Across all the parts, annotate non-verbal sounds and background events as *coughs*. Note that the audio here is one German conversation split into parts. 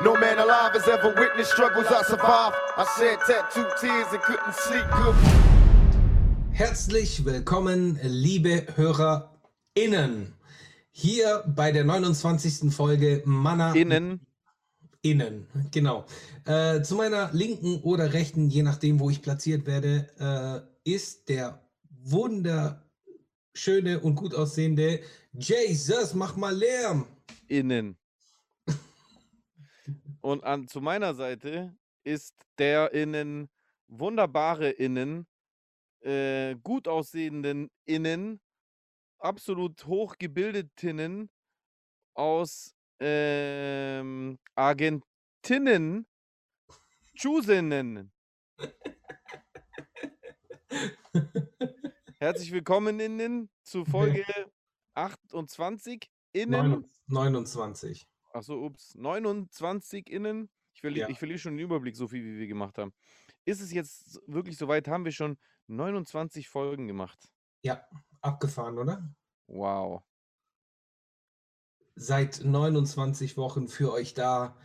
No man alive has ever witnessed struggles I survived. I shed tattooed tears and couldn't sleep good. Herzlich willkommen, liebe HörerInnen. Hier bei der 29. Folge Manna. Innen. Innen, genau. Äh, zu meiner linken oder rechten, je nachdem, wo ich platziert werde, äh, ist der wunderschöne und gut aussehende Jesus, mach mal Lärm. Innen. Und an, zu meiner Seite ist der innen wunderbare Innen, äh, gut aussehenden Innen, absolut hochgebildeten aus ähm, Argentinen, Chusenen. Herzlich willkommen Innen zu Folge 28 Innen. 29. Achso, ups. 29 innen. Ich, verli Ja. ich verliere schon den Überblick, so viel wie wir gemacht haben. Ist es jetzt wirklich soweit? Haben wir schon 29 Folgen gemacht? Ja, abgefahren, oder? Wow. Seit 29 Wochen für euch da,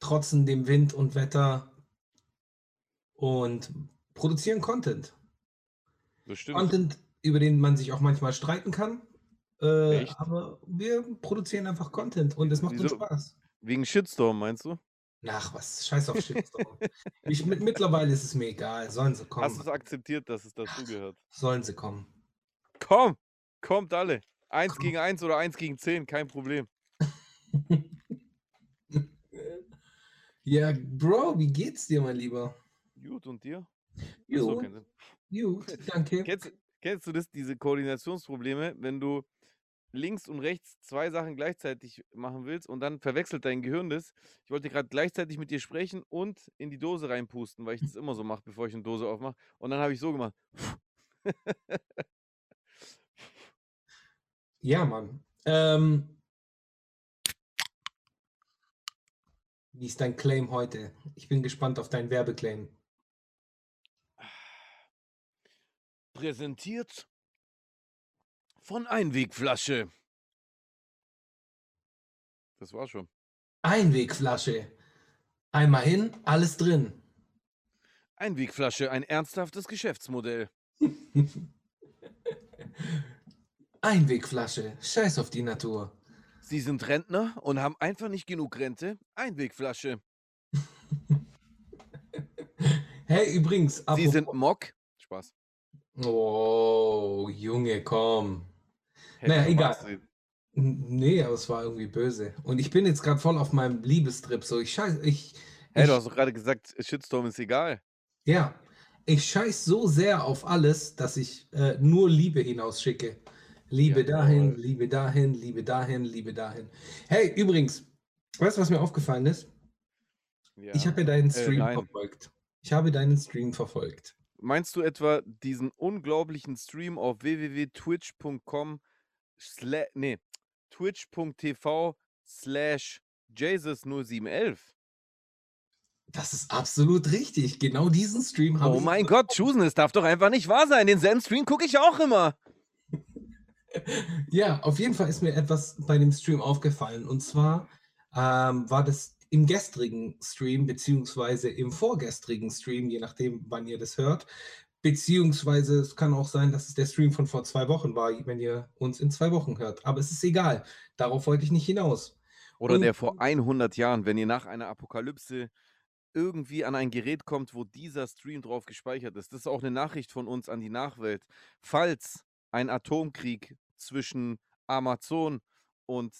trotzen dem Wind und Wetter und produzieren Content. Das stimmt. Content, über den man sich auch manchmal streiten kann. Äh, aber wir produzieren einfach Content und es macht uns Wieso? Spaß. Wegen Shitstorm, meinst du? Ach was, scheiß auf Shitstorm. ich, mit, mittlerweile ist es mir egal. Sollen sie Hast kommen. du es akzeptiert, dass es dazugehört? Sollen sie kommen. Komm! Kommt alle. Eins gegen eins oder eins gegen zehn, kein Problem. *laughs* Ja, Bro, wie geht's dir, mein Lieber? Gut, und dir? Sinn. gut, *laughs* danke. Kennst, kennst du das, diese Koordinationsprobleme, wenn du links und rechts zwei Sachen gleichzeitig machen willst und dann verwechselt dein Gehirn das? Ich wollte gerade gleichzeitig mit dir sprechen und in die Dose reinpusten, weil ich das immer so mache, bevor ich eine Dose aufmache. Und dann habe ich so gemacht. Ja, Mann. Ähm, wie ist dein Claim heute? Ich bin gespannt auf deinen Werbeclaim. Präsentiert von Einwegflasche. Das war schon. Einwegflasche. Einmal hin, alles drin. Einwegflasche, ein ernsthaftes Geschäftsmodell. *laughs* Einwegflasche. Scheiß auf die Natur. Sie sind Rentner und haben einfach nicht genug Rente. Einwegflasche. *laughs* Hey, übrigens, Sie sind Mock. Spaß. Oh, Junge, komm. Naja, egal. Nee, aber es war irgendwie böse. Und ich bin jetzt gerade voll auf meinem Liebestrip. So, ich scheiß, ich, Hey, ich, du hast doch gerade gesagt, Shitstorm ist egal. ja, ich scheiß so sehr auf alles, dass ich äh, nur Liebe hinausschicke. Liebe Ja, dahin. Liebe dahin, Liebe dahin, Liebe dahin. Hey, übrigens, weißt du, was mir aufgefallen ist? Ja. Ich habe ja deinen Äh, Stream nein. verfolgt. Ich habe deinen Stream verfolgt. Meinst du etwa diesen unglaublichen Stream auf www.twitch.com nee, twitch.tv slash Jesus0711? Das ist absolut richtig. Genau diesen Stream habe Oh ich. mein Gott, Chusen, es darf doch einfach nicht wahr sein. Denselben Stream gucke ich auch immer. Ja, auf jeden Fall ist mir etwas bei dem Stream aufgefallen. Und zwar ähm, war das im gestrigen Stream, beziehungsweise im vorgestrigen Stream, je nachdem, wann ihr das hört. Beziehungsweise es kann auch sein, dass es der Stream von vor zwei Wochen war, wenn ihr uns in zwei Wochen hört. Aber es ist egal. Darauf wollte ich nicht hinaus. Oder Und- der vor 100 Jahren, wenn ihr nach einer Apokalypse irgendwie an ein Gerät kommt, wo dieser Stream drauf gespeichert ist. Das ist auch eine Nachricht von uns an die Nachwelt. Falls ein Atomkrieg zwischen Amazon und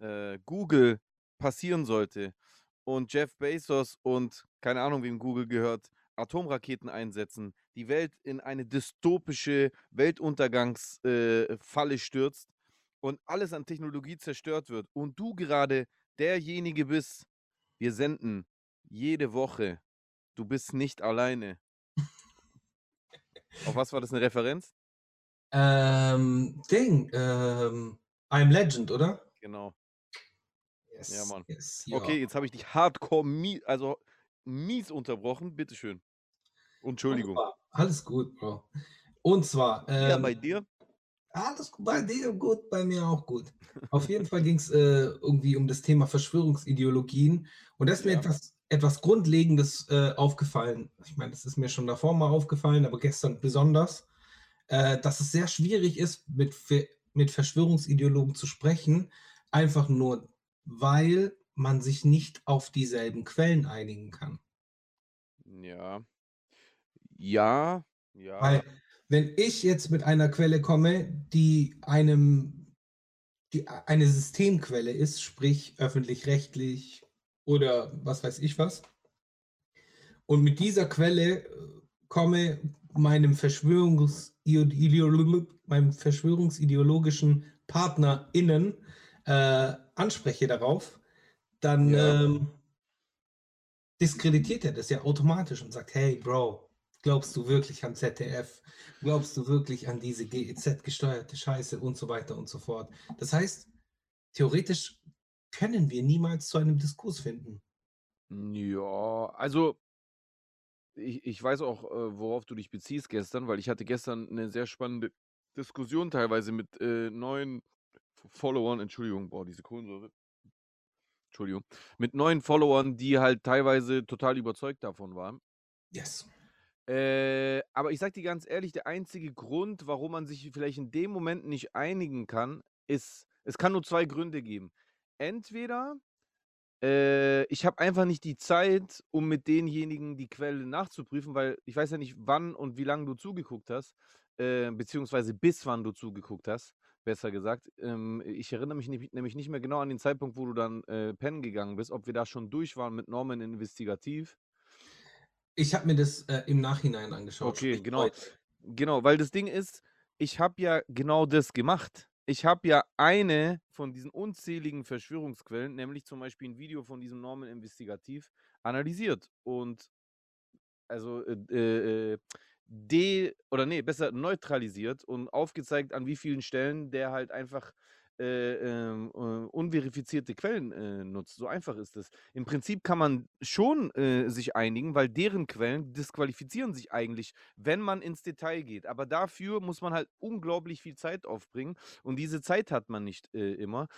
äh, Google passieren sollte und Jeff Bezos und keine Ahnung, wem Google gehört, Atomraketen einsetzen, die Welt in eine dystopische Weltuntergangsfalle äh, stürzt und alles an Technologie zerstört wird und du gerade derjenige bist, wir senden jede Woche, du bist nicht alleine. Auf was war das eine Referenz? Ähm, Ding, ähm, I'm Legend, oder? Genau. Yes, Mann. Yes, ja. Okay, jetzt habe ich dich hardcore, mies, also mies unterbrochen. Bitteschön. Entschuldigung. Wunderbar. Alles gut, Bro. Und zwar, Ja, ähm, bei dir? Alles bei dir gut, bei mir auch gut. Auf jeden Fall ging's, äh, irgendwie um das Thema Verschwörungsideologien und da ist mir Ja. etwas etwas Grundlegendes, äh, aufgefallen. Ich meine, das ist mir schon davor mal aufgefallen, aber gestern besonders, äh, dass es sehr schwierig ist, mit mit Verschwörungsideologen zu sprechen, einfach nur, weil man sich nicht auf dieselben Quellen einigen kann. Ja. Ja, Weil, ja. wenn ich jetzt mit einer Quelle komme, die einem die eine Systemquelle ist, sprich öffentlich-rechtlich oder was weiß ich was und mit dieser Quelle, äh, komme, meinem Verschwörungs meinem verschwörungsideologischen PartnerInnen, äh, anspreche darauf, dann, Ja. ähm diskreditiert er das ja automatisch und sagt: „Hey Bro, glaubst du wirklich an ZDF? Glaubst du wirklich an diese GEZ-gesteuerte Scheiße?“ und so weiter und so fort. Das heißt, theoretisch können wir niemals zu einem Diskurs finden. Ja, also ich ich weiß auch, äh, worauf du dich beziehst gestern, weil ich hatte gestern 'ne sehr spannende Diskussion teilweise mit, äh, neuen Followern Entschuldigung, boah, diese Kohlensäure. Entschuldigung. Mit neuen Followern, die halt teilweise total überzeugt davon waren. Yes. Äh, aber ich sage dir ganz ehrlich, der einzige Grund, warum man sich vielleicht in dem Moment nicht einigen kann, ist es kann nur 2 Gründe geben. Entweder, äh, ich habe einfach nicht die Zeit, um mit denjenigen die Quelle nachzuprüfen, weil ich weiß ja nicht, wann und wie lange du zugeguckt hast, äh, beziehungsweise bis wann du zugeguckt hast, besser gesagt. Ähm, ich erinnere mich nämlich nämlich nicht mehr genau an den Zeitpunkt, wo du dann, äh, pennen gegangen bist, ob wir da schon durch waren mit Norman Investigativ. Ich habe mir das, äh, im Nachhinein angeschaut, Okay, sprich genau. heute. Genau, weil das Ding ist, ich habe ja genau das gemacht. Ich habe ja eine von diesen unzähligen Verschwörungsquellen, nämlich zum Beispiel 'n Video von diesem Norman Investigativ, analysiert und also, äh, äh, äh, de oder ne, besser neutralisiert und aufgezeigt, an wie vielen Stellen der halt einfach, äh, ähm, äh, unverifizierte Quellen, äh, nutzt. So einfach ist es. Im Prinzip kann man schon, äh, sich einigen, weil deren Quellen disqualifizieren sich eigentlich, wenn man ins Detail geht. Aber dafür muss man halt unglaublich viel Zeit aufbringen und diese Zeit hat man nicht, äh, immer.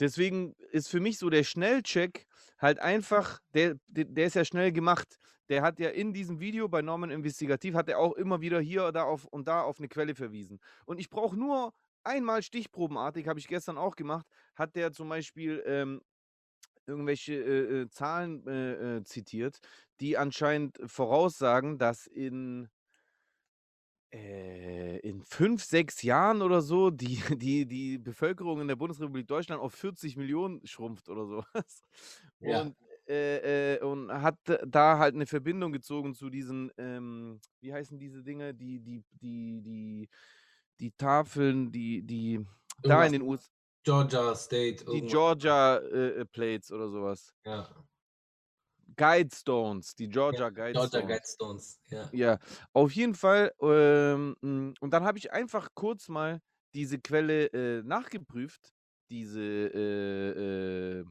Deswegen ist für mich so der Schnellcheck halt einfach der der ist ja schnell gemacht. Der hat ja in diesem Video bei Norman Investigativ hat er auch immer wieder hier, da auf und da auf 'ne Quelle verwiesen. Und ich brauche nur einmal stichprobenartig, habe ich gestern auch gemacht, hat der zum Beispiel, ähm, irgendwelche, äh, äh, Zahlen, äh, äh, zitiert, die anscheinend voraussagen, dass in äh, in 5, 6 Jahren oder so die *laughs* die die Bevölkerung in der Bundesrepublik Deutschland auf 40.000.000 schrumpft oder so was. Ja. Und, äh, äh, und hat da halt 'ne Verbindung gezogen zu diesen, ähm wie heißen diese Dinger, die die die die die Tafeln, die die da in den US Georgia State, die irgendwas. Georgia, äh, äh, Plates oder so was. Ja. Guidestones, die Ja, Georgia Georgia Guidestones. Guidestones, ja. Ja, auf jeden Fall, ähm, hm, und dann habe ich einfach kurz mal diese Quelle, äh, nachgeprüft, diese, äh, äh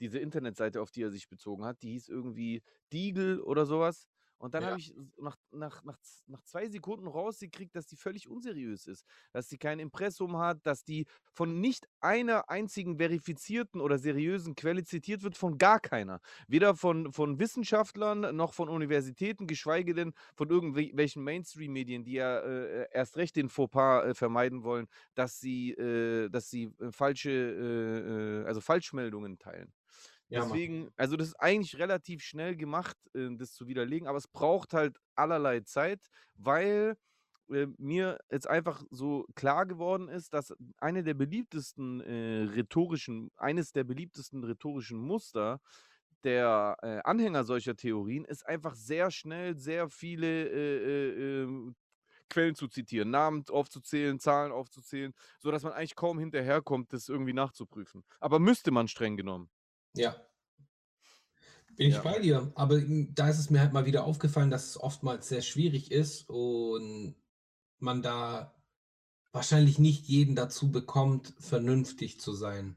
diese Internetseite, auf die er sich bezogen hat, die hieß irgendwie Deagle oder so was. Und dann habe Ja. ich s nach nach nach nach 2 Sekunden rausgekriegt, dass die völlig unseriös ist, dass die kein Impressum hat, dass die von nicht einer einzigen verifizierten oder seriösen Quelle zitiert wird, von gar keiner. Weder von von Wissenschaftlern noch von Universitäten, geschweige denn von irgendwe welchen Mainstream-Medien, die ja, äh, äh, erst recht den Fauxpas, äh, vermeiden wollen, dass sie äh, dass sie, äh, falsche, äh also Falschmeldungen teilen. Ja. Deswegen also, das ist eigentlich relativ schnell gemacht, äh, das zu widerlegen, aber es braucht halt allerlei Zeit, weil, äh, mir jetzt einfach so klar geworden ist, dass eine der beliebtesten, äh, rhetorischen eines der beliebtesten rhetorischen Muster der, äh, Anhänger solcher Theorien ist einfach sehr schnell sehr viele, äh, äh, ähm, Quellen zu zitieren, Namen aufzuzählen, Zahlen aufzuzählen, sodass man eigentlich kaum hinterherkommt, das irgendwie nachzuprüfen. Aber müsste man streng genommen. Ja. Bin ich Ja. bei dir, aber, da ist es mir halt mal wieder aufgefallen, dass es oftmals sehr schwierig ist und man da wahrscheinlich nicht jeden dazu bekommt, vernünftig zu sein.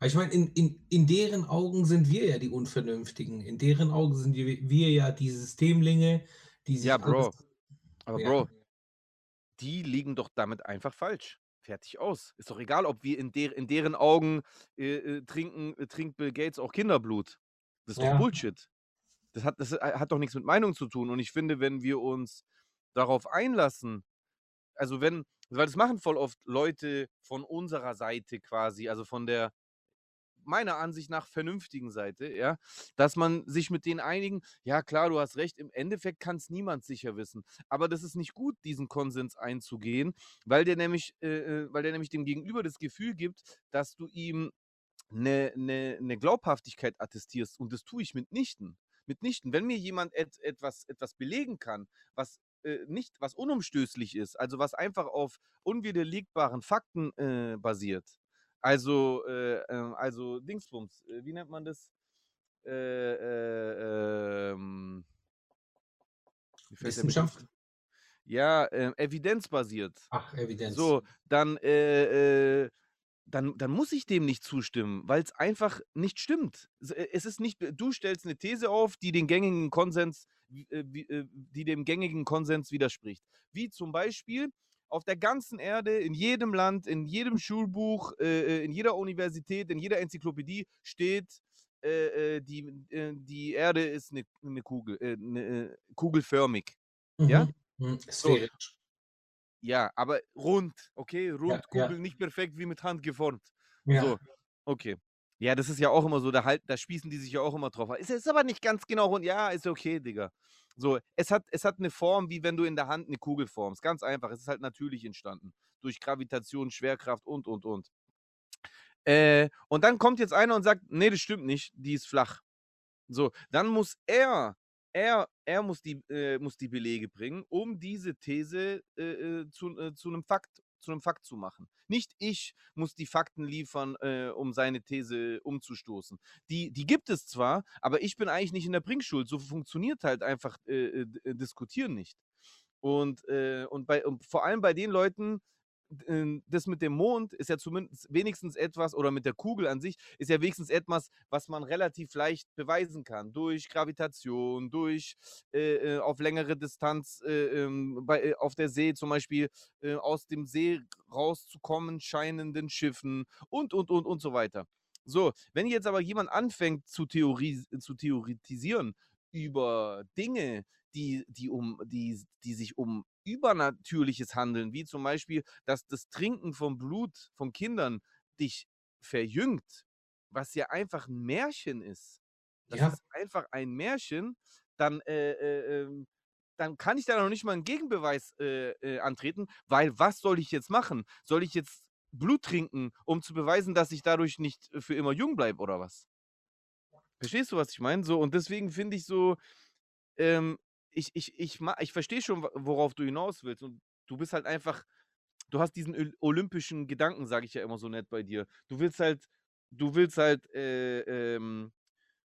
Weil ich meine, in in in deren Augen sind wir ja die Unvernünftigen. In deren Augen sind wir wir ja die Systemlinge, die Ja, sich alles Bro. Aber ja. Bro die liegen doch damit einfach falsch. Fertig aus. Ist doch egal, ob wir in, der, in deren Augen äh, äh, trinken, äh, trinkt Bill Gates auch Kinderblut. Das ist doch Ja. Bullshit. Das hat, das äh, hat doch nichts mit Meinung zu tun. Und ich finde, wenn wir uns darauf einlassen, also wenn, weil das machen voll oft Leute von unserer Seite quasi, also von der meiner Ansicht nach vernünftigen Seite, ja, dass man sich mit denen einigen, ja klar, du hast recht, im Endeffekt kann es niemand sicher wissen. Aber das ist nicht gut, diesen Konsens einzugehen, weil der nämlich, äh, äh, weil der nämlich dem Gegenüber das Gefühl gibt, dass du ihm eine, eine, eine Glaubhaftigkeit attestierst. Und das tue ich mitnichten. Mitnichten. Wenn mir jemand et, etwas, etwas belegen kann, was äh, nicht, was unumstößlich ist, also was einfach auf unwiderlegbaren Fakten äh, basiert. Also, äh, äh, also Dingsbums, äh, wie nennt man das? Äh, äh, ähm, Wissenschaft? Ja, äh, evidenzbasiert. Ach, Evidenz. So, dann, dann, dann muss ich dem nicht zustimmen, weil es einfach nicht stimmt. Es, ist nicht, du stellst eine These auf, die den gängigen Konsens, die dem gängigen Konsens widerspricht. Wie zum Beispiel auf der ganzen Erde, in jedem Land, in jedem Schulbuch, äh, äh, in jeder Universität, in jeder Enzyklopädie steht, äh, äh, die, äh, die Erde ist eine, eine Kugel, eine, äh, kugelförmig. ja? Mhm. Sphärisch. Ja, aber rund, okay? Rund, ja. Kugel, nicht perfekt wie mit Hand geformt. Ja. So, okay. Ja, das ist ja auch immer so, da, halt, da spießen die sich ja auch immer drauf. Ist, ist aber nicht ganz genau rund. Ja, ist okay, Digga. So, es hat, es hat eine Form, wie wenn du in der Hand eine Kugel formst. Ganz einfach. Es ist halt natürlich entstanden. Durch Gravitation, Schwerkraft und, und, und. Äh, und dann kommt jetzt einer und sagt, nee, das stimmt nicht, die ist flach. So, dann muss er, er, er muss die, äh, muss die Belege bringen, um diese These äh, äh, zu, äh, zu einem Fakt, zu einem Fakt zu machen. Nicht ich muss die Fakten liefern, äh, um seine These umzustoßen. Die, die gibt es zwar, aber ich bin eigentlich nicht in der Bringschuld. So funktioniert halt einfach äh, äh, äh, Diskutieren nicht. Und, äh, und, bei, und vor allem bei den Leuten, das mit dem Mond ist ja zumindest wenigstens etwas, oder mit der Kugel an sich, ist ja wenigstens etwas, was man relativ leicht beweisen kann. Durch Gravitation, durch äh, äh, auf längere Distanz äh, ähm, bei, äh, auf der See zum Beispiel äh, aus dem See rauszukommen, scheinenden Schiffen und, und, und, und so weiter. So, wenn jetzt aber jemand anfängt zu, Theorie, zu theoretisieren über Dinge, die, die, um, die, die sich um Übernatürliches handeln, wie zum Beispiel, dass das Trinken von Blut von Kindern dich verjüngt, was ja einfach ein Märchen ist. Das Ja. ist einfach ein Märchen, dann, äh, äh, ähm, dann kann ich da noch nicht mal einen Gegenbeweis äh, äh, antreten, weil was soll ich jetzt machen? Soll ich jetzt Blut trinken, um zu beweisen, dass ich dadurch nicht für immer jung bleibe oder was? Verstehst du, was ich meine? So, und deswegen finde ich so, ähm, ich, ich, ich, ich verstehe schon, worauf du hinaus willst. Und du bist halt einfach, du hast diesen olympischen Gedanken, sage ich ja immer so nett bei dir. Du willst halt, du willst halt, äh, ähm,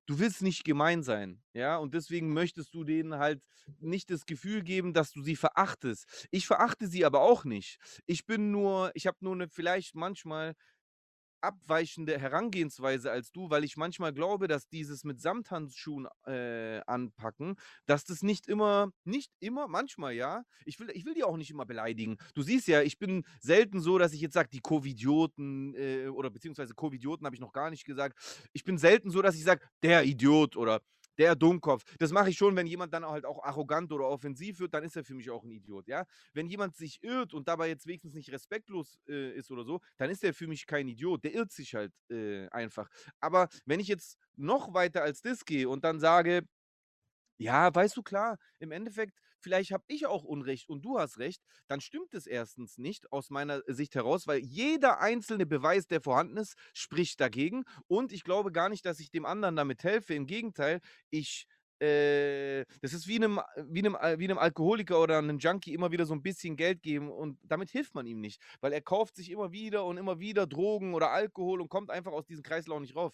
du willst nicht gemein sein, ja, und deswegen möchtest du denen halt nicht das Gefühl geben, dass du sie verachtest. Ich verachte sie aber auch nicht. Ich bin nur, ich habe nur eine vielleicht manchmal abweichende Herangehensweise als du, weil ich manchmal glaube, dass dieses mit Samthandschuhen äh, anpacken, dass das nicht immer, nicht immer, manchmal ja. Ich will, ich will die auch nicht immer beleidigen. Du siehst ja, ich bin selten so, dass ich jetzt sage, die Covidioten äh, oder beziehungsweise Covidioten habe ich noch gar nicht gesagt. Ich bin selten so, dass ich sage, der Idiot oder der Dummkopf. Das mache ich schon, wenn jemand dann halt auch arrogant oder offensiv wird, dann ist er für mich auch ein Idiot, ja. Wenn jemand sich irrt und dabei jetzt wenigstens nicht respektlos äh, ist oder so, dann ist er für mich kein Idiot. Der irrt sich halt äh, einfach. Aber wenn ich jetzt noch weiter als das gehe und dann sage, ja, weißt du, klar, im Endeffekt, vielleicht habe ich auch Unrecht und du hast recht, dann stimmt es erstens nicht aus meiner Sicht heraus, weil jeder einzelne Beweis, der vorhanden ist, spricht dagegen. Und ich glaube gar nicht, dass ich dem anderen damit helfe. Im Gegenteil, ich. Äh, das ist wie einem, wie, einem, Al- wie einem Alkoholiker oder einem Junkie immer wieder so ein bisschen Geld geben und damit hilft man ihm nicht, weil er kauft sich immer wieder und immer wieder Drogen oder Alkohol und kommt einfach aus diesem Kreislauf nicht rauf.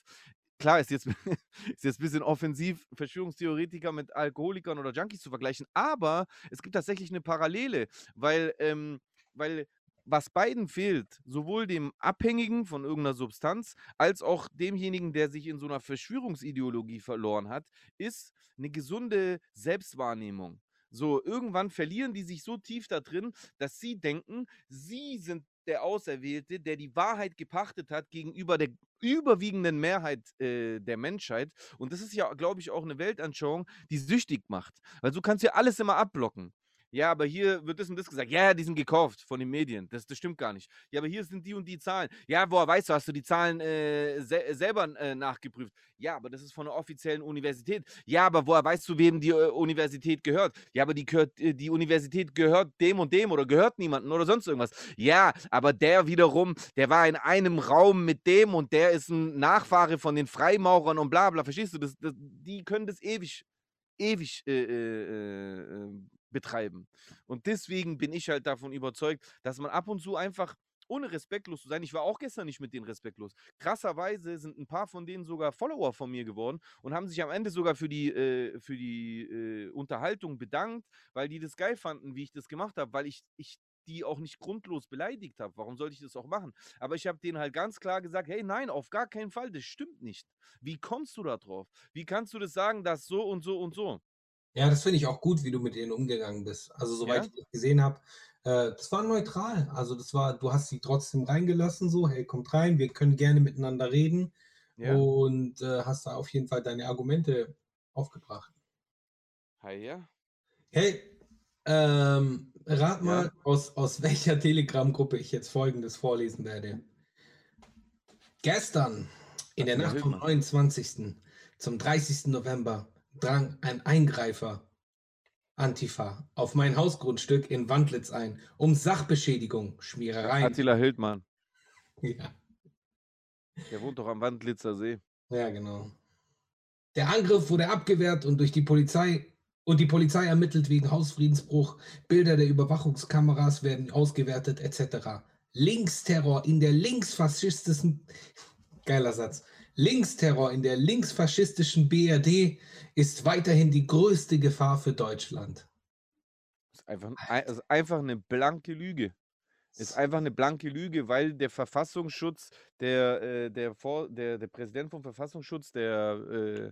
Klar, ist jetzt, *laughs* ist jetzt ein bisschen offensiv, Verschwörungstheoretiker mit Alkoholikern oder Junkies zu vergleichen, aber es gibt tatsächlich eine Parallele, weil, ähm, weil was beiden fehlt, sowohl dem Abhängigen von irgendeiner Substanz, als auch demjenigen, der sich in so einer Verschwörungsideologie verloren hat, ist eine gesunde Selbstwahrnehmung. So, irgendwann verlieren die sich so tief da drin, dass sie denken, sie sind der Auserwählte, der die Wahrheit gepachtet hat gegenüber der überwiegenden Mehrheit äh, der Menschheit. Und das ist ja, glaube ich, auch eine Weltanschauung, die süchtig macht. Weil du kannst ja alles immer abblocken. Ja, aber hier wird das und das gesagt. Ja, die sind gekauft von den Medien. Das, das stimmt gar nicht. Ja, aber hier sind die und die Zahlen. Ja, woher weißt du, hast du die Zahlen äh, se selber äh, nachgeprüft? Ja, aber das ist von einer offiziellen Universität. Ja, aber woher weißt du, wem die äh, Universität gehört? Ja, aber die, gehört, äh, die Universität gehört dem und dem oder gehört niemandem oder sonst irgendwas. Ja, aber der wiederum, der war in einem Raum mit dem und der ist ein Nachfahre von den Freimaurern und bla bla. Verstehst du? Das, das, die können das ewig, ewig äh, äh, äh betreiben. Und deswegen bin ich halt davon überzeugt, dass man ab und zu einfach ohne respektlos zu sein. Ich war auch gestern nicht mit denen respektlos. Krasserweise sind ein paar von denen sogar Follower von mir geworden und haben sich am Ende sogar für die, äh, für die äh, Unterhaltung bedankt, weil die das geil fanden, wie ich das gemacht habe, weil ich, ich die auch nicht grundlos beleidigt habe. Warum sollte ich das auch machen? Aber ich habe denen halt ganz klar gesagt, hey, nein, auf gar keinen Fall, das stimmt nicht. Wie kommst du da drauf? Wie kannst du das sagen, dass so und so und so? Ja, das finde ich auch gut, wie du mit denen umgegangen bist. Also, soweit Ja? ich das gesehen habe, äh, das war neutral. Also, das war du hast sie trotzdem reingelassen so: „Hey, kommt rein, wir können gerne miteinander reden“ Ja? und, äh, hast da auf jeden Fall deine Argumente aufgebracht. Hi, ja? Hey, ähm, rat Ja? mal, aus aus *laughs* welcher Telegram-Gruppe ich jetzt Folgendes vorlesen werde. Gestern in der Nacht vom Hildmann. 29. zum 30. November drang ein Eingreifer Antifa auf mein Hausgrundstück in Wandlitz ein, um Sachbeschädigung, Schmierereien Attila Hildmann. Ja, Der wohnt doch am Wandlitzer See. ja, genau. Der Angriff wurde abgewehrt und durch die Polizei und die Polizei ermittelt wegen Hausfriedensbruch. Bilder der Überwachungskameras werden ausgewertet etc. Linksterror in der linksfaschistischen geiler Satz. Linksterror in der linksfaschistischen BRD ist weiterhin die größte Gefahr für Deutschland. Ist einfach, ein- ist einfach eine blanke Lüge. Ist einfach eine blanke Lüge, weil der Verfassungsschutz, der, äh, der, Vor der, der Präsident vom Verfassungsschutz, der äh,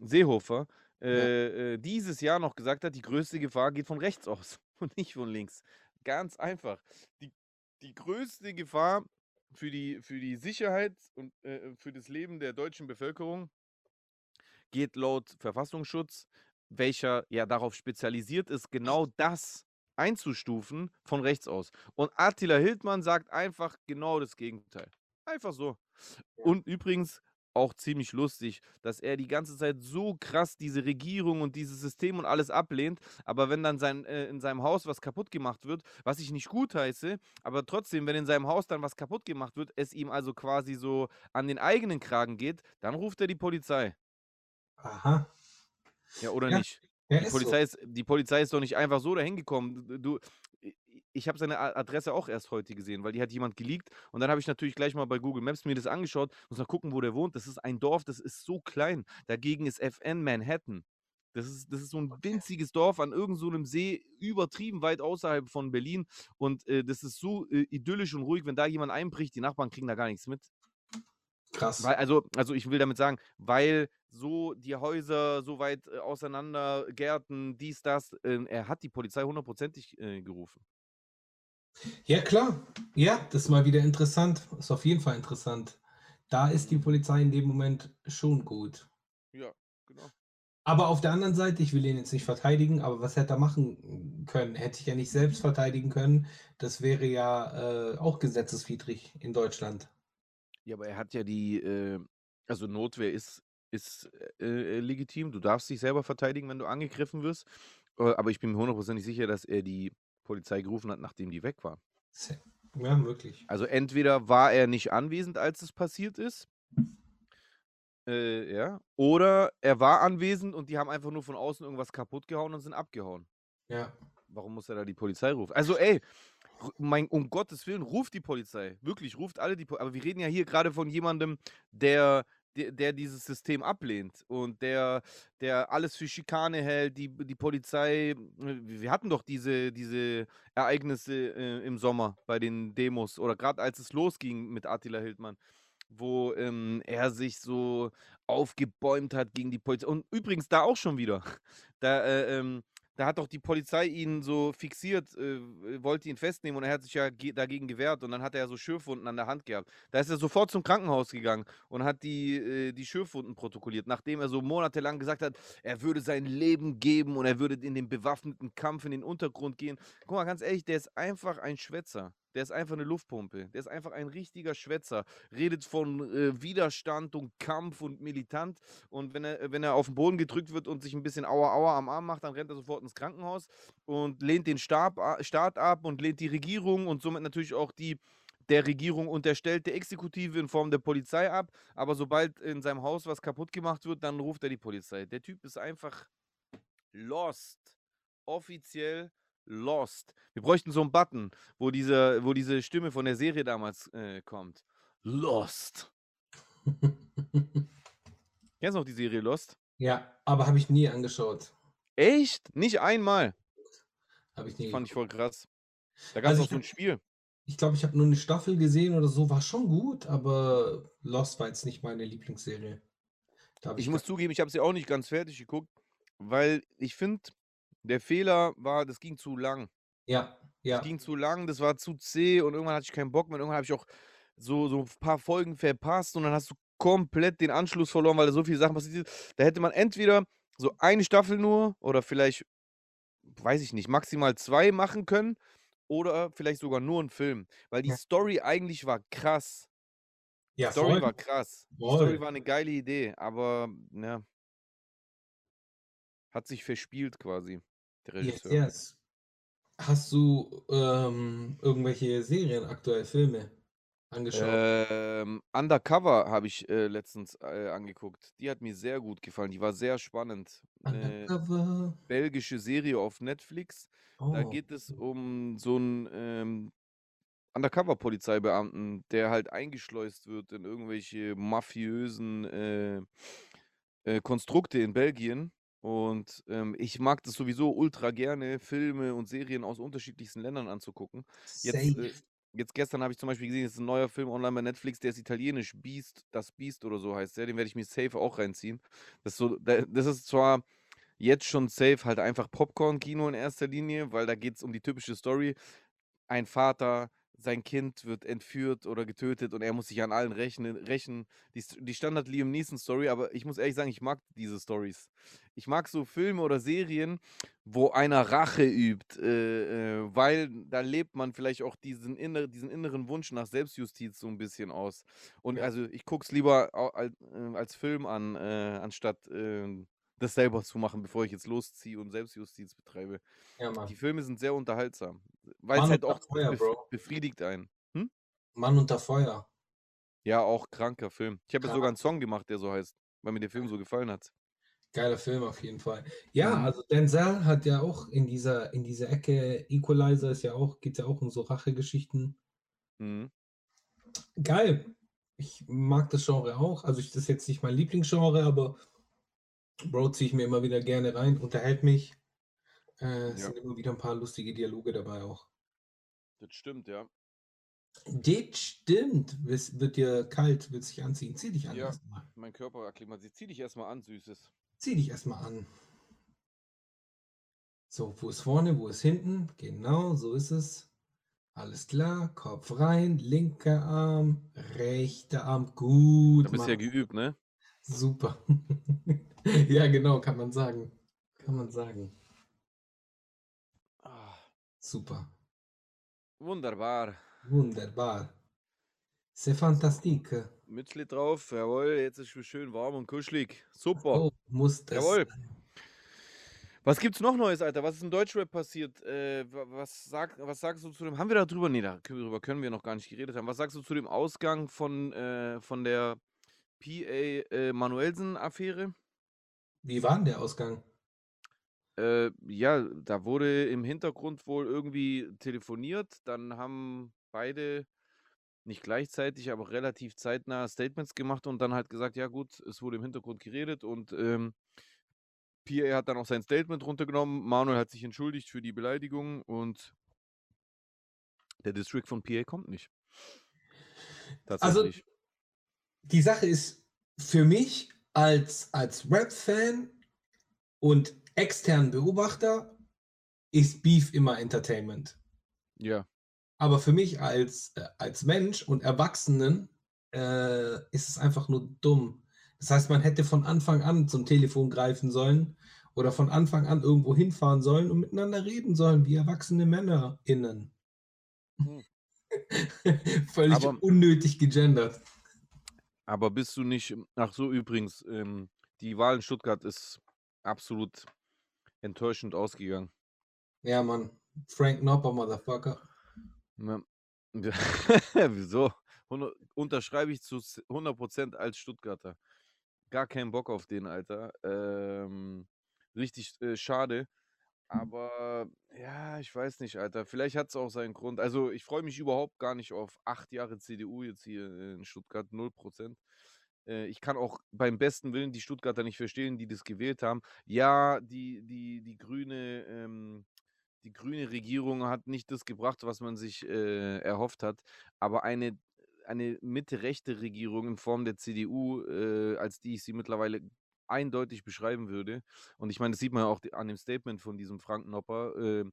Seehofer, äh, äh, dieses Jahr noch gesagt hat, die größte Gefahr geht von rechts aus *laughs* und nicht von links. Ganz einfach. Die, die größte Gefahr für die, für die Sicherheit und äh, für das Leben der deutschen Bevölkerung geht laut Verfassungsschutz, welcher ja darauf spezialisiert ist, genau das einzustufen von rechts aus. Und Attila Hildmann sagt einfach genau das Gegenteil. Einfach so. Und übrigens auch ziemlich lustig, dass er die ganze Zeit so krass diese Regierung und dieses System und alles ablehnt, aber wenn dann sein, äh, in seinem Haus was kaputt gemacht wird, was ich nicht gut heiße, aber trotzdem, wenn in seinem Haus dann was kaputt gemacht wird, es ihm also quasi so an den eigenen Kragen geht, dann ruft er die Polizei. Aha. Ja, oder Ja, nicht? Ja, Die ist so. Polizei, ist, die Polizei ist doch nicht einfach so dahin gekommen. Du, ich habe seine Adresse auch erst heute gesehen, weil die hat jemand geleakt. Und dann habe ich natürlich gleich mal bei Google Maps mir das angeschaut, muss mal gucken, wo der wohnt. Das ist ein Dorf, das ist so klein. Dagegen ist FN Manhattan. Das ist, das ist so ein winziges Dorf an irgendeinem so See, übertrieben weit außerhalb von Berlin. Und äh, das ist so äh, idyllisch und ruhig, wenn da jemand einbricht, die Nachbarn kriegen da gar nichts mit. Krass. Weil, also, also ich will damit sagen, weil so die Häuser so weit äh, auseinander, Gärten, dies, das, äh, er hat die Polizei hundertprozentig äh, gerufen. Ja, klar. Ja, das ist mal wieder interessant. Ist auf jeden Fall interessant. Da ist die Polizei in dem Moment schon gut. Ja, genau. Aber auf der anderen Seite, ich will ihn jetzt nicht verteidigen, aber was hätte er machen können? Hätte ich ja nicht selbst verteidigen können. Das wäre ja äh, auch gesetzeswidrig in Deutschland. Ja, aber er hat ja die, äh, also Notwehr ist, ist äh, äh, legitim. Du darfst dich selber verteidigen, wenn du angegriffen wirst. Äh, aber ich bin mir hundertprozentig sicher, dass er die Polizei gerufen hat, nachdem die weg war. Se- Ja, möglich. Also entweder war er nicht anwesend, als es passiert ist. Äh, ja. Oder er war anwesend und die haben einfach nur von außen irgendwas kaputt gehauen und sind abgehauen. Ja. Warum muss er da die Polizei rufen? Also, ey, mein, um Gottes Willen, ruft die Polizei. Wirklich, ruft alle die Polizei. Aber wir reden ja hier gerade von jemandem, der, der, dieses System ablehnt und der, der alles für Schikane hält. Die, die Polizei, äh, wir hatten doch diese, diese Ereignisse äh, im Sommer bei den Demos oder gerade als es losging mit Attila Hildmann, wo ähm, er sich so aufgebäumt hat gegen die Polizei. Und übrigens da auch schon wieder. Da, äh, ähm, da hat doch die Polizei ihn so fixiert, äh, wollte ihn festnehmen und er hat sich ja ge dagegen gewehrt und dann hat er ja so Schürfwunden an der Hand gehabt. Da ist er sofort zum Krankenhaus gegangen und hat die, äh, die Schürfwunden protokolliert, nachdem er so monatelang gesagt hat, er würde sein Leben geben und er würde in den bewaffneten Kampf in den Untergrund gehen. Guck mal, ganz ehrlich, der ist einfach ein Schwätzer. Der ist einfach eine Luftpumpe. Der ist einfach ein richtiger Schwätzer. Redet von äh, Widerstand und Kampf und militant. Und wenn er, wenn er auf den Boden gedrückt wird und sich ein bisschen Aua Aua am Arm macht, dann rennt er sofort ins Krankenhaus und lehnt den Stab, Staat ab und lehnt die Regierung und somit natürlich auch die der Regierung unterstellte Exekutive in Form der Polizei ab. Aber sobald in seinem Haus was kaputt gemacht wird, dann ruft er die Polizei. Der Typ ist einfach lost. Offiziell Lost. Wir bräuchten so einen Button, wo diese, wo diese Stimme von der Serie damals äh, kommt. Lost. *laughs* Kennst du noch die Serie Lost? Ja, aber habe ich nie angeschaut. Echt? Nicht einmal? Habe ich nie. Fand ich voll krass. Da gab es Also auch so ein Spiel. Ich glaube, ich habe nur eine Staffel gesehen oder so, war schon gut, aber Lost war jetzt nicht meine Lieblingsserie. Ich ich muss zugeben, ich habe sie auch nicht ganz fertig geguckt, weil ich finde, der Fehler war, das ging zu lang. Ja, ja. Das ging zu lang, das war zu zäh und irgendwann hatte ich keinen Bock mehr. und Irgendwann habe ich auch so, so ein paar Folgen verpasst und dann hast du komplett den Anschluss verloren, weil da so viele Sachen passiert sind. Da hätte man entweder so eine Staffel nur oder vielleicht, weiß ich nicht, maximal zwei machen können oder vielleicht sogar nur einen Film. Weil die Ja. Story eigentlich war krass. Ja, Die Story voll. war krass. Die Voll. Story war eine geile Idee, aber ja. Hat sich verspielt quasi, der Yes, Regisseur. yes. Hast du ähm, irgendwelche Serien, aktuell Filme angeschaut? Ähm, Undercover habe ich äh, letztens äh, angeguckt. Die hat mir sehr gut gefallen. Die war sehr spannend. Eine Undercover. belgische Serie auf Netflix. Da Oh. geht es um so einen ähm, Undercover-Polizeibeamten, der halt eingeschleust wird in irgendwelche mafiösen äh, äh, Konstrukte in Belgien. Und ähm, ich mag das sowieso ultra gerne, Filme und Serien aus unterschiedlichsten Ländern anzugucken. Jetzt, äh, Safe. jetzt gestern habe ich zum Beispiel gesehen, es ist ein neuer Film online bei Netflix, der ist italienisch, Beast, das Beast oder so heißt der. Den werde ich mir safe auch reinziehen. Das ist, so, da- das ist zwar jetzt schon safe halt einfach Popcorn-Kino in erster Linie, weil da geht es um die typische Story. Ein Vater, sein Kind wird entführt oder getötet und er muss sich an allen rechnen, rächen. Die, die Standard Liam Neeson Story, aber ich muss ehrlich sagen, ich mag diese Stories. Ich mag so Filme oder Serien, wo einer Rache übt, äh, äh, weil da lebt man vielleicht auch diesen, inner, diesen inneren Wunsch nach Selbstjustiz so ein bisschen aus. Und Ja. also ich gucke es lieber au- al- äh, als Film an, äh, anstatt äh, das selber zu machen, bevor ich jetzt losziehe und Selbstjustiz betreibe. Ja, Die Mann. Filme sind sehr unterhaltsam, weil es Mann halt unter auch Feuer, bef Bro. befriedigt einen. Hm? Mann unter Feuer. Ja, auch kranker Film. Ich habe ja sogar einen. Song gemacht, der so heißt, weil mir der Film so gefallen hat. Geiler Film auf jeden Fall. Ja, Mhm. also Denzel hat ja auch in dieser, in dieser Ecke, Equalizer ist ja auch, geht ja auch um so Rachegeschichten. Mhm. Geil. Ich mag das Genre auch. Also ich, das ist jetzt nicht mein Lieblingsgenre, aber Bro ziehe ich mir immer wieder gerne rein, unterhält mich. Äh, es Ja. sind immer wieder ein paar lustige Dialoge dabei auch. Das stimmt, ja. Das stimmt. Es wird dir kalt, wird sich anziehen. Zieh dich an Ja. erstmal. Mein Körper akklimatisiert. Zieh dich erstmal an, Süßes. Zieh dich erstmal an. So, wo ist vorne, wo ist hinten? Genau, so ist es. Alles klar, Kopf rein, linker Arm, rechter Arm, gut, Da bist du ja Mann. geübt, ne? Super. *laughs* Ja, genau, kann man sagen. Kann man sagen. Ah, Super. wunderbar. Wunderbar. C'est fantastique. Mützli drauf, jawohl, jetzt ist es schön warm und kuschelig. Super. Oh, muss das. Jawohl. Was gibt's noch Neues, Alter? Was ist in Deutschrap passiert? Äh, wa- was, sag, was sagst du zu dem? Haben wir darüber? Nee, darüber können wir noch gar nicht geredet haben. Was sagst du zu dem Ausgang von, äh, von der PA äh, Manuelsen-Affäre? Wie war denn der Ausgang? Äh, ja, da wurde im Hintergrund wohl irgendwie telefoniert. Dann haben beide nicht gleichzeitig, aber relativ zeitnah Statements gemacht und dann halt gesagt, ja gut, es wurde im Hintergrund geredet und ähm, PA hat dann auch sein Statement runtergenommen. Manuel hat sich entschuldigt für die Beleidigung und der District von PA kommt nicht. Also. Die Sache ist für mich als, als Rap-Fan und externen Beobachter ist Beef immer Entertainment. Ja. Aber für mich als, äh, als Mensch und Erwachsenen äh, ist es einfach nur dumm. Das heißt, man hätte von Anfang an zum Telefon greifen sollen oder von Anfang an irgendwo hinfahren sollen und miteinander reden sollen, wie erwachsene MännerInnen. Hm. *laughs* Völlig Aber- unnötig gegendert. Aber bist du nicht. Ach so, übrigens, ähm, die Wahl in Stuttgart ist absolut enttäuschend ausgegangen. Ja, Mann. Frank Nopper, Motherfucker. Ja. *laughs* Wieso? Unterschreibe ich zu s- 100% als Stuttgarter. Gar keinen Bock auf den, Alter. Ähm, richtig äh, schade. Aber ja, ich weiß nicht, Alter. Vielleicht hat es auch seinen Grund. Also, ich freue mich überhaupt gar nicht auf acht Jahre CDU jetzt hier in Stuttgart, 0%. Äh, ich kann auch beim besten Willen die Stuttgarter nicht verstehen, die das gewählt haben. Ja, die, die, die grüne, ähm, die grüne Regierung hat nicht das gebracht, was man sich äh, erhofft hat. Aber eine, eine Mitte-rechte Regierung in Form der CDU, äh, als die ich sie mittlerweile eindeutig beschreiben würde, und ich meine, das sieht man ja auch an dem Statement von diesem Frank Nopper, äh,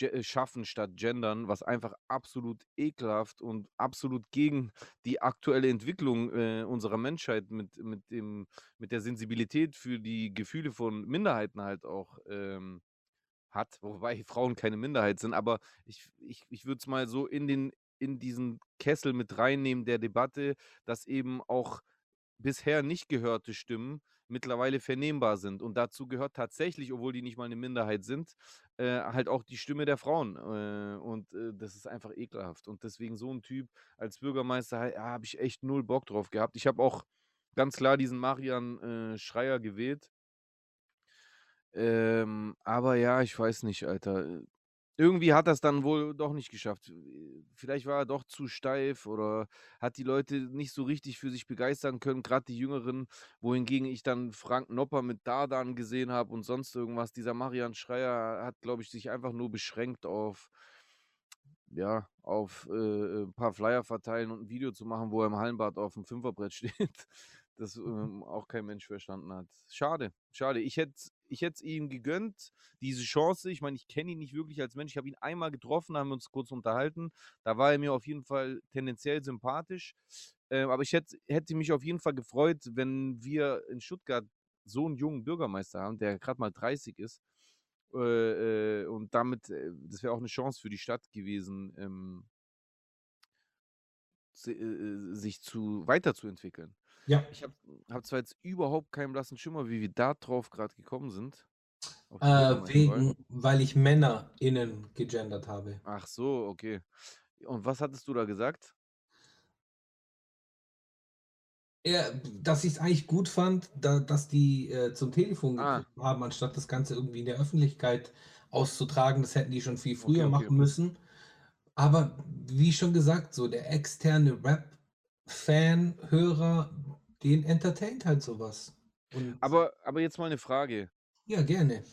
äh, schaffen statt gendern, was einfach absolut ekelhaft und absolut gegen die aktuelle Entwicklung äh, unserer Menschheit mit, mit, dem, mit der Sensibilität für die Gefühle von Minderheiten halt auch ähm, hat, wobei Frauen keine Minderheit sind, aber ich, ich, ich würde es mal so in, den, in diesen Kessel mit reinnehmen der Debatte, dass eben auch bisher nicht gehörte Stimmen mittlerweile vernehmbar sind. Und dazu gehört tatsächlich, obwohl die nicht mal eine Minderheit sind, äh, halt auch die Stimme der Frauen. Äh, und äh, das ist einfach ekelhaft. Und deswegen so ein Typ als Bürgermeister ja, habe ich echt null Bock drauf gehabt. Ich habe auch ganz klar diesen Marian äh, Schreier gewählt. Ähm, aber ja, ich weiß nicht, Alter. Äh, Irgendwie hat er es dann wohl doch nicht geschafft. Äh, Vielleicht war er doch zu steif oder hat die Leute nicht so richtig für sich begeistern können, gerade die Jüngeren, wohingegen ich dann Frank Nopper mit Dardan gesehen habe und sonst irgendwas. Dieser Marian Schreier hat, glaube ich, sich einfach nur beschränkt auf, ja, auf äh, ein paar Flyer verteilen und ein Video zu machen, wo er im Hallenbad auf dem Fünferbrett *laughs* steht. Das ähm, auch kein Mensch verstanden hat. Schade, schade. Ich hätte ich es ihm gegönnt, diese Chance. Ich meine, ich kenne ihn nicht wirklich als Mensch. Ich habe ihn einmal getroffen, haben uns kurz unterhalten. Da war er mir auf jeden Fall tendenziell sympathisch. Ähm, aber ich hätte, hätte mich auf jeden Fall gefreut, wenn wir in Stuttgart so einen jungen Bürgermeister haben, der gerade mal 30 ist. Äh, äh, und damit, äh, das wäre auch eine Chance für die Stadt gewesen, ähm, äh, äh, sich zu weiterzuentwickeln. Ja. Ich habe hab zwar jetzt überhaupt keinen blassen Schimmer, wie wir da drauf gerade gekommen sind. auf Äh, wegen, weil ich MännerInnen gegendert habe. Ach so, okay. Und was hattest du da gesagt? Ja, dass ich es eigentlich gut fand, da, dass die äh, zum Telefon Ah. gegriffen haben, anstatt das Ganze irgendwie in der Öffentlichkeit auszutragen. Das hätten die schon viel früher Okay, okay. machen müssen. Aber wie schon gesagt, so der externe Rap-Fan, Hörer, den entertaint halt sowas. Und Aber, aber jetzt mal eine Frage. ja, gerne.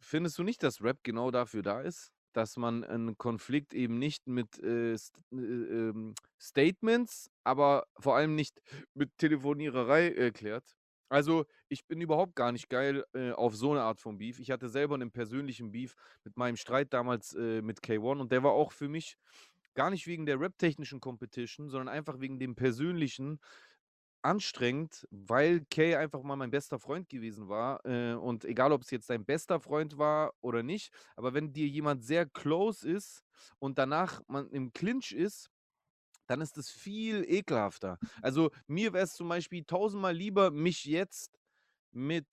Findest du nicht, dass Rap genau dafür da ist? Dass man einen Konflikt eben nicht mit äh, St äh, ähm, Statements, aber vor allem nicht mit Telefoniererei äh, klärt? Also, ich bin überhaupt gar nicht geil äh, auf so eine Art von Beef. Ich hatte selber einen persönlichen Beef mit meinem Streit damals äh, mit K1 und der war auch für mich gar nicht wegen der rap-technischen Competition, sondern einfach wegen dem persönlichen anstrengend, weil Kay einfach mal mein bester Freund gewesen war. Äh, und egal, ob es jetzt dein bester Freund war oder nicht, aber wenn dir jemand sehr close ist und danach man im Clinch ist, dann ist es viel ekelhafter. Also mir wäre es zum Beispiel tausendmal lieber, mich jetzt mit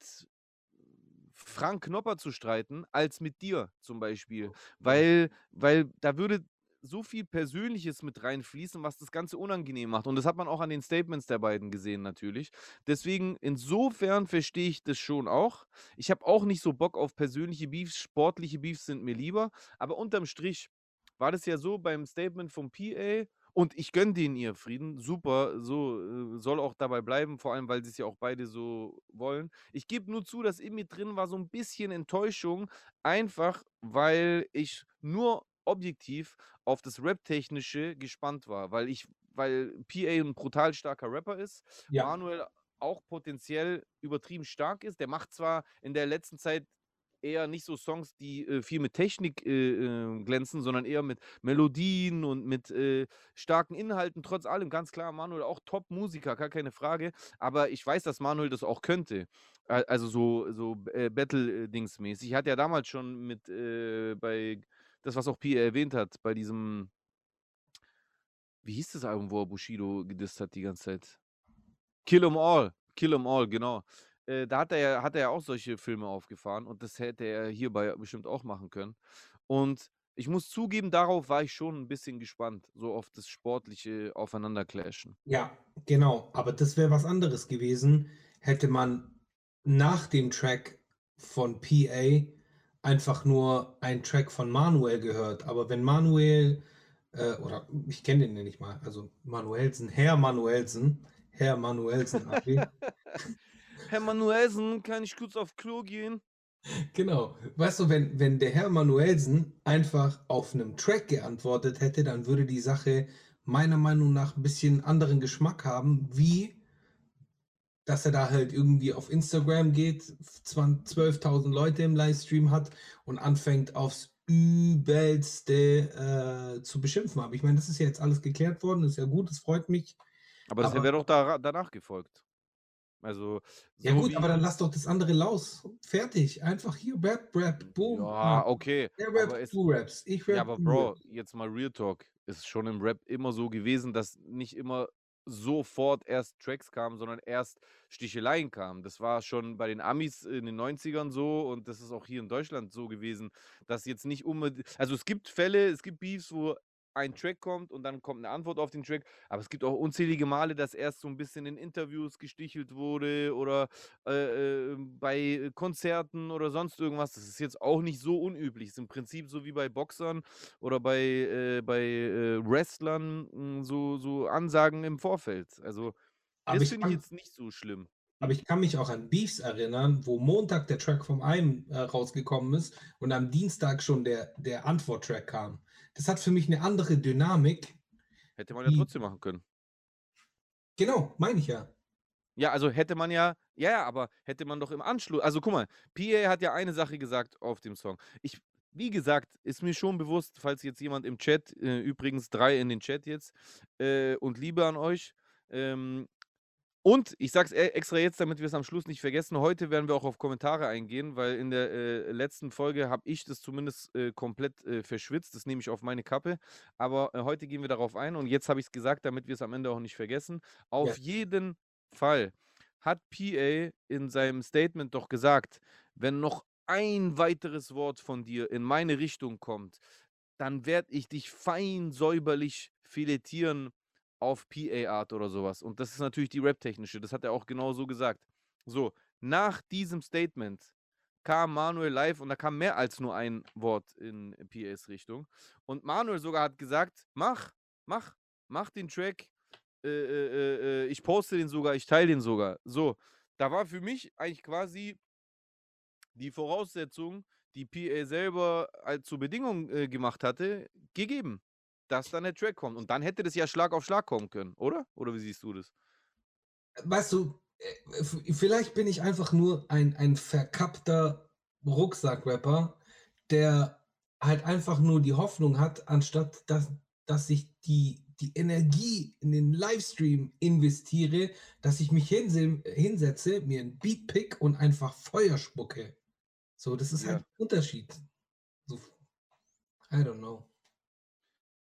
Frank Knopper zu streiten, als mit dir zum Beispiel. Weil, weil da würde so viel Persönliches mit reinfließen, was das Ganze unangenehm macht. Und das hat man auch an den Statements der beiden gesehen, natürlich. Deswegen, insofern verstehe ich das schon auch. Ich habe auch nicht so Bock auf persönliche Beefs. Sportliche Beefs sind mir lieber. Aber unterm Strich war das ja so beim Statement vom PA. Und ich gönne denen ihr Frieden. Super, so äh, soll auch dabei bleiben, vor allem, weil sie es ja auch beide so wollen. Ich gebe nur zu, dass in mir drin war so ein bisschen Enttäuschung, einfach weil ich nur objektiv auf das Rap-Technische gespannt war, weil ich, weil PA ein brutal starker Rapper ist, Ja. Manuel auch potenziell übertrieben stark ist. Der macht zwar in der letzten Zeit eher nicht so Songs, die äh, viel mit Technik äh, äh, glänzen, sondern eher mit Melodien und mit äh, starken Inhalten. Trotz allem, ganz klar, Manuel auch Top-Musiker, gar keine Frage. Aber ich weiß, dass Manuel das auch könnte. Al- Also so, so äh, Battle-Dings-mäßig. Hat ja damals schon mit äh, bei das, was auch Pia erwähnt hat, bei diesem, wie hieß das Album, wo er Bushido gedisst hat die ganze Zeit? Kill 'em All. Kill 'em All, genau. Äh, da hat er ja hat er ja auch solche Filme aufgefahren und das hätte er hierbei bestimmt auch machen können. Und ich muss zugeben, darauf war ich schon ein bisschen gespannt, so auf das sportliche Aufeinanderclashen. Ja, genau. Aber das wäre was anderes gewesen, hätte man nach dem Track von PA einfach nur einen Track von Manuel gehört. Aber wenn Manuel, äh, oder ich kenne den ja nicht mal, also Manuelsen, Herr Manuelsen, Herr Manuelsen *laughs* AG, Herr Manuelsen, kann ich kurz auf Klo gehen? Genau. Weißt du, wenn, wenn der Herr Manuelsen einfach auf einem Track geantwortet hätte, dann würde die Sache meiner Meinung nach ein bisschen anderen Geschmack haben, wie dass er da halt irgendwie auf Instagram geht, 20 12.000 Leute im Livestream hat und anfängt aufs Übelste äh, zu beschimpfen. Aber ich meine, das ist ja jetzt alles geklärt worden, ist ja gut, das freut mich. Aber das wäre doch da, danach gefolgt. Also, Ja so gut, wie, aber dann lass doch das andere los. Fertig. Einfach hier Rap, Rap, boom. Ja, ah. okay. Er aber rappt, du rappst. Ich rap, Ja, aber Bro, jetzt mal Real Talk. Ist schon im Rap immer so gewesen, dass nicht immer sofort erst Tracks kamen, sondern erst Sticheleien kamen. Das war schon bei den Amis in den 90ern so und das ist auch hier in Deutschland so gewesen, dass jetzt nicht unbedingt. Also es gibt Fälle, es gibt Beefs, wo ein Track kommt und dann kommt eine Antwort auf den Track, aber es gibt auch unzählige Male, dass erst so ein bisschen in Interviews gestichelt wurde oder äh, äh, bei Konzerten oder sonst irgendwas. Das ist jetzt auch nicht so unüblich. Ist im Prinzip so wie bei Boxern oder bei, äh, bei äh, Wrestlern mh, so, so Ansagen im Vorfeld. Also Aber das finde ich jetzt nicht so schlimm. aber ich kann mich auch an Beefs erinnern, wo Montag der Track vom einen äh, rausgekommen ist und am Dienstag schon der, der Antworttrack kam. Das hat für mich eine andere Dynamik. Hätte man ja trotzdem machen können. Genau, meine ich ja. Ja, also hätte man ja, ja, ja, aber hätte man doch im Anschluss, also guck mal, PA hat ja eine Sache gesagt auf dem Song. Ich, wie gesagt, ist mir schon bewusst, falls jetzt jemand im Chat, äh, übrigens drei in den Chat jetzt, äh, und Liebe an euch. Ähm, und ich sag's e- extra jetzt, damit wir es am Schluss nicht vergessen. Heute werden wir auch auf Kommentare eingehen, weil in der äh, letzten Folge habe ich das zumindest äh, komplett äh, verschwitzt. Das nehme ich auf meine Kappe. Aber äh, heute gehen wir darauf ein und jetzt habe ich es gesagt, damit wir es am Ende auch nicht vergessen. Auf Ja. jeden Fall hat PA in seinem Statement doch gesagt, wenn noch ein weiteres Wort von dir in meine Richtung kommt, dann werde ich dich fein säuberlich filetieren auf PA-Art oder sowas. Und das ist natürlich die Rap-technische, das hat er auch genau so gesagt. So, nach diesem Statement kam Manuel live und da kam mehr als nur ein Wort in PAs Richtung. Und Manuel sogar hat gesagt, mach, mach, mach den Track, äh, äh, äh, äh, ich poste den sogar, ich teile den sogar. So, da war für mich eigentlich quasi die Voraussetzung, die PA selber als zur Bedingung äh, gemacht hatte, gegeben, dass dann der Track kommt. Und dann hätte das ja Schlag auf Schlag kommen können, oder? Oder wie siehst du das? Weißt du, äh, vielleicht bin ich einfach nur ein, ein verkappter Rucksackrapper, der halt einfach nur die Hoffnung hat, anstatt dass, dass ich die, die Energie in den Livestream investiere, dass ich mich hinse hinsetze, mir ein Beat pick und einfach Feuer spucke. So, das ist Ja. halt ein Unterschied. So, I don't know.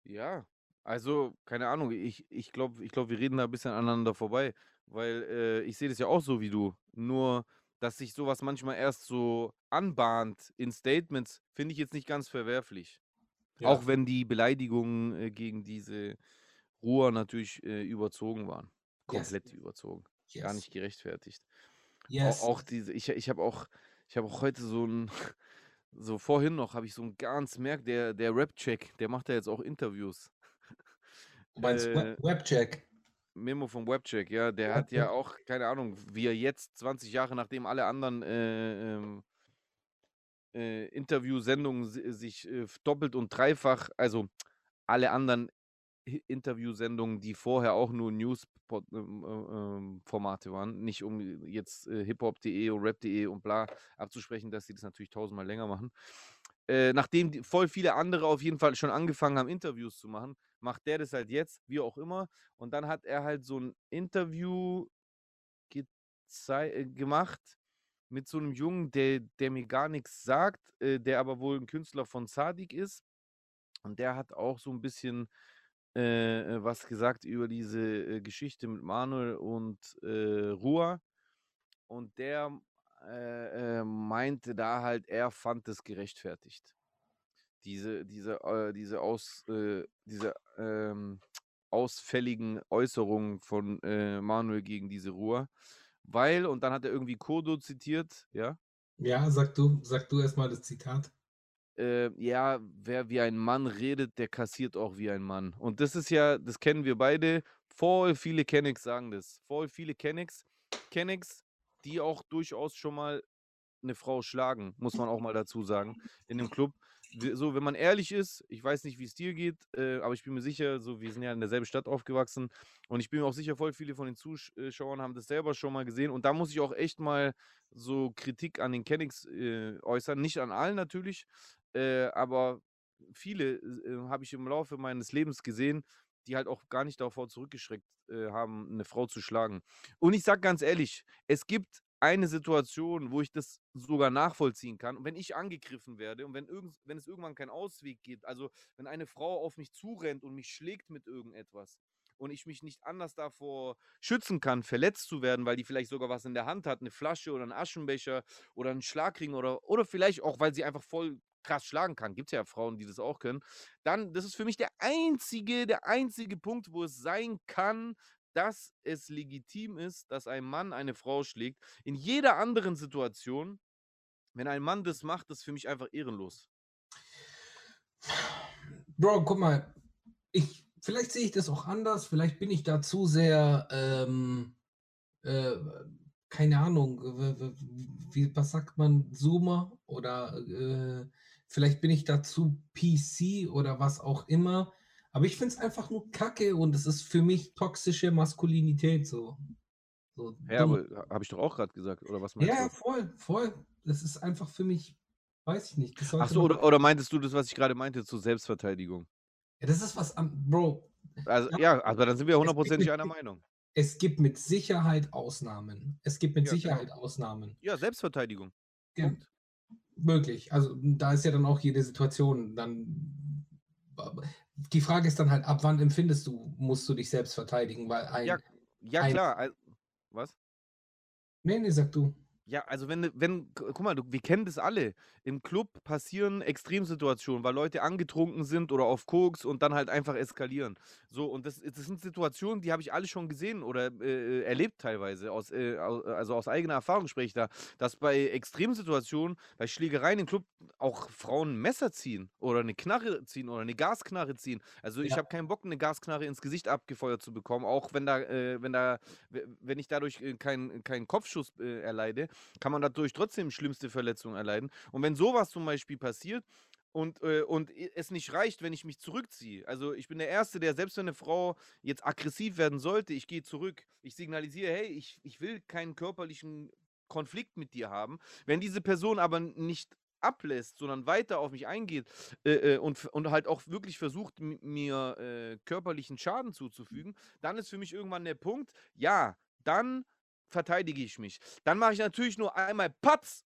Ja, also, keine Ahnung, ich, ich glaube, ich glaub, wir reden da ein bisschen aneinander vorbei, weil äh, ich sehe das ja auch so wie du. Nur, dass sich sowas manchmal erst so anbahnt in Statements, finde ich jetzt nicht ganz verwerflich. Ja. Auch wenn die Beleidigungen äh, gegen diese Ruhr natürlich äh, überzogen waren. Yes. Komplett überzogen. Gar Yes. nicht gerechtfertigt. Yes. Auch diese, ich, ich habe auch, ich habe auch heute so ein, *laughs* so vorhin noch, habe ich so einen ganz merk, der, der Rap-Check, der macht ja jetzt auch Interviews. *laughs* Du meinst äh, Web Webcheck. Memo vom Webcheck, ja, der hat ja auch, keine Ahnung, wie er jetzt 20 Jahre nachdem alle anderen äh, ähm, äh, Interviewsendungen si- sich äh, doppelt und dreifach, also alle anderen Interviewsendungen, die vorher auch nur News-Formate waren. Nicht um jetzt äh, hiphop.de und rap.de und bla abzusprechen, dass sie das natürlich tausendmal länger machen. Äh, nachdem die, voll viele andere auf jeden Fall schon angefangen haben, Interviews zu machen, macht der das halt jetzt, wie auch immer. Und dann hat er halt so ein Interview äh, gemacht mit so einem Jungen, der, der mir gar nichts sagt, äh, der aber wohl ein Künstler von Sadik ist. Und der hat auch so ein bisschen äh, äh, was gesagt über diese äh, Geschichte mit Manuel und äh, Rua. Und der äh, äh, meinte da halt, er fand es gerechtfertigt. Diese, diese, diese, Aus, diese ähm, ausfälligen Äußerungen von Manuel gegen diese Ruhr. Weil, und dann hat er irgendwie Kodo zitiert, ja, Ja, sag du, sag du erstmal das Zitat. Äh, ja, wer wie ein Mann redet, der kassiert auch wie ein Mann. Und das ist ja, das kennen wir beide. Voll viele Kennex sagen das. Voll viele Kennex, Kennex, die auch durchaus schon mal eine Frau schlagen, muss man auch mal dazu sagen, in dem Club. So, wenn man ehrlich ist, ich weiß nicht, wie es dir geht, äh, aber ich bin mir sicher, so, wir sind ja in derselben Stadt aufgewachsen und ich bin mir auch sicher, voll viele von den Zuschauern haben das selber schon mal gesehen und da muss ich auch echt mal so Kritik an den Kennex äh, äußern. Nicht an allen natürlich, äh, aber viele äh, habe ich im Laufe meines Lebens gesehen, die halt auch gar nicht davor zurückgeschreckt äh, haben, eine Frau zu schlagen. Und ich sage ganz ehrlich, es gibt eine Situation, wo ich das sogar nachvollziehen kann. Und wenn ich angegriffen werde und wenn, irgend, wenn es irgendwann keinen Ausweg gibt, also wenn eine Frau auf mich zurennt und mich schlägt mit irgendetwas und ich mich nicht anders davor schützen kann, verletzt zu werden, weil die vielleicht sogar was in der Hand hat, eine Flasche oder einen Aschenbecher oder einen Schlagring oder, oder vielleicht auch, weil sie einfach voll krass schlagen kann. Gibt ja Frauen, die das auch können. Dann, das ist für mich der einzige, der einzige Punkt, wo es sein kann, dass es legitim ist, dass ein Mann eine Frau schlägt. In jeder anderen Situation, wenn ein Mann das macht, ist für mich einfach ehrenlos. Bro, guck mal, ich, vielleicht sehe ich das auch anders, vielleicht bin ich da zu sehr, ähm, äh, keine Ahnung, wie, was sagt man, Zoomer oder äh, vielleicht bin ich da zu PC oder was auch immer. Aber ich finde es einfach nur Kacke und es ist für mich toxische Maskulinität so. so Ja, dumm. aber habe ich doch auch gerade gesagt, oder was meinst Ja, du? voll, voll. Das ist einfach für mich, weiß ich nicht. Ach so, oder, oder meintest du das, was ich gerade meinte, zur Selbstverteidigung? ja, das ist was Bro. Also, Ja, ja, aber dann sind wir hundertprozentig einer Meinung. es gibt mit Sicherheit Ausnahmen. Es gibt mit Ja, genau. Sicherheit Ausnahmen. Ja, Selbstverteidigung. Ja, Punkt. Möglich. Also da ist ja dann auch jede Situation dann. Die Frage ist dann halt, ab wann empfindest du, musst du dich selbst verteidigen, weil Ja, ein, ja ein, klar. Was? nee, nee, sag du. Ja, also wenn, wenn, gu- guck mal, du, wir kennen das alle. Im Club passieren Extremsituationen, weil Leute angetrunken sind oder auf Koks und dann halt einfach eskalieren. So, und das, das sind Situationen, die habe ich alle schon gesehen oder äh, erlebt teilweise. Aus, äh, au- also aus eigener Erfahrung spreche ich da, dass bei Extremsituationen, bei Schlägereien im Club auch Frauen ein Messer ziehen oder eine Knarre ziehen oder eine Gasknarre ziehen. Also ich Ja, habe keinen Bock, eine Gasknarre ins Gesicht abgefeuert zu bekommen, auch wenn da, äh, wenn da, wenn ich dadurch äh, keinen keinen Kopfschuss äh, erleide kann man dadurch trotzdem schlimmste Verletzungen erleiden. Und wenn sowas zum Beispiel passiert und, äh, und es nicht reicht, wenn ich mich zurückziehe, also ich bin der Erste, der selbst wenn eine Frau jetzt aggressiv werden sollte, ich gehe zurück, ich signalisiere, hey, ich, ich will keinen körperlichen Konflikt mit dir haben. Wenn diese Person aber nicht ablässt, sondern weiter auf mich eingeht äh, äh, und, und halt auch wirklich versucht, mi- mir äh, körperlichen Schaden zuzufügen, dann ist für mich irgendwann der Punkt, ja, dann verteidige ich mich. Dann mache ich natürlich nur einmal Patz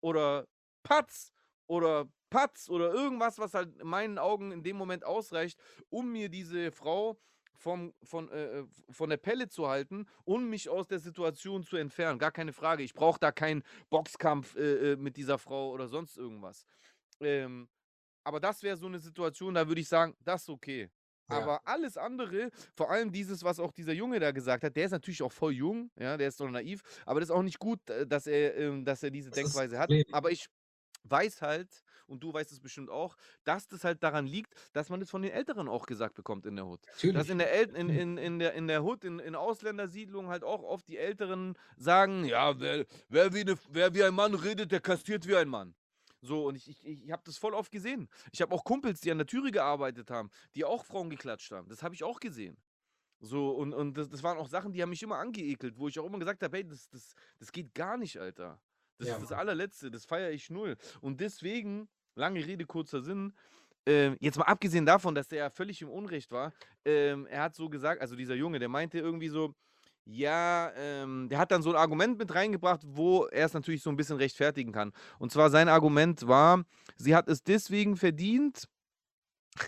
oder Patz oder Patz oder irgendwas, was halt in meinen Augen in dem Moment ausreicht, um mir diese Frau vom, von, äh, äh, von der Pelle zu halten und mich aus der Situation zu entfernen. Gar keine Frage. Ich brauche da keinen Boxkampf äh, äh, mit dieser Frau oder sonst irgendwas. Ähm, aber das wäre so eine Situation, da würde ich sagen, das ist okay. Ja, Aber alles andere, vor allem dieses, was auch dieser Junge da gesagt hat, der ist natürlich auch voll jung, ja, der ist doch naiv, aber das ist auch nicht gut, äh, dass er, ähm, dass er diese das Denkweise hat. Aber ich weiß halt, und du weißt es bestimmt auch, dass das halt daran liegt, dass man das von den Älteren auch gesagt bekommt in der Hut. Dass Natürlich. in der, El in, in, in der, in der Hut, in, in Ausländersiedlungen halt auch oft die Älteren sagen, ja, wer, wer, wie eine, wer wie ein Mann redet, der kastriert wie ein Mann. So, und ich, ich, ich habe das voll oft gesehen. Ich habe auch Kumpels, die an der Türe gearbeitet haben, die auch Frauen geklatscht haben. Das habe ich auch gesehen. So, und, und das, das waren auch Sachen, die haben mich immer angeekelt, wo ich auch immer gesagt habe, hey, das, das, das geht gar nicht, Alter. Das Ja, ist das allerletzte, das feiere ich null. Und deswegen, lange Rede, kurzer Sinn, ähm, jetzt mal abgesehen davon, dass der ja völlig im Unrecht war, ähm, er hat so gesagt, also dieser Junge, der meinte irgendwie so, ja, ähm, der hat dann so ein Argument mit reingebracht, wo er es natürlich so ein bisschen rechtfertigen kann. Und zwar sein Argument war, sie hat es deswegen verdient,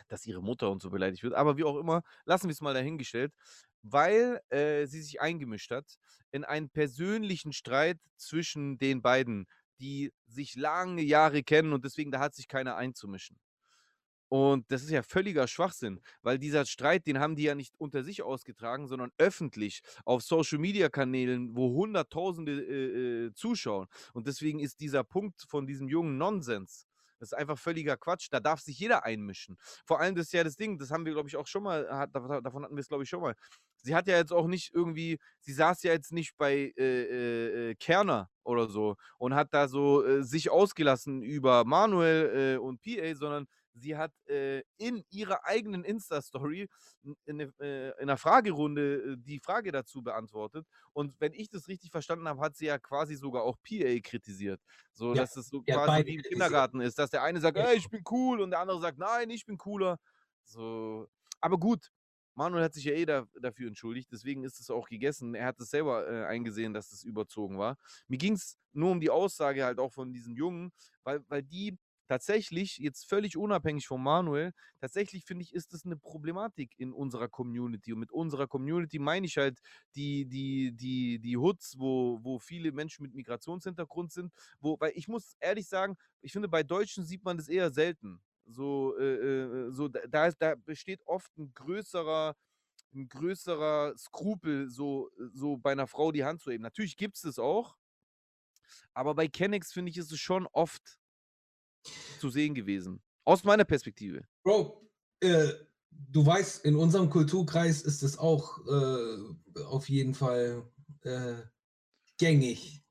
dass ihre Mutter und so beleidigt wird, aber wie auch immer, lassen wir es mal dahingestellt, weil äh, sie sich eingemischt hat in einen persönlichen Streit zwischen den beiden, die sich lange Jahre kennen und deswegen da hat sich keiner einzumischen. Und das ist ja völliger Schwachsinn, weil dieser Streit, den haben die ja nicht unter sich ausgetragen, sondern öffentlich auf Social-Media-Kanälen, wo Hunderttausende äh, äh, zuschauen. Und deswegen ist dieser Punkt von diesem jungen Nonsens, das ist einfach völliger Quatsch. Da darf sich jeder einmischen. Vor allem das ist ja das Ding, das haben wir, glaube ich, auch schon mal, hat, dav- davon hatten wir es, glaube ich, schon mal. Sie hat ja jetzt auch nicht irgendwie, sie saß ja jetzt nicht bei äh, äh, äh, Kerner oder so und hat da so äh, sich ausgelassen über Manuel äh, und PA, sondern sie hat äh, in ihrer eigenen Insta-Story n- in, ne- äh, in einer Fragerunde äh, die Frage dazu beantwortet. Und wenn ich das richtig verstanden habe, hat sie ja quasi sogar auch PA kritisiert. So, Ja, dass es so hat quasi wie im. Kindergarten ist, dass der eine sagt, Ja. ey, ich bin cool und der andere sagt, nein, ich bin cooler. So, aber gut. Manuel hat sich ja eh da, dafür entschuldigt, deswegen ist es auch gegessen. Er hat es selber äh, eingesehen, dass es überzogen war. Mir ging es nur um die Aussage halt auch von diesen Jungen, weil, weil die tatsächlich, jetzt völlig unabhängig von Manuel, tatsächlich finde ich, ist das eine Problematik in unserer Community. Und mit unserer Community meine ich halt die, die, die, die Hoods, wo, wo viele Menschen mit Migrationshintergrund sind. Wo, weil ich muss ehrlich sagen, ich finde, bei Deutschen sieht man das eher selten. So, äh, äh, so da, da, besteht oft ein größerer, ein größerer Skrupel, so, so bei einer Frau die Hand zu heben. Natürlich gibt es das auch, aber bei Kennex finde ich, ist es schon oft zu sehen gewesen. Aus meiner Perspektive. Bro, äh, du weißt, in unserem Kulturkreis ist es auch äh, auf jeden Fall äh, gängig.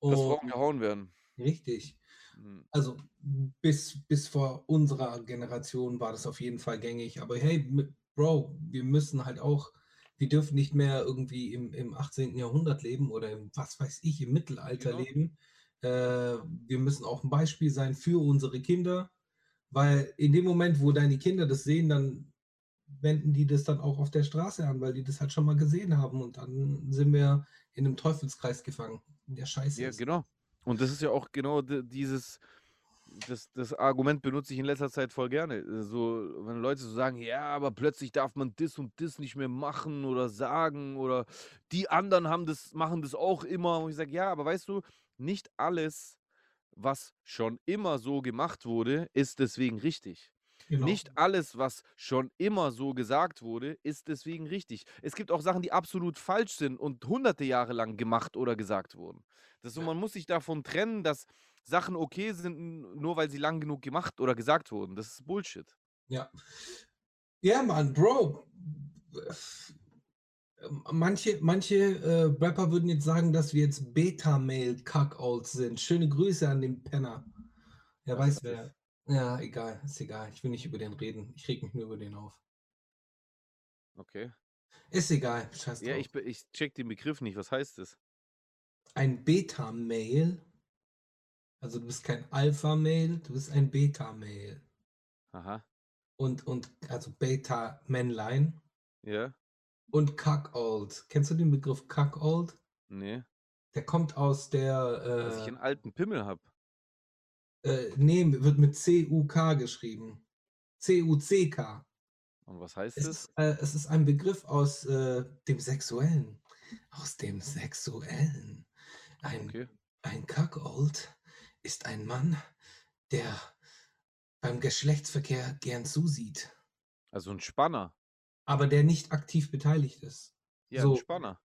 Dass Und Frauen gehauen werden. richtig. Hm. Also bis, bis vor unserer Generation war das auf jeden Fall gängig. Aber hey, Bro, wir müssen halt auch, wir dürfen nicht mehr irgendwie im, im 18. Jahrhundert leben oder im, was weiß ich, im Mittelalter Genau. leben. Äh, wir müssen auch ein Beispiel sein für unsere Kinder, weil in dem Moment, wo deine Kinder das sehen, dann wenden die das dann auch auf der Straße an, weil die das halt schon mal gesehen haben und dann sind wir in einem Teufelskreis gefangen, in der Scheiße Ja, ist. genau. Und das ist ja auch genau di- dieses, das, das Argument benutze ich in letzter Zeit voll gerne. So, wenn Leute so sagen, ja, aber plötzlich darf man das und das nicht mehr machen oder sagen oder die anderen haben das, machen das auch immer. Und ich sage, ja, aber weißt du, nicht alles, was schon immer so gemacht wurde, ist deswegen richtig. Genau. Nicht alles, was schon immer so gesagt wurde, ist deswegen richtig. Es gibt auch Sachen, die absolut falsch sind und hunderte Jahre lang gemacht oder gesagt wurden. Das so, man muss sich davon trennen, dass Sachen okay sind, nur weil sie lang genug gemacht oder gesagt wurden. Das ist Bullshit. Ja. Ja, Mann, Bro. Manche, manche äh, Rapper würden jetzt sagen, dass wir jetzt Beta-Mail-Cuckolds sind. Schöne Grüße an den Penner. Was weiß wer. Ja, egal, ist egal. Ich will nicht über den reden. Ich reg mich nur über den auf. Okay. Ist egal, scheiß Ja, ich, ich check den Begriff nicht. Was heißt das? Ein Beta-Mail. Also du bist kein Alpha-Mail, du bist ein Beta-Mail. Aha. Und, und also Beta-Männlein Ja? Und Cuckold. Kennst du den Begriff Cuckold? Nee. Der kommt aus der. Dass ich Äh, einen alten Pimmel hab. äh, nee, wird mit C-U-K geschrieben. C-U-C-K. Und was heißt Es das? ist, äh, es ist ein Begriff aus äh, dem Sexuellen. Aus dem Sexuellen. Ein, Okay. ein Cuckold ist ein Mann, der beim Geschlechtsverkehr gern zusieht, Also ein Spanner. Aber der nicht aktiv beteiligt ist. Ja, So. ein Spanner.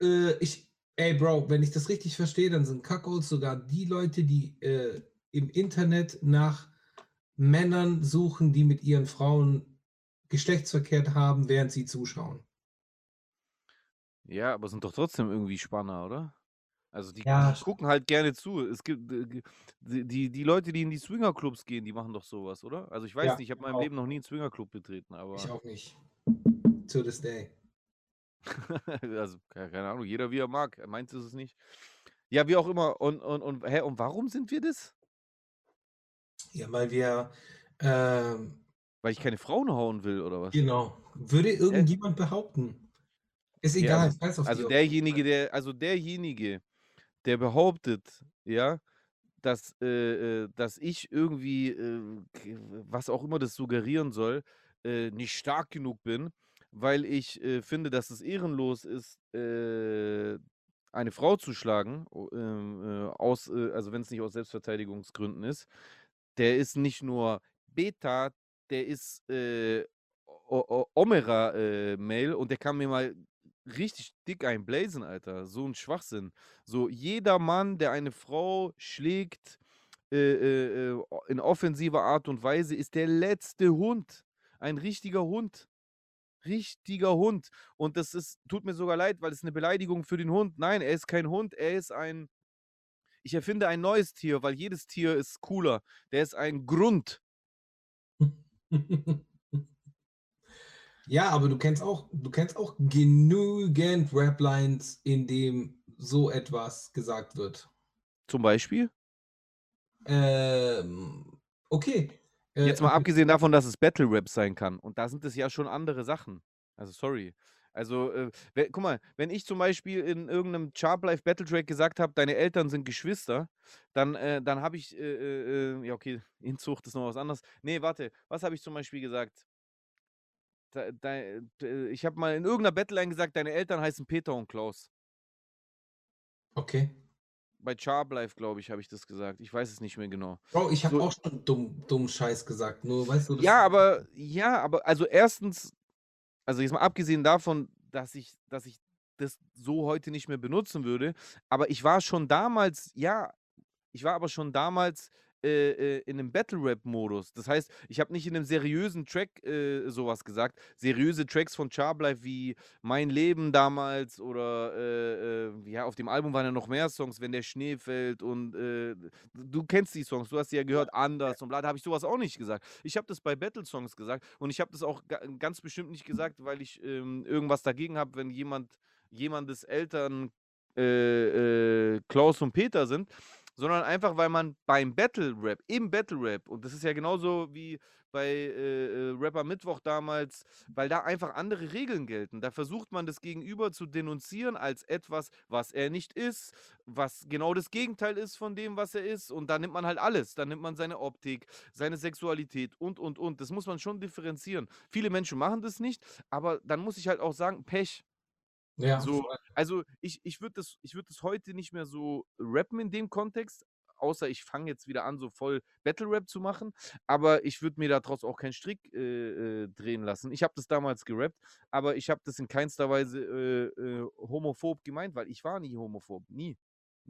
Äh, ich, ey Bro, wenn ich das richtig verstehe, dann sind Cuckolds sogar die Leute, die äh, im Internet nach Männern suchen, die mit ihren Frauen Geschlechtsverkehr haben, während sie zuschauen. Ja, aber sind doch trotzdem irgendwie Spanner, oder? Also die, Ja, die gucken halt gerne zu. Es gibt äh, die, die, die Leute, die in die Swingerclubs gehen, die machen doch sowas, oder? Also ich weiß ja, nicht, ich habe in meinem auch. Leben noch nie einen Swingerclub betreten, Ich aber auch nicht. To this day. *laughs* also keine, keine Ahnung, jeder wie er mag. Meins ist es nicht. Ja, wie auch immer. Und, und, und, hä, und warum sind wir das? Ja, weil wir, ähm, Weil ich keine Frauen hauen will, oder was? genau, würde Hä? irgendjemand behaupten. Ist Nee, egal, also, scheiß auf die also auf jeden derjenige, der, also derjenige, der behauptet, ja, dass, äh, äh, dass ich irgendwie, äh, was auch immer das suggerieren soll, äh, nicht stark genug bin, weil ich äh, finde, dass es ehrenlos ist, äh, eine Frau zu schlagen, ähm, äh, aus, äh, also wenn es nicht aus Selbstverteidigungsgründen ist, der ist nicht nur Beta, der ist äh, O- O- Omera äh, und der kann mir mal richtig dick einblazen, Alter. So ein Schwachsinn. So jeder Mann, der eine Frau schlägt äh, äh, äh, in offensiver Art und Weise, ist der letzte Hund. Ein richtiger Hund. Richtiger Hund. Und das ist, tut mir sogar leid, weil es eine Beleidigung für den Hund. Nein, er ist kein Hund, er ist ein. Ich erfinde ein neues Tier, weil jedes Tier ist cooler. Der ist ein Grund. *laughs* *laughs* Ja, aber du kennst auch, du kennst auch genügend Rap-Lines, in dem so etwas gesagt wird. Zum Beispiel. Ähm, okay. Äh, Jetzt mal abgesehen davon, dass es Battle Rap sein kann. Und da sind es ja schon andere Sachen. Also sorry. Also, äh, we- guck mal, wenn ich zum Beispiel in irgendeinem Sharp Life Battle Track gesagt habe, deine Eltern sind Geschwister, dann, äh, dann habe ich, äh, äh, äh, ja okay, *laughs* Inzucht ist noch was anderes. Nee, warte, was habe ich zum Beispiel gesagt? Da, da, d- ich habe mal in irgendeiner Battleline gesagt, deine Eltern heißen Peter und Klaus. okay. Bei Sharp Life, glaube ich, habe ich das gesagt. Ich weiß es nicht mehr genau. Bro, ich habe So, auch schon dumm, dumm Scheiß gesagt. Nur, weißt du, das. ja, aber, ja, aber, also erstens, also jetzt mal abgesehen davon, dass ich, dass ich das so heute nicht mehr benutzen würde, aber ich war schon damals, ja, ich war aber schon damals äh, äh, in einem Battle-Rap-Modus. Das heißt, ich habe nicht in einem seriösen Track äh, sowas gesagt. Seriöse Tracks von Charbleif wie Mein Leben damals oder äh, äh, ja, auf dem Album waren ja noch mehr Songs, wenn der Schnee fällt und äh, du kennst die Songs, du hast sie ja gehört, anders und bla, da habe ich sowas auch nicht gesagt. Ich habe das bei Battle-Songs gesagt und ich habe das auch ga ganz bestimmt nicht gesagt, weil ich ähm, irgendwas dagegen habe, wenn jemand, jemandes Eltern äh, äh, Klaus und Peter sind, sondern einfach, weil man beim Battle Rap, im Battle Rap, und das ist ja genauso wie bei äh, äh, Rapper Mittwoch damals, weil da einfach andere Regeln gelten. Da versucht man das Gegenüber zu denunzieren als etwas, was er nicht ist, was genau das Gegenteil ist von dem, was er ist. Und da nimmt man halt alles. Da nimmt man seine Optik, seine Sexualität und, und, und. Das muss man schon differenzieren. Viele Menschen machen das nicht, aber dann muss ich halt auch sagen, Pech. Ja, So, voll. also ich, ich würde das, ich würd das heute nicht mehr so rappen in dem Kontext, außer ich fange jetzt wieder an, so voll Battle Rap zu machen. Aber ich würde mir daraus auch keinen Strick äh, äh, drehen lassen. Ich habe das damals gerappt, aber ich habe das in keinster Weise äh, äh, homophob gemeint, weil ich war nie homophob. Nie. Ja,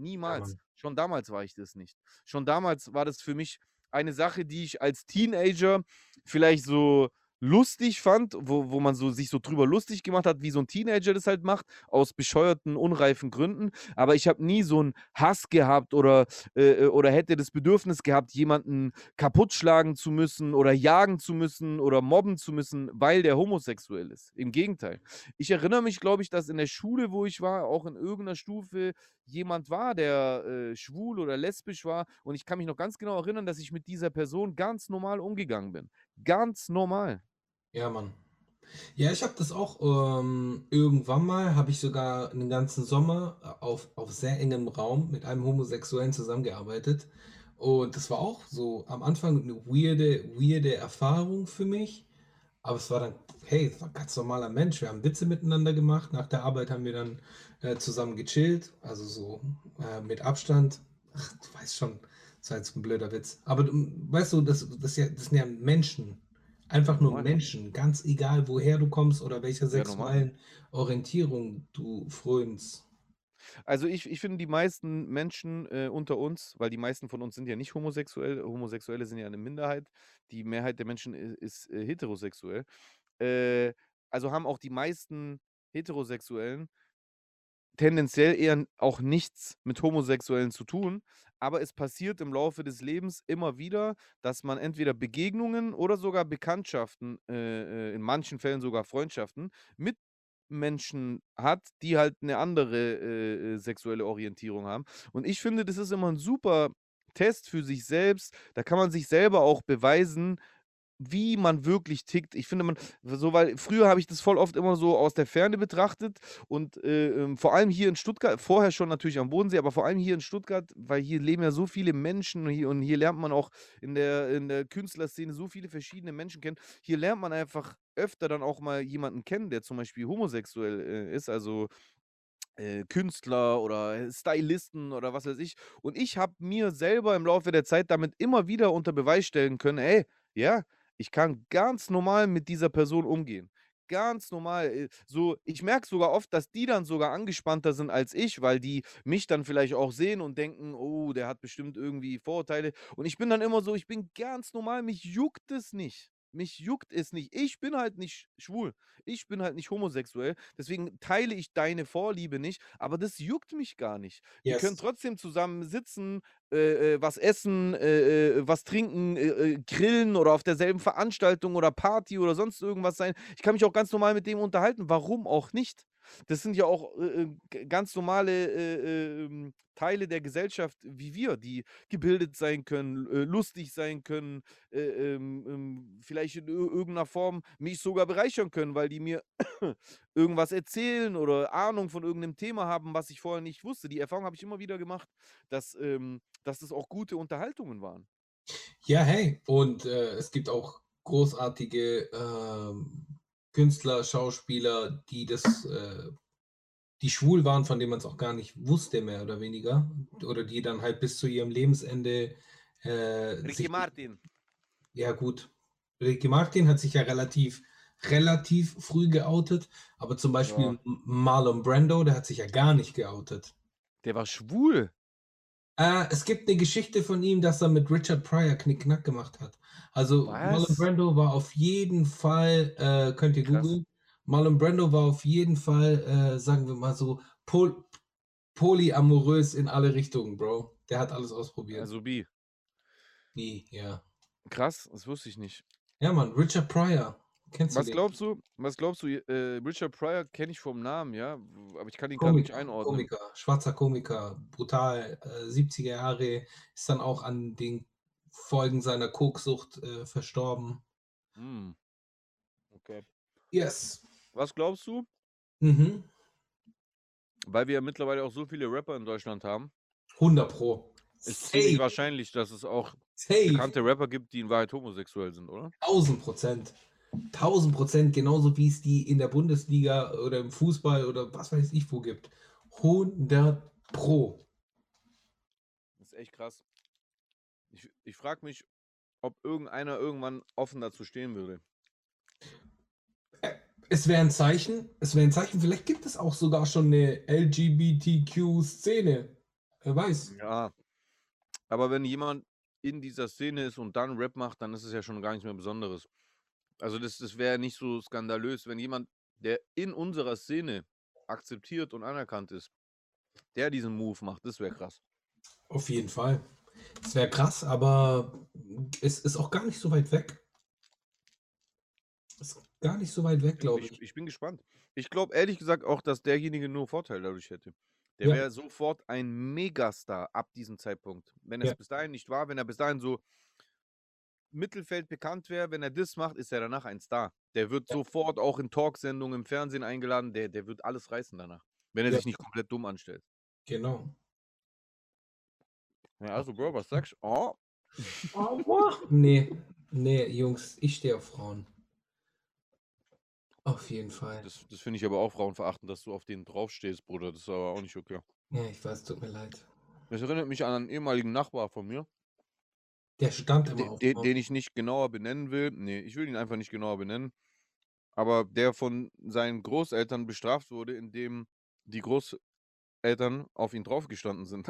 Niemals. Mann. Schon damals war ich das nicht. Schon damals war das für mich eine Sache, die ich als Teenager vielleicht so lustig fand, wo, wo man so sich so drüber lustig gemacht hat, wie so ein Teenager das halt macht, aus bescheuerten, unreifen Gründen. Aber ich habe nie so einen Hass gehabt oder, äh, oder hätte das Bedürfnis gehabt, jemanden kaputt schlagen zu müssen oder jagen zu müssen oder mobben zu müssen, weil der homosexuell ist. Im Gegenteil. Ich erinnere mich, glaube ich, dass in der Schule, wo ich war, auch in irgendeiner Stufe jemand war, der äh, schwul oder lesbisch war. Und ich kann mich noch ganz genau erinnern, dass ich mit dieser Person ganz normal umgegangen bin. Ganz normal. Ja, Mann. Ja, ich habe das auch ähm, irgendwann mal, habe ich sogar einen ganzen Sommer äh, auf, auf sehr engem Raum mit einem Homosexuellen zusammengearbeitet. Und das war auch so am Anfang eine weirde, weirde Erfahrung für mich. Aber es war dann, hey, es war ein ganz normaler Mensch. Wir haben Witze miteinander gemacht. Nach der Arbeit haben wir dann äh, zusammen gechillt. Also so äh, mit Abstand. Ach, du weißt schon, das war jetzt ein blöder Witz. Aber du, weißt du, das, das, ja, das sind ja Menschen. Einfach nur. Menschen. Ganz egal, woher du kommst oder welcher Ja, normal. sexuellen Orientierung du frönst. Also ich, ich finde die meisten Menschen äh, unter uns, weil die meisten von uns sind ja nicht homosexuell, Homosexuelle sind ja eine Minderheit, die Mehrheit der Menschen i- ist, äh, heterosexuell. Äh, also haben auch die meisten Heterosexuellen tendenziell eher auch nichts mit Homosexuellen zu tun, aber es passiert im Laufe des Lebens immer wieder, dass man entweder Begegnungen oder sogar Bekanntschaften, äh, äh, in manchen Fällen sogar Freundschaften mit Menschen hat, die halt eine andere, äh, äh, sexuelle Orientierung haben. Und ich finde, das ist immer ein super Test für sich selbst. Da kann man sich selber auch beweisen wie man wirklich tickt. Ich finde, man so weil früher habe ich das voll oft immer so aus der Ferne betrachtet und, äh, ähm, vor allem hier in Stuttgart vorher schon natürlich am Bodensee, aber vor allem hier in Stuttgart, weil hier leben ja so viele Menschen und hier und hier lernt man auch in der in der Künstlerszene so viele verschiedene Menschen kennen. Hier lernt man einfach öfter dann auch mal jemanden kennen, der zum Beispiel homosexuell, äh, ist, also, äh, Künstler oder Stylisten oder was weiß ich. Und ich habe mir selber im Laufe der Zeit damit immer wieder unter Beweis stellen können: „Ey, ja, ich kann ganz normal mit dieser Person umgehen. Ganz normal. Äh, so, ich merke sogar oft, dass die dann sogar angespannter sind als ich, weil die mich dann vielleicht auch sehen und denken, oh, der hat bestimmt irgendwie Vorurteile. Und ich bin dann immer so, ich bin ganz normal, mich juckt es nicht. Mich juckt es nicht. Ich bin halt nicht schwul. Ich bin halt nicht homosexuell. Deswegen teile ich deine Vorliebe nicht. Aber das juckt mich gar nicht. Wir können trotzdem zusammen sitzen, äh, äh, was essen, äh, äh, was trinken, äh, äh, grillen oder auf derselben Veranstaltung oder Party oder sonst irgendwas sein. Ich kann mich auch ganz normal mit dem unterhalten. Warum auch nicht? Das sind ja auch äh, ganz normale äh, ähm, Teile der Gesellschaft wie wir, die gebildet sein können, äh, lustig sein können, äh, ähm, ähm, vielleicht in irgendeiner Form mich sogar bereichern können, weil die mir *coughs* irgendwas erzählen oder Ahnung von irgendeinem Thema haben, was ich vorher nicht wusste. Die Erfahrung habe ich immer wieder gemacht, dass, ähm, dass das auch gute Unterhaltungen waren. Ja, hey, und äh, es gibt auch großartige ähm, Künstler, Schauspieler, die das, äh, die schwul waren, von denen man es auch gar nicht wusste, mehr oder weniger. Oder die dann halt bis zu ihrem Lebensende. Äh, Ricky Martin. Ja, gut. Ricky Martin hat sich ja relativ, relativ früh geoutet, aber zum Beispiel ja. Marlon Brando, der hat sich ja gar nicht geoutet. Der war schwul. Äh, es gibt eine Geschichte von ihm, dass er mit Richard Pryor Knickknack gemacht hat. Also Marlon Brando war auf jeden Fall, äh, könnt ihr Krass. googeln, Marlon Brando war auf jeden Fall, äh, sagen wir mal so, pol polyamorös in alle Richtungen, Bro. Der hat alles ausprobiert. Also bi. Bi, ja. Krass, das wusste ich nicht. Ja, Mann, Richard Pryor. Kennst was du glaubst du, was glaubst du, äh, Richard Pryor kenne ich vom Namen, ja, aber ich kann ihn gar nicht einordnen. Komiker, schwarzer Komiker, brutal, äh, 70er Jahre, ist dann auch an den Folgen seiner Koksucht äh, verstorben. Hm. Okay. Yes. Was glaubst du? Mhm. Weil wir ja mittlerweile auch so viele Rapper in Deutschland haben. 100 Pro. Ist ziemlich wahrscheinlich, dass es auch Safe. bekannte Rapper gibt, die in Wahrheit homosexuell sind, oder? 1000 Prozent. 1000 Prozent, genauso wie es die in der Bundesliga oder im Fußball oder was weiß ich wo gibt. 100 Pro. Das ist echt krass. Ich, ich frage mich, ob irgendeiner irgendwann offen dazu stehen würde. Es wäre ein Zeichen, es wäre ein Zeichen, vielleicht gibt es auch sogar schon eine LGBTQ-Szene. Wer weiß. Ja. Aber wenn jemand in dieser Szene ist und dann Rap macht, dann ist es ja schon gar nichts mehr Besonderes. Also das das wäre nicht so skandalös, wenn jemand, der in unserer Szene akzeptiert und anerkannt ist, der diesen Move macht, das wäre krass. Auf jeden Fall. Es wäre krass, aber es ist auch gar nicht so weit weg. Ist gar nicht so weit weg, glaube ich. Ich, ich bin gespannt. Ich glaube ehrlich gesagt auch, dass derjenige nur Vorteil dadurch hätte. Der Ja. wäre sofort ein Megastar ab diesem Zeitpunkt. Wenn er es bis dahin nicht war, wenn er bis dahin so Mittelfeld bekannt wäre, wenn er das macht, ist er danach ein Star. Der wird ja. sofort auch in Talksendungen im Fernsehen eingeladen, der, der wird alles reißen danach, wenn er ja. sich nicht komplett dumm anstellt. Genau. Ja, also, Bro, was sagst du? Oh. oh *laughs* nee, nee, Jungs, ich stehe auf Frauen. Auf jeden Fall. Das, das finde ich aber auch frauenverachtend, dass du auf denen draufstehst, Bruder. Das ist aber auch nicht okay. Ja, ich weiß, tut mir leid. Das erinnert mich an einen ehemaligen Nachbar von mir. Der stand immer auf. Den, den ich nicht genauer benennen will. Nee, ich will ihn einfach nicht genauer benennen. Aber der von seinen Großeltern bestraft wurde, indem die Großeltern auf ihn draufgestanden sind.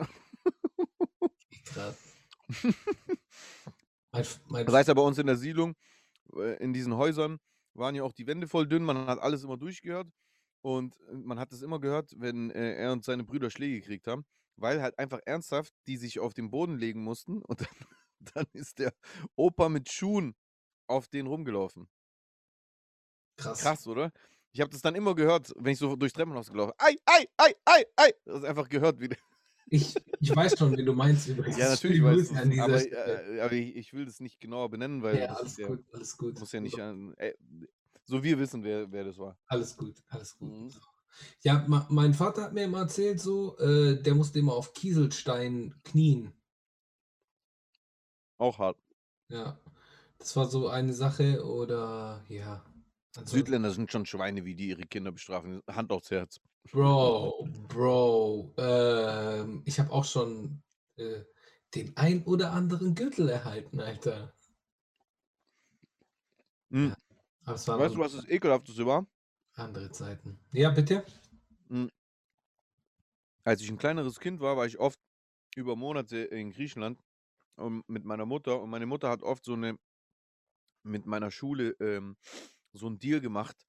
Krass. *laughs* mein, mein das heißt ja bei uns in der Siedlung, äh, in diesen Häusern, waren ja auch die Wände voll dünn, man hat alles immer durchgehört. Und äh, man hat es immer gehört, wenn äh, er und seine Brüder Schläge gekriegt haben, weil halt einfach ernsthaft die sich auf den Boden legen mussten und dann, *laughs* dann ist der Opa mit Schuhen auf den rumgelaufen. Krass. Krass, oder? Ich habe das dann immer gehört, wenn ich so durchs Treppenhaus gelaufen Ei, ei, ei, ei, ei. Das ist einfach gehört, wie der Ich, ich weiß schon, wie du meinst *laughs* übrigens. Ja, natürlich weiß ich aber, äh, aber ich, ich will das nicht genauer benennen, weil Ja, alles ist ja, gut, alles gut. muss ja nicht äh, so wir wissen, wer, wer das war. Alles gut, alles gut. Mhm. Ja, mein Vater hat mir immer erzählt, so, äh, der musste immer auf Kieselstein knien. Auch hart. Ja, das war so eine Sache oder ja. ansonsten- Südländer sind schon Schweine, wie die ihre Kinder bestrafen. Hand aufs Herz. Bro, Bro, ähm, ich habe auch schon äh, den ein oder anderen Gürtel erhalten, Alter. Hm. Waren Weißt du, was das Ekelhafteste war? andere Zeiten. Ja, bitte? Als ich ein kleineres Kind war, war ich oft über Monate in Griechenland ähm, mit meiner Mutter. Und meine Mutter hat oft so eine, mit meiner Schule ähm, so einen Deal gemacht,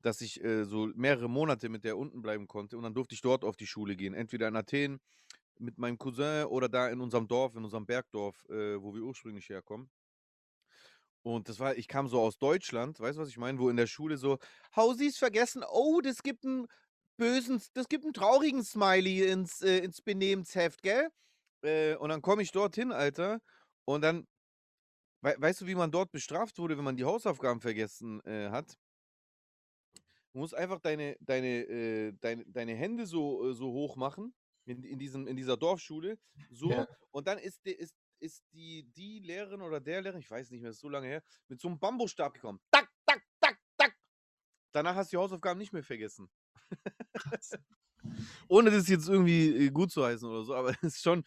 dass ich äh, so mehrere Monate mit der unten bleiben konnte. Und dann durfte ich dort auf die Schule gehen. Entweder in Athen mit meinem Cousin oder da in unserem Dorf, in unserem Bergdorf, äh, wo wir ursprünglich herkommen. Und das war, ich kam so aus Deutschland, weißt du, was ich meine? Wo in der Schule so, Hausis vergessen, oh, das gibt einen bösen, das gibt einen traurigen Smiley ins, äh, ins Benehmensheft, gell? Äh, und dann komme ich dorthin, Alter, und dann, wei weißt du, wie man dort bestraft wurde, wenn man die Hausaufgaben vergessen äh, hat? Du musst einfach deine, deine, äh, deine, deine Hände so, äh, so hoch machen, in, in, diesem, in dieser Dorfschule, so, Ja. und dann ist, die- ist, ist die, die Lehrerin oder der Lehrer, ich weiß nicht mehr, ist so lange her, mit so einem Bambusstab gekommen. Tack, tack, tack, tack. Danach hast du die Hausaufgaben nicht mehr vergessen. Krass. Ohne das jetzt irgendwie äh, gut zu heißen oder so, aber *laughs* es ist schon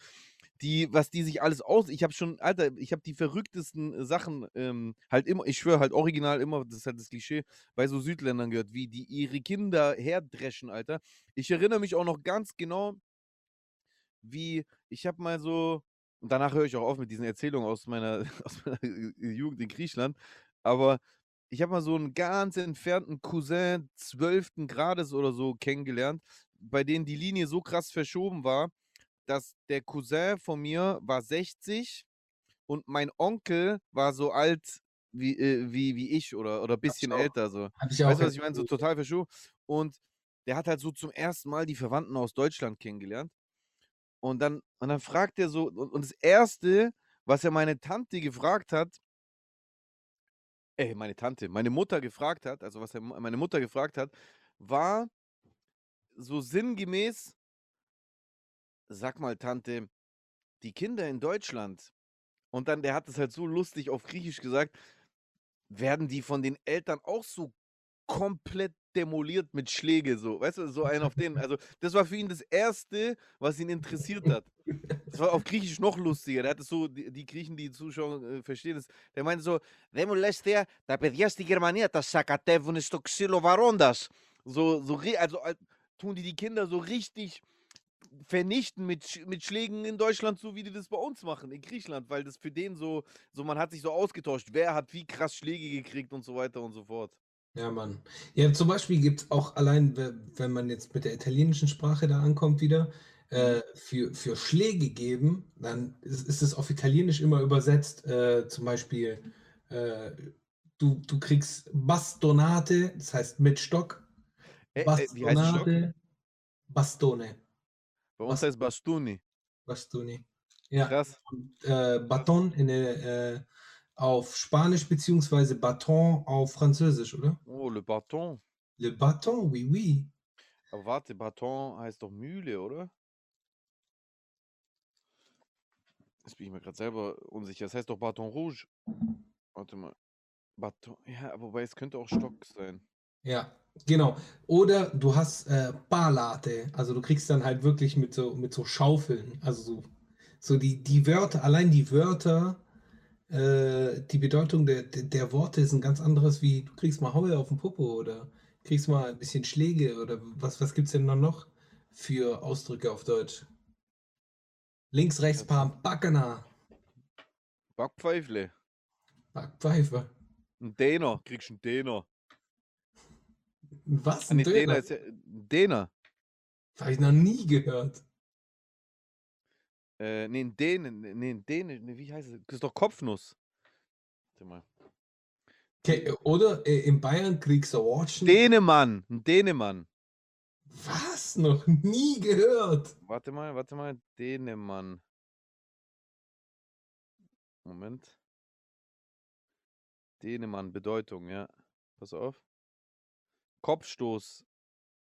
die, was die sich alles aus. Ich habe schon, Alter, ich habe die verrücktesten Sachen ähm, halt immer, ich schwöre halt original immer, das ist halt das Klischee, bei so Südländern gehört, wie die ihre Kinder herdreschen, Alter. Ich erinnere mich auch noch ganz genau, wie ich habe mal so, und danach höre ich auch auf mit diesen Erzählungen aus meiner, *laughs* aus meiner Jugend in Griechenland, aber ich habe mal so einen ganz entfernten Cousin 12. Grades oder so kennengelernt, bei denen die Linie so krass verschoben war, dass der Cousin von mir war 60 und mein Onkel war so alt wie, äh, wie, wie ich oder, oder ein bisschen älter. So. Weißt du, was ich meine? So total verschoben. Und der hat halt so zum ersten Mal die Verwandten aus Deutschland kennengelernt. Und dann, und dann fragt er so, und, und das Erste, was er meine Tante gefragt hat, äh, meine Tante, meine Mutter gefragt hat, also was er meine Mutter gefragt hat, war so sinngemäß, sag mal, Tante, die Kinder in Deutschland, und dann, der hat es halt so lustig auf Griechisch gesagt, werden die von den Eltern auch so komplett demoliert mit Schläge, so, weißt du, so einen auf den, also das war für ihn das Erste, was ihn interessiert hat. Das war auf Griechisch noch lustiger. Der hat es so, die, die Griechen, die Zuschauer äh, verstehen es, der meinte so, δεν μου λες θεία, τα παιδιά στη Γερμανία τα σακατεύουν στο ξύλο βαρώντας. So, so, ri- also äh, tun die die Kinder so richtig vernichten mit, mit Schlägen in Deutschland, so wie die das bei uns machen, in Griechenland, weil das für den so, so man hat sich so ausgetauscht, wer hat wie krass Schläge gekriegt und so weiter und so fort. Ja, Mann. Ja, zum Beispiel gibt es auch allein, we- wenn man jetzt mit der italienischen Sprache da ankommt wieder, äh, für, für Schläge geben, dann ist, ist es auf Italienisch immer übersetzt. Äh, zum Beispiel, äh, du, du kriegst Bastonate, das heißt mit Stock. Äh, äh? Bastonate, Bastone. Bei uns heißt Bastuni. Bastoni. Ja, Krass. und, äh, Baton in der, äh, auf Spanisch beziehungsweise Baton auf Französisch, oder? Oh, le Bâton. Le Baton, oui, oui. Aber warte, Bâton heißt doch Mühle, oder? Jetzt bin ich mir gerade selber unsicher. Das heißt doch Bâton Rouge. Warte mal. Bâton. Ja, wobei es könnte auch Stock sein. Ja, genau. Oder du hast äh, Palate, also du kriegst dann halt wirklich mit so, mit so Schaufeln, also so, so die, die Wörter, allein die Wörter, äh, die Bedeutung der, der, der Worte ist ein ganz anderes, wie du kriegst mal Haue auf den Popo oder kriegst mal ein bisschen Schläge oder was, was gibt es denn dann noch für Ausdrücke auf Deutsch? Links, rechts. Pam, Backena, Backpfeifle. Backpfeife. Ein Däner. Kriegst einen Däner. Was? Ein nee, Däner Döner? ist ja Däner. Habe ich noch nie gehört. Äh, nee, 'n Dänen, nee, 'n Däne, ne, wie heißt es? Das ist doch Kopfnuss. Warte mal. Okay, oder äh, in Bayern kriegst du Watschen. Dänemann, 'n Dänemann. Was? Noch nie gehört. Warte mal, warte mal, Dänemann. Moment. Dänemann, Bedeutung, ja. Pass auf. Kopfstoß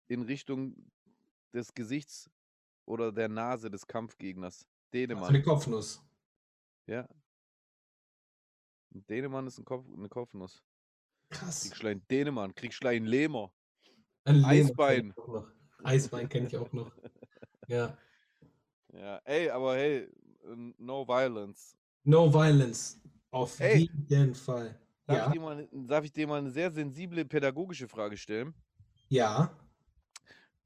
in Richtung des Gesichts oder der Nase des Kampfgegners. Also eine Dänemann. Kopfnuss. Ja. Dänemann ist 'n Kopf 'ne Kopfnuss. Krass. Kriegst gleich 'n Dänemann, kriegst gleich 'n Lähmer. Ein Lehmer kenn Eisbein. Eisbein kenne ich auch noch. *laughs* Ja. Ja, ey, aber hey, no violence. No violence. Auf Ey. jeden Fall. Darf Ja. ich dir mal 'ne darf ich dir mal 'ne sehr sensible pädagogische Frage stellen? Ja.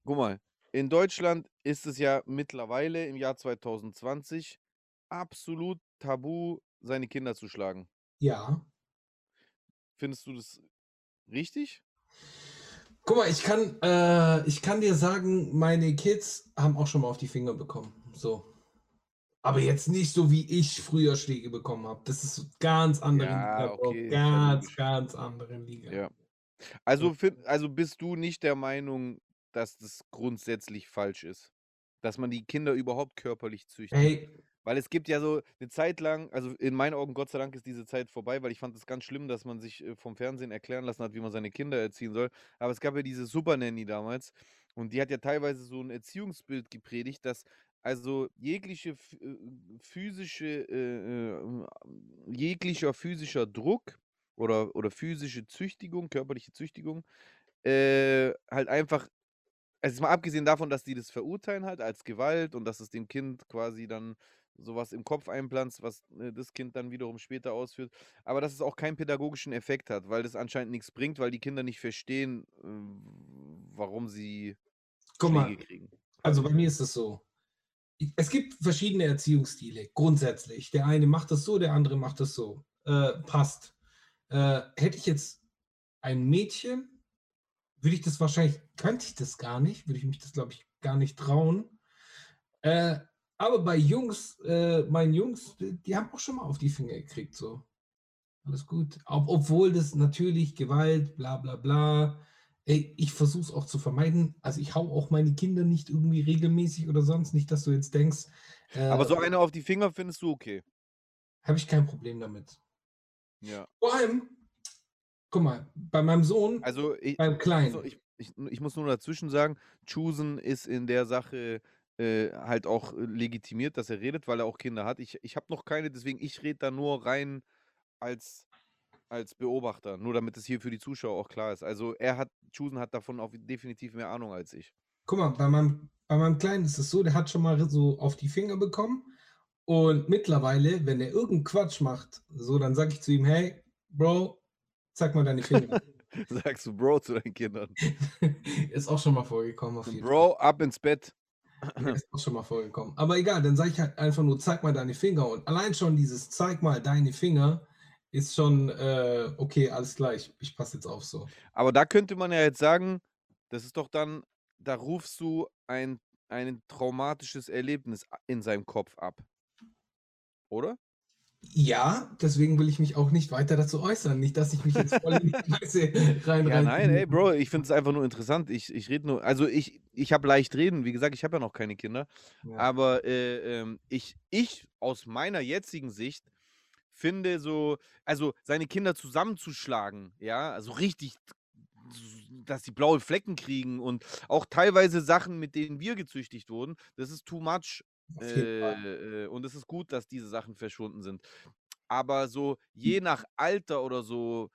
Guck mal, in Deutschland ist es ja mittlerweile im Jahr 2020 absolut tabu, seine Kinder zu schlagen. Ja. Findest du das richtig? Guck mal, ich kann, äh, ich kann dir sagen, meine Kids haben auch schon mal auf die Finger bekommen. So. Aber jetzt nicht so, wie ich früher Schläge bekommen habe. Das ist ganz andere Ja, Liga, okay, Ganz, ganz andere Liga. Ja. Also Ja. fin also bist du nicht der Meinung, dass das grundsätzlich falsch ist, dass man die Kinder überhaupt körperlich züchtet? Hey. Weil es gibt ja so 'ne Zeit lang also in meinen Augen, Gott sei Dank, ist diese Zeit vorbei, weil ich fand es ganz schlimm, dass man sich, äh, vom Fernsehen erklären lassen hat, wie man seine Kinder erziehen soll. Aber es gab ja diese Super Nanny damals und die hat ja teilweise so 'n Erziehungsbild gepredigt, dass also jegliche äh, physische äh, äh, jeglicher physischer Druck oder oder physische Züchtigung, körperliche Züchtigung, äh, halt einfach also jetzt mal abgesehen davon, dass die das verurteilen halt als Gewalt und dass es dem Kind quasi dann so was im Kopf einpflanzt, was, äh, das Kind dann wiederum später ausführt, aber dass es auch keinen pädagogischen Effekt hat, weil das anscheinend nix bringt, weil die Kinder nicht verstehen, äh, warum sie Guck mal, kriegen. also bei mir ist es so. Es gibt verschiedene Erziehungsstile, grundsätzlich. Der eine macht das so, der andere macht das so. Äh, passt. Äh, hätte ich jetzt ein Mädchen, würde ich das wahrscheinlich könnte ich das gar nicht, würde ich mich das, glaube ich, gar nicht trauen. Äh, aber bei Jungs, äh, meinen Jungs, d die haben auch schon mal auf die Finger gekriegt, so. Alles gut. Ob obwohl das natürlich Gewalt, bla bla bla. Ey, ich versuche es auch zu vermeiden. Also, ich haue auch meine Kinder nicht irgendwie regelmäßig oder sonst nicht, dass du jetzt denkst, Aber äh so eine auf die Finger findest du okay? Habe ich kein Problem damit. Ja. Vor allem, guck mal, bei meinem Sohn, Also i beim ich muss Kleinen ich ich ich muss nur dazwischen sagen, Choosen ist in der Sache, äh, halt auch, äh, legitimiert, dass er redet, weil er auch Kinder hat. Ich ich habe noch keine, deswegen ich rede da nur rein als als Beobachter, nur damit es hier für die Zuschauer auch klar ist. Also, er hat Choosen hat davon auch definitiv mehr Ahnung als ich. Guck mal, bei meinem bei meinem Kleinen ist es so, der hat schon mal so auf die Finger bekommen und mittlerweile, wenn er irgend 'n Quatsch macht, so, dann sage ich zu ihm: „Hey, Bro, zeig mal deine Finger.“ *laughs* Sagst du Bro zu deinen Kindern? *laughs* Ist auch schon mal vorgekommen auf jeden Fall. Bro, ab ins Bett. Ja, *laughs* ist auch schon mal vorgekommen. Aber egal, dann sage ich halt einfach nur: „Zeig mal deine Finger.“ Und allein schon dieses: „Zeig mal deine Finger“, ist schon, äh, okay, alles klar, ich ich passe jetzt auf so. Aber da könnte man ja jetzt sagen, das ist doch dann da rufst du ein ein traumatisches Erlebnis in seinem Kopf ab. Oder? Ja, deswegen will ich mich auch nicht weiter dazu äußern. Nicht, dass ich mich jetzt voll in die *laughs* Scheiße rein Ja, rein nein, ey, Bro, ich finde es einfach nur interessant. Ich ich rede nur also ich ich habe leicht reden. Wie gesagt, ich habe ja noch keine Kinder. Ja. Aber, äh, ähm, ich ich aus meiner jetzigen Sicht finde so also seine Kinder zusammenzuschlagen, ja, also richtig, dass die blaue Flecken kriegen und auch teilweise Sachen, mit denen wir gezüchtigt wurden, das ist too much. Auf. Äh, äh, und es ist gut, dass diese Sachen verschwunden sind. Aber so je nach Alter oder so,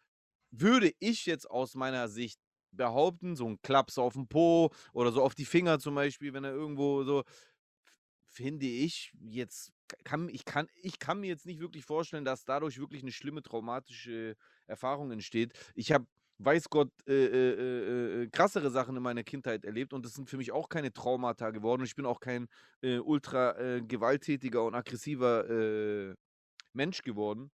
würde ich jetzt aus meiner Sicht behaupten, so 'n Klaps aufm Po oder so auf die Finger zum Beispiel, wenn er irgendwo so finde ich jetzt kann ich kann ich kann mir jetzt nicht wirklich vorstellen, dass dadurch wirklich 'ne schlimme traumatische Erfahrung entsteht. Ich habe, weiß Gott, äh, äh, äh, äh, krassere Sachen in meiner Kindheit erlebt und das sind für mich auch keine Traumata geworden und ich bin auch kein, äh, ultra, äh, gewalttätiger und aggressiver, Mensch geworden.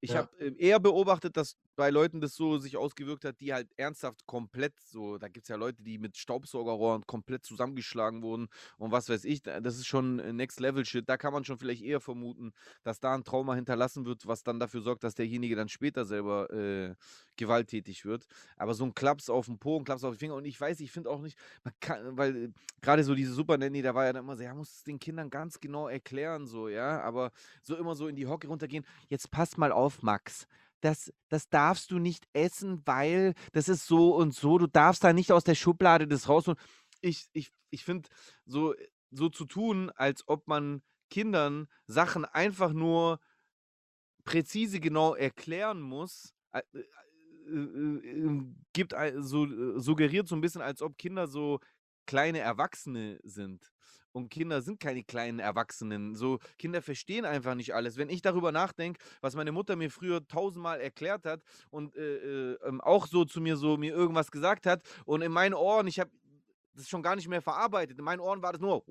Ich Ja. habe, äh, eher beobachtet, dass bei Leuten das so sich ausgewirkt hat, die halt ernsthaft komplett so, da gibt es ja Leute, die mit Staubsaugerrohren komplett zusammengeschlagen wurden und was weiß ich, das ist schon Next Level Shit. Da kann man schon vielleicht eher vermuten, dass da ein Trauma hinterlassen wird, was dann dafür sorgt, dass derjenige dann später selber äh, gewalttätig wird. Aber so ein Klaps auf den Po, ein Klaps auf den Finger und ich weiß, ich finde auch nicht, kann, weil äh, gerade so diese Super Nanny, da war ja dann immer so, ja, muss es den Kindern ganz genau erklären, so, ja, aber so immer so in die Hocke runtergehen, jetzt pass mal auf, Max das, das darfst du nicht essen, weil das ist so und so. Du darfst da nicht aus der Schublade das rausholen. Ich, ich, ich finde, so, so zu tun, als ob man Kindern Sachen einfach nur präzise genau erklären muss, äh, äh, äh, gibt so, suggeriert so ein bisschen, als ob Kinder so kleine Erwachsene sind. Und Kinder sind keine kleinen Erwachsenen. So, Kinder verstehen einfach nicht alles. Wenn ich darüber nachdenke, was meine Mutter mir früher tausendmal erklärt hat und äh, äh, ähm, auch so zu mir so mir irgendwas gesagt hat und in meinen Ohren, ich habe das schon gar nicht mehr verarbeitet. In meinen Ohren war das nur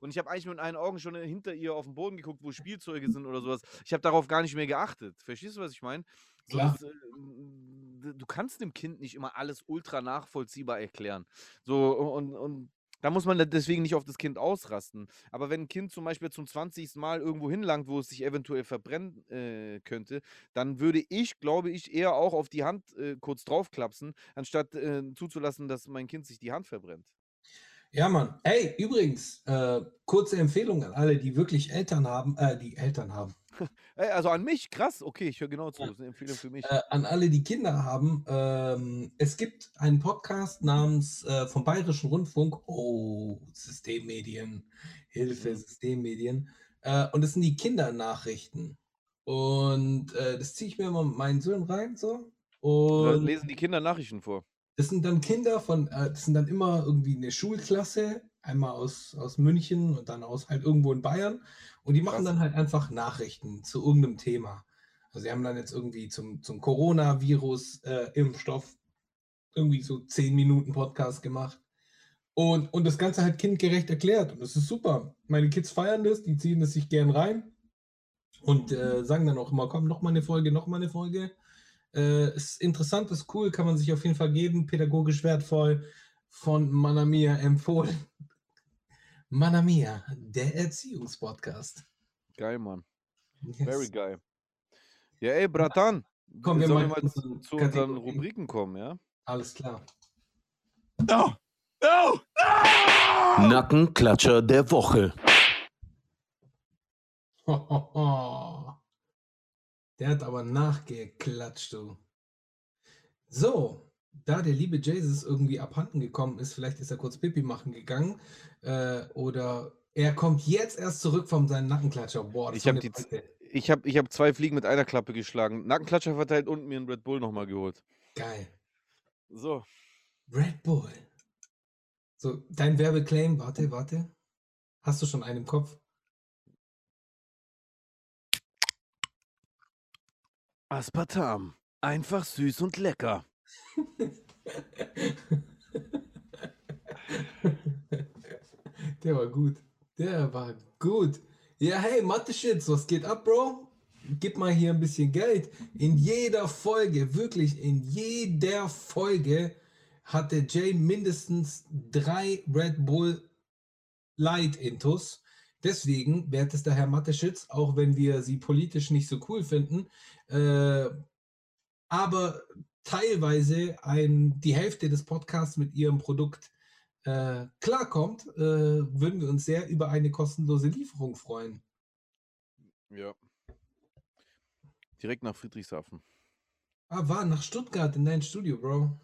und ich habe eigentlich mit einen Augen schon hinter ihr auf den Boden geguckt, wo Spielzeuge sind oder sowas. Ich habe darauf gar nicht mehr geachtet. Verstehst du, was ich meine? So, das, äh, du kannst dem Kind nicht immer alles ultra nachvollziehbar erklären. So, und, und da muss man deswegen nicht auf das Kind ausrasten. Aber wenn ein Kind zum Beispiel zum 20. Mal irgendwo hinlangt, wo es sich eventuell verbrennen äh, könnte, dann würde ich, glaube ich, eher auch auf die Hand äh, kurz draufklapsen, anstatt äh, zuzulassen, dass mein Kind sich die Hand verbrennt. Ja, Mann. Hey, übrigens, äh, kurze Empfehlung an alle, die wirklich Eltern haben, äh, die Eltern haben. Also an mich, krass, okay, ich höre genau zu. Das ist eine Empfehlung für mich. Äh, an alle, die Kinder haben, ähm, es gibt einen Podcast namens äh, vom Bayerischen Rundfunk, oh, Systemmedien, Hilfe, mhm. Systemmedien. Äh, und das sind die Kindernachrichten. Und äh, das ziehe ich mir immer mit meinen Söhnen rein, so. Und lesen die Kinder Nachrichten vor. Das sind dann Kinder von, äh, das sind dann immer irgendwie eine Schulklasse, einmal aus, aus München und dann aus halt irgendwo in Bayern. Und die machen dann halt einfach Nachrichten zu irgendeinem Thema. Also sie haben dann jetzt irgendwie zum, zum Coronavirus-Impfstoff äh, irgendwie so 10 Minuten Podcast gemacht. Und, und das Ganze halt kindgerecht erklärt. Und das ist super. Meine Kids feiern das, die ziehen das sich gern rein und äh, sagen dann auch immer, komm, noch mal eine Folge, noch mal eine Folge. Äh, ist interessant, ist cool, kann man sich auf jeden Fall geben, pädagogisch wertvoll, von Manamia empfohlen. Manamia, der Erziehungspodcast. Geil, Mann. Yes. Very geil. Ja, ey, Bratan, Komm, wir sollen wir mal zu, zu unseren Rubriken kommen, ja? Alles klar. No! No! no! Nackenklatscher der Woche. Ho, ho, ho. Der hat aber nachgeklatscht, du. So, da der liebe Jesus irgendwie abhanden gekommen ist, vielleicht ist er kurz Pipi machen gegangen, äh, oder er kommt jetzt erst zurück von seinem Nackenklatscher. Boah, ich habe ich hab, ich hab zwei Fliegen mit einer Klappe geschlagen. Nackenklatscher verteilt und mir einen Red Bull nochmal geholt. Geil. So. Red Bull. So, dein Werbeclaim, warte, warte. Hast du schon einen im Kopf? Aspartam. Einfach süß und lecker. *laughs* Der war gut. Der war gut. Ja, hey, Mathe-Shits, was geht ab, Bro? Gib mal hier ein bisschen Geld. In jeder Folge, wirklich in jeder Folge hatte Jay mindestens drei Red Bull Light Intus. Deswegen, wertester Herr Mateschitz, auch wenn wir sie politisch nicht so cool finden, äh, aber teilweise ein, die Hälfte des Podcasts mit ihrem Produkt äh, klarkommt, äh, würden wir uns sehr über eine kostenlose Lieferung freuen. Ja. Direkt nach Friedrichshafen. Ah, war nach Stuttgart in dein Studio, Bro.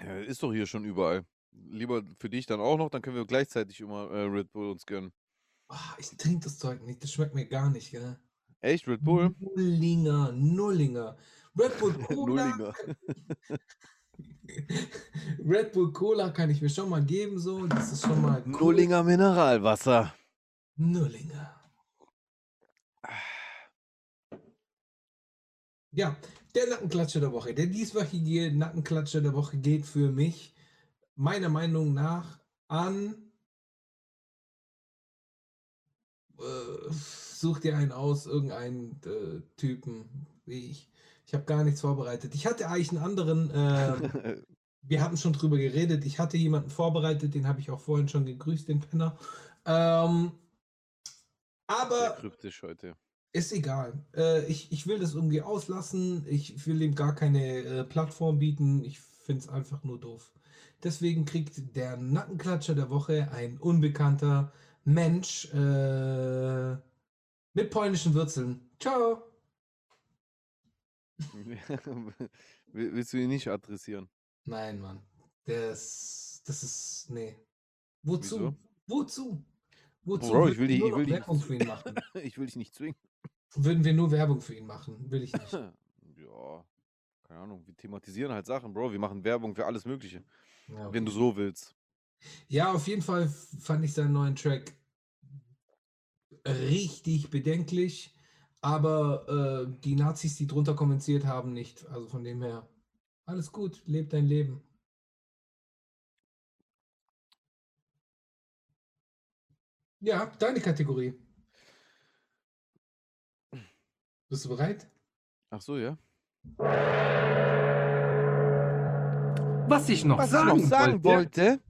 Ja, ist doch hier schon überall. Lieber für dich dann auch noch, dann können wir gleichzeitig immer äh, Red Bull uns gönnen. Oh, ich trinke das Zeug nicht, das schmeckt mir gar nicht, gell? Echt, Red Bull? Nullinger, Nullinger. Red Bull *laughs* Cola. *laughs* Red Bull Cola kann ich mir schon mal geben, so. Das ist schon mal. Cool. Nullinger Mineralwasser. Nullinger. Ja, der Nackenklatscher der Woche. Der dieswöchige Nackenklatscher der Woche geht für mich meiner Meinung nach an. Äh, such dir einen aus, irgendeinen äh, Typen. wie ich. Ich habe gar nichts vorbereitet. Ich hatte eigentlich einen anderen. Äh, *laughs* wir hatten schon drüber geredet. Ich hatte jemanden vorbereitet, den habe ich auch vorhin schon gegrüßt, den Penner. Ähm, aber kryptisch heute. ist egal. Äh, ich, ich will das irgendwie auslassen. Ich will ihm gar keine äh, Plattform bieten. Ich finde es einfach nur doof. Deswegen kriegt der Nackenklatscher der Woche ein unbekannter Mensch äh, mit polnischen Wurzeln. Ciao. *laughs* Will- Willst du ihn nicht adressieren? Nein, Mann. Das, das ist. Nee. Wozu? Wieso? Wozu? Wozu? Bro, ich will die- ich will Werbung für ihn machen. *laughs* ich will dich nicht zwingen. Würden wir nur Werbung für ihn machen? Will ich nicht. *laughs* Ja, keine Ahnung. Wir thematisieren halt Sachen, Bro. Wir machen Werbung für alles Mögliche. Ja, Wenn du okay. so willst. ja, auf jeden Fall fand ich seinen neuen Track richtig bedenklich, aber äh, die Nazis, die drunter kommentiert haben, nicht. Also von dem her, alles gut, leb dein Leben. Ja, deine Kategorie. Bist du bereit? Ach so, ja. Was ich noch Was sagen, ich noch sagen wollte, wollte.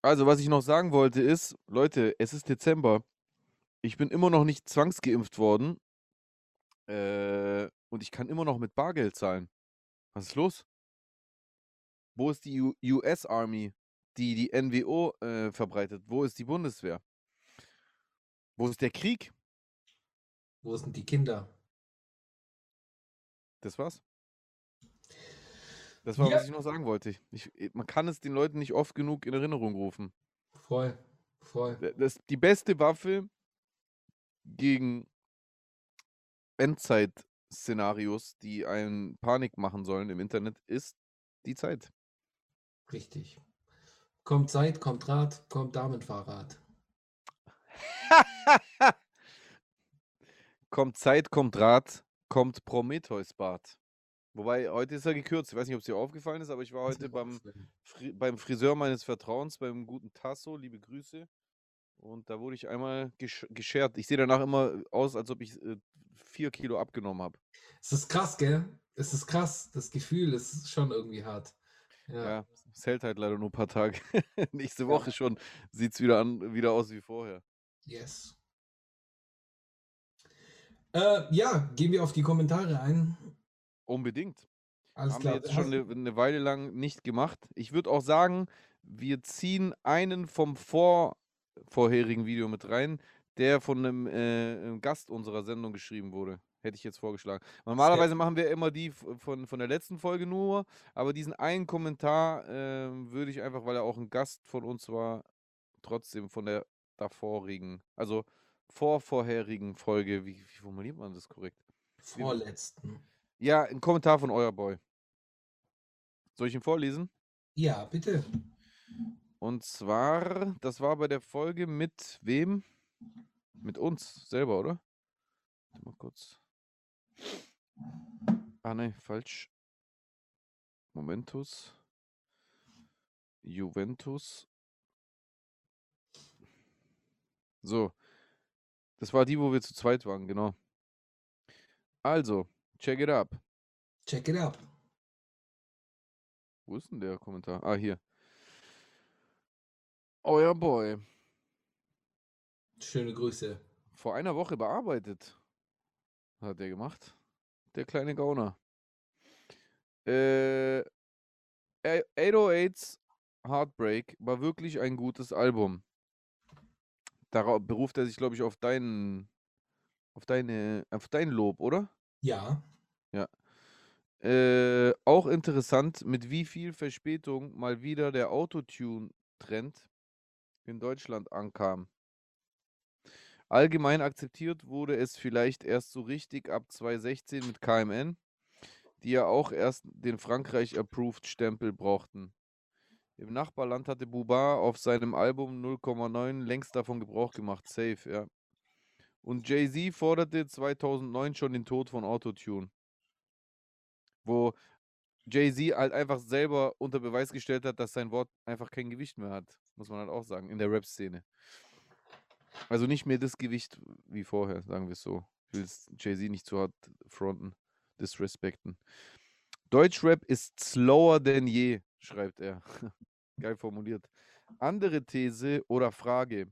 Also, was ich noch sagen wollte ist, Leute, es ist Dezember. Ich bin immer noch nicht zwangsgeimpft worden. Äh, und ich kann immer noch mit Bargeld zahlen. Was ist los? Wo ist die U US Army, die die NWO äh, verbreitet? Wo ist die Bundeswehr? Wo ist der Krieg? Wo sind die Kinder? Das war's. Das war, Ja. was ich noch sagen wollte. Ich, ich, man kann es den Leuten nicht oft genug in Erinnerung rufen. Voll, voll. D- Das, die beste Waffe gegen Endzeit-Szenarios, die einen Panik machen sollen im Internet, ist die Zeit. Richtig. Kommt Zeit, kommt Rad, kommt Damenfahrrad. *laughs* kommt Zeit, kommt Rat, kommt Prometheus-Bart. Wobei, heute ist er gekürzt. Ich weiß nicht, ob es dir aufgefallen ist, aber ich war heute beim, beim Friseur meines Vertrauens, beim guten Tasso, liebe Grüße. Und da wurde ich einmal gesch geschert. Ich sehe danach immer aus, als ob ich äh, vier Kilo abgenommen habe. Es ist krass, gell? Es ist krass. Das Gefühl ist schon irgendwie hart. Ja. Ja, es hält halt leider nur ein paar Tage. *laughs* Nächste Ja. Woche schon sieht es wieder, an, wieder aus wie vorher. Yes. Äh, ja, gehen wir auf die Kommentare ein. Unbedingt. Alles Haben klar. wir jetzt schon eine, eine Weile lang nicht gemacht. Ich würde auch sagen, wir ziehen einen vom vor, vorherigen Video mit rein, der von einem, äh, einem Gast unserer Sendung geschrieben wurde. Hätte ich jetzt vorgeschlagen. Normalerweise machen wir immer die von, von der letzten Folge nur, aber diesen einen Kommentar ähm, würde ich einfach, weil er auch ein Gast von uns war, trotzdem von der davorigen, also vorvorherigen Folge, wie, wie formuliert man das korrekt? Vorletzten. Ja, ein Kommentar von euer Boy. Soll ich ihn vorlesen? Ja, bitte. Und zwar, das war bei der Folge mit wem? Mit uns selber, oder? Warte Mal kurz. Ah, ne, falsch. Momentus. Juventus. So. Das war die, wo wir zu zweit waren, genau. Also, check it up. Check it up. Wo ist denn der Kommentar? Ah, hier. Euer Boy. Schöne Grüße. Vor einer Woche bearbeitet. Hat der gemacht. Der kleine Gauner. Äh, 808s Heartbreak war wirklich ein gutes Album. Darauf beruft er sich, glaube ich, auf deinen, auf deine, auf dein Lob, oder? Ja. Äh, auch interessant, mit wie viel Verspätung mal wieder der Autotune-Trend in Deutschland ankam. Allgemein akzeptiert wurde es vielleicht erst so richtig ab 2016 mit KMN, die ja auch erst den Frankreich-Approved-Stempel brauchten. Im Nachbarland hatte Buba auf seinem Album 0,9 längst davon Gebrauch gemacht, safe, ja. Und Jay-Z forderte 2009 schon den Tod von Autotune wo Jay-Z halt einfach selber unter Beweis gestellt hat, dass sein Wort einfach kein Gewicht mehr hat, muss man halt auch sagen, in der Rap-Szene. Also nicht mehr das Gewicht wie vorher, sagen wir es so. Ich will Jay-Z nicht zu hart fronten, disrespekten. Deutschrap ist slower denn je, schreibt er. *laughs* Geil formuliert. Andere These oder Frage.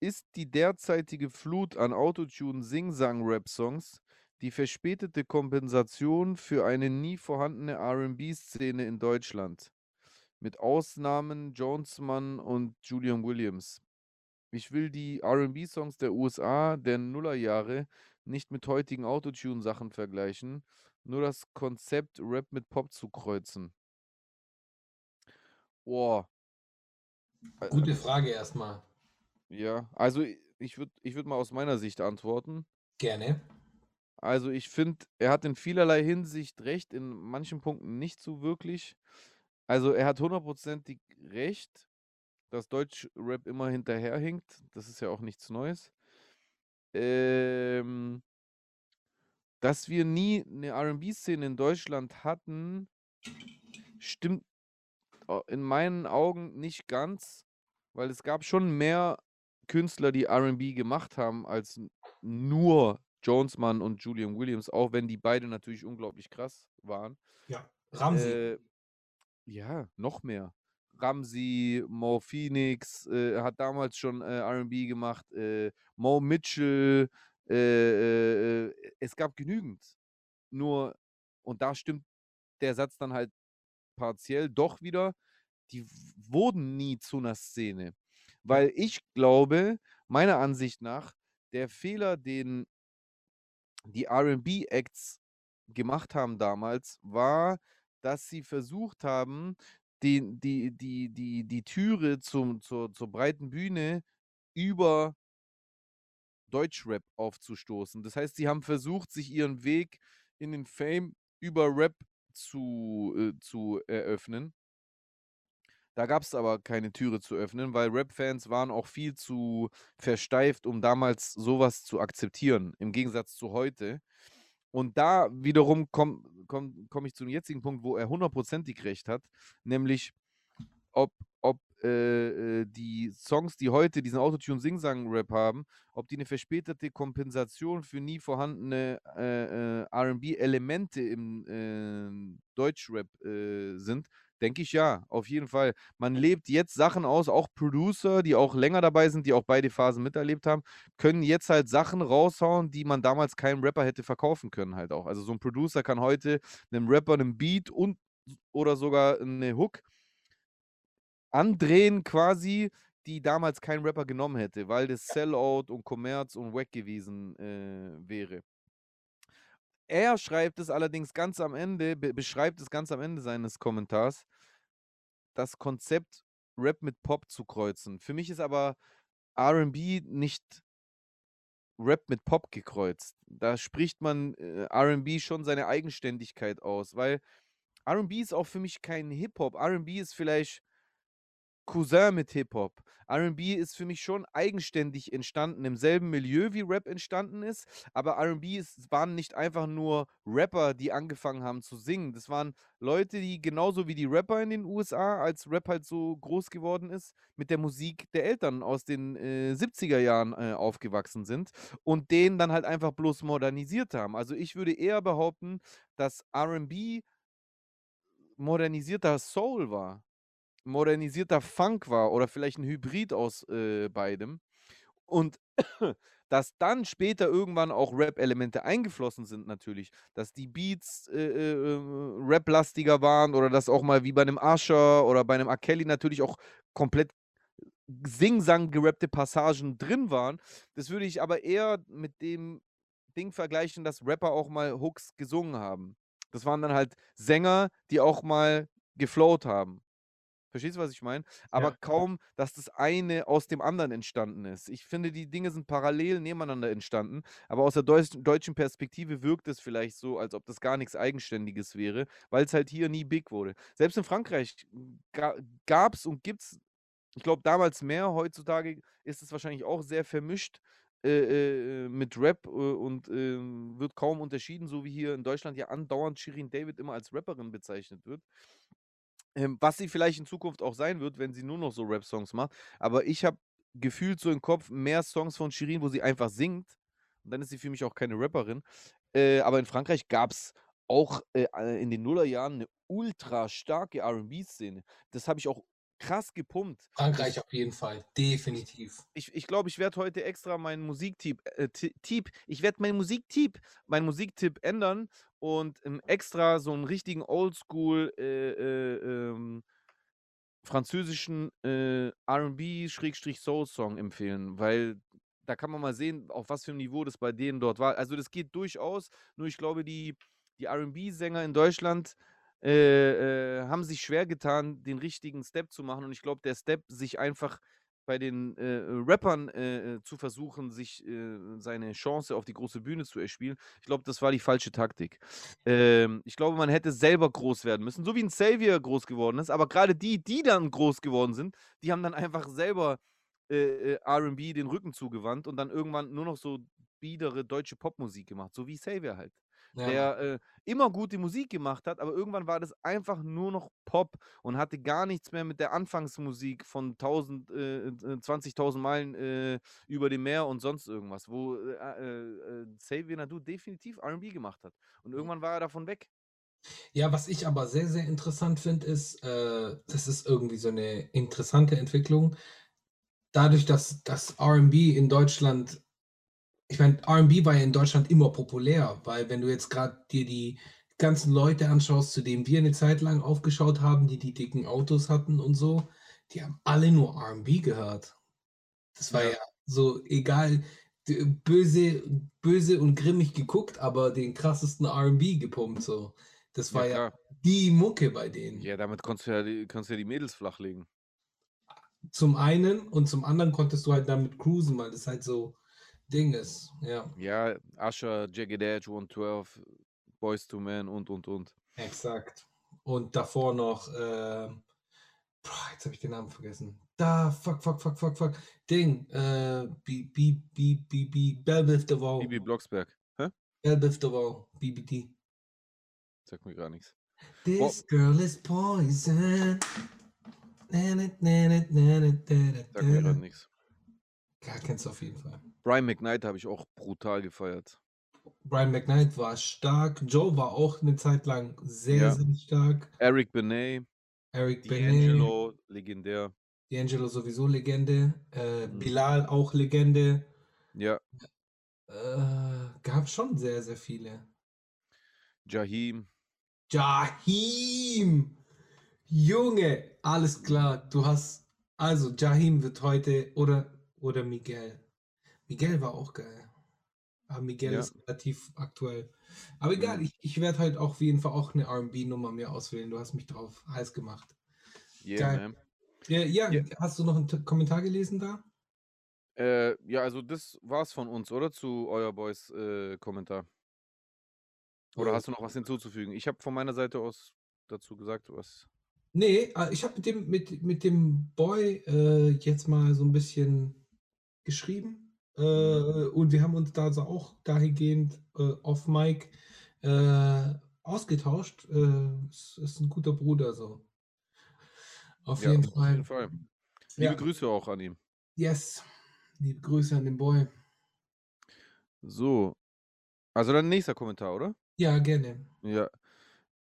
Ist die derzeitige Flut an Autotune-Sing-Sang-Rap-Songs die verspätete Kompensation für eine nie vorhandene RB-Szene in Deutschland? Mit Ausnahmen Jonesmann und Julian Williams. Ich will die RB-Songs der USA der Nullerjahre nicht mit heutigen Autotune-Sachen vergleichen, nur das Konzept Rap mit Pop zu kreuzen. Boah. Ä- Gute Frage erstmal. Ja, also ich würde ich würd mal aus meiner Sicht antworten. Gerne. Also ich finde, er hat in vielerlei Hinsicht recht, in manchen Punkten nicht so wirklich. Also er hat hundertprozentig recht, dass Deutschrap immer hinterherhinkt. Das ist ja auch nichts Neues. Ähm, dass wir nie eine R&B-Szene in Deutschland hatten, stimmt in meinen Augen nicht ganz, weil es gab schon mehr Künstler, die R&B gemacht haben, als nur Jonesmann und Julian Williams, auch wenn die beide natürlich unglaublich krass waren. Ja. Ramsi. Äh, ja, noch mehr. Ramsey, Mo Phoenix äh, hat damals schon äh, RB gemacht, äh, Mo Mitchell, äh, äh, äh, es gab genügend. Nur, und da stimmt der Satz dann halt partiell doch wieder, die wurden nie zu einer Szene. Weil ich glaube, meiner Ansicht nach, der Fehler, den die RB-Acts gemacht haben damals, war, dass sie versucht haben, den, die, die, die, die Türe zum, zur, zur breiten Bühne über Deutschrap aufzustoßen. Das heißt, sie haben versucht, sich ihren Weg in den Fame über Rap zu, äh, zu eröffnen. Da gab es aber keine Türe zu öffnen, weil Rap-Fans waren auch viel zu versteift, um damals sowas zu akzeptieren, im Gegensatz zu heute. Und da wiederum komme komm, komm ich zum jetzigen Punkt, wo er hundertprozentig recht hat, nämlich ob, ob äh, äh, die Songs, die heute diesen Autotune-Sing-Sang-Rap haben, ob die eine verspätete Kompensation für nie vorhandene äh, äh, RB-Elemente im äh, Deutschrap äh, sind, denke ich ja, auf jeden Fall. Man lebt jetzt Sachen aus, auch Producer, die auch länger dabei sind, die auch beide Phasen miterlebt haben, können jetzt halt Sachen raushauen, die man damals keinem Rapper hätte verkaufen können halt auch. Also so ein Producer kann heute einem Rapper einen Beat und oder sogar eine Hook andrehen quasi, die damals kein Rapper genommen hätte, weil das Sellout und Kommerz und Wack gewesen äh, wäre. Er schreibt es allerdings ganz am Ende, be beschreibt es ganz am Ende seines Kommentars, das Konzept Rap mit Pop zu kreuzen. Für mich ist aber RB nicht Rap mit Pop gekreuzt. Da spricht man äh, RB schon seine Eigenständigkeit aus, weil RB ist auch für mich kein Hip-Hop. RB ist vielleicht Cousin mit Hip-Hop. RB ist für mich schon eigenständig entstanden, im selben Milieu wie Rap entstanden ist. Aber RB waren nicht einfach nur Rapper, die angefangen haben zu singen. Das waren Leute, die genauso wie die Rapper in den USA, als Rap halt so groß geworden ist, mit der Musik der Eltern aus den äh, 70er Jahren äh, aufgewachsen sind und den dann halt einfach bloß modernisiert haben. Also ich würde eher behaupten, dass RB modernisierter Soul war modernisierter Funk war oder vielleicht ein Hybrid aus äh, beidem. Und *coughs* dass dann später irgendwann auch Rap-Elemente eingeflossen sind, natürlich. Dass die Beats äh, äh, äh, Rap-lastiger waren oder dass auch mal wie bei einem Usher oder bei einem R. Kelly natürlich auch komplett Sing-Sang gerappte Passagen drin waren. Das würde ich aber eher mit dem Ding vergleichen, dass Rapper auch mal Hooks gesungen haben. Das waren dann halt Sänger, die auch mal geflowt haben. Verstehst du, was ich meine? Aber Ja. kaum, dass das eine aus dem anderen entstanden ist. Ich finde, die Dinge sind parallel nebeneinander entstanden, aber aus der deus deutschen Perspektive wirkt es vielleicht so, als ob das gar nichts Eigenständiges wäre, weil es halt hier nie big wurde. Selbst in Frankreich ga gab es und gibt es, ich glaube, damals mehr, heutzutage ist es wahrscheinlich auch sehr vermischt äh, äh, mit Rap äh, und ähm, wird kaum unterschieden, so wie hier in Deutschland ja andauernd Shirin David immer als Rapperin bezeichnet wird. Ähm, was sie vielleicht in Zukunft auch sein wird, wenn sie nur noch so Rap-Songs macht. Aber ich habe gefühlt so im Kopf mehr Songs von Shirin, wo sie einfach singt, dann ist sie für mich auch keine Rapperin. Äh, aber in Frankreich gab es auch äh, äh, in den Nullerjahren eine ultra starke RB-Szene. Das habe ich auch krass gepumpt. Frankreich auf jeden Fall, definitiv. ich ich glaube, ich werde heute extra meinen Musiktipp, äh, Ti- Tipp, ich werde meinen Musiktipp, meinen Musiktipp ändern und ähm, extra so einen richtigen Oldschool äh, äh, ähm, französischen äh, R&B-Soul-Song empfehlen, weil da kann man mal sehen, auf was für einem Niveau das bei denen dort war. Also das geht durchaus, nur ich glaube, die, die R&B-Sänger in Deutschland äh, äh, haben sich schwer getan, den richtigen Step zu machen und ich glaube, der Step, sich einfach bei den äh, Rappern äh, äh, zu versuchen, sich seine Chance auf die große Bühne zu erspielen, ich glaube, das war die falsche Taktik. Ähm, ich glaube, man hätte selber groß werden müssen, so wie ein Savior groß geworden ist, aber gerade die, die dann groß geworden sind, die haben dann einfach selber RB den Rücken zugewandt und dann irgendwann nur noch so biedere deutsche Popmusik gemacht, so wie Savior halt. Ja, Der äh, immer gute Musik gemacht hat, aber irgendwann war das einfach nur noch Pop und hatte gar nichts mehr mit der Anfangsmusik von 1000, äh, äh, 20.000 Meilen äh, über dem Meer und sonst irgendwas, wo äh, äh, äh, Xavier Nadu definitiv R&B gemacht hat. Und irgendwann war er davon weg. Ja, was ich aber sehr, sehr interessant finde, ist, äh, das ist irgendwie so eine interessante Entwicklung. Dadurch, dass das RB in Deutschland, ich meine, RB war ja in Deutschland immer populär, weil wenn du jetzt gerade dir die ganzen Leute anschaust, zu denen wir eine Zeit lang aufgeschaut haben, die die dicken Autos hatten und so, die haben alle nur RB gehört. Das war Ja. ja so egal, böse, böse und grimmig geguckt, aber den krassesten RB gepumpt. So. Das Ja, war ja klar. die Mucke bei denen. Ja, damit konntest du ja die, kannst du ja die Mädels flachlegen. Zum einen und zum anderen konntest du halt damit cruisen, weil das halt so Ding ist. Ja, Ja, Usher, Jagged Edge, 112, Boys to Men und, und, und. exakt. Und davor noch, äh, boah, jetzt habe ich den Namen vergessen. Da, fuck, fuck, fuck, fuck, fuck. Ding, äh, B, B, B, B, B, Belbeth DeVoe. Bibi Blocksberg. Hä? Belbeth DeVoe, BBD. Sagt mir gar nichts. This girl is poison. Na, na, na, na, na, Sagt mir gerade nichts. Ja, kennst du auf jeden Fall. Brian McKnight habe ich auch brutal gefeiert. Brian McKnight war stark. Joe war auch eine Zeit lang sehr, Ja. sehr stark. Eric Benet, Eric Benet, D'Angelo, legendär. D'Angelo sowieso Legende. Äh, Mhm. Bilal auch Legende. Ja, Äh, gab schon sehr, sehr viele. Jaheim. Jahim! Junge, alles klar. Du hast. Also, Jahim wird heute. Oder, oder Miguel. Miguel war auch geil. Aber Miguel Ja. ist relativ aktuell. Aber egal, Mhm. ich, ich werde heute auch auf jeden Fall auch eine RB-Nummer mehr auswählen. Du hast mich drauf heiß gemacht. Yeah, Geil. Ja, ja, Ja. hast du noch einen Kommentar gelesen da? Äh, ja, also das war's von uns, oder? Zu euer Boys äh, Kommentar. Oder Oh. hast du noch was hinzuzufügen? Ich habe von meiner Seite aus dazu gesagt, was. Nee, äh, ich habe mit dem, mit, mit dem Boy äh, jetzt mal so ein bisschen geschrieben. Äh, und wir haben uns da so auch dahingehend äh, off Mic äh, ausgetauscht. Es ist ein guter Bruder so. Auf Ja, jeden auf Fall. jeden Fall. Liebe Ja, Grüße auch an ihn. yes. Liebe Grüße an den Boy. So. Also dann nächster Kommentar, oder? Ja, gerne. Ja.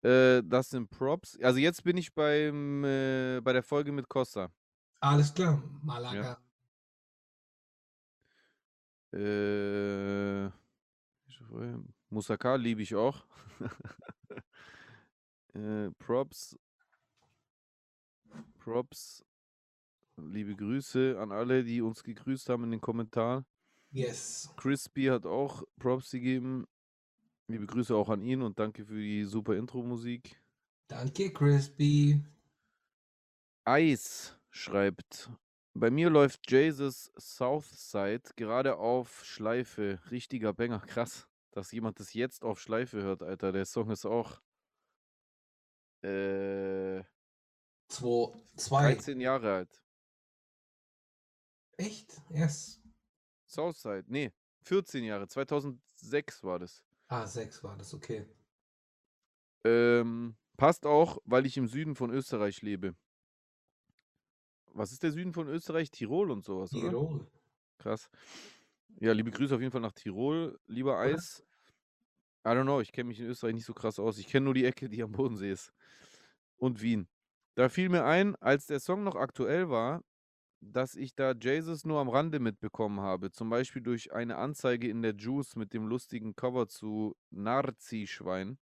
Äh, das sind Props. Also jetzt bin ich beim, äh, bei der Folge mit Costa. Alles klar. Malaga. Äh, Musaka liebe ich auch. *laughs* äh, Props. Props. Liebe Grüße an alle, die uns gegrüßt haben in den Kommentaren. Yes. Crispy hat auch Props gegeben. Liebe Grüße auch an ihn und danke für die super Intro-Musik. Danke, Crispy. Eis schreibt, bei mir läuft Jesus Southside gerade auf Schleife. Richtiger Banger. Krass, dass jemand das jetzt auf Schleife hört, Alter. Der Song ist auch äh, Zwei, zwei. 13 Jahre alt. Echt? Yes. Southside, nee, 14 Jahre. 2006 war das. Ah, sechs war das, okay. Ähm, passt auch, weil ich im Süden von Österreich lebe. Was ist der Süden von Österreich? Tirol und sowas, oder? Tirol. Krass. Ja, liebe Grüße auf jeden Fall nach Tirol, lieber Eis. I don't know, ich kenne mich in Österreich nicht so krass aus. Ich kenne nur die Ecke, die am Bodensee ist. Und Wien. Da fiel mir ein, als der Song noch aktuell war, dass ich da Jesus nur am Rande mitbekommen habe. Zum Beispiel durch eine Anzeige in der Juice mit dem lustigen Cover zu Narzi-Schwein.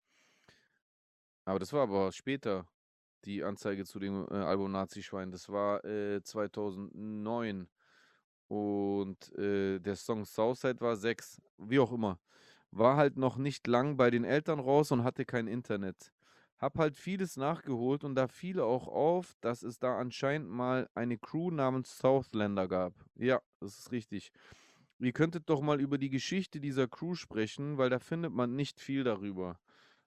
Aber das war aber später, die Anzeige zu dem äh, Album Nazi-Schwein. Das war äh, 2009. Und äh, der Song Southside war 6. Wie auch immer. War halt noch nicht lang bei den Eltern raus und hatte kein Internet. Hab halt vieles nachgeholt und da fiel auch auf, dass es da anscheinend mal eine Crew namens Southlander gab. Ja, das ist richtig. Ihr könntet doch mal über die Geschichte dieser Crew sprechen, weil da findet man nicht viel darüber.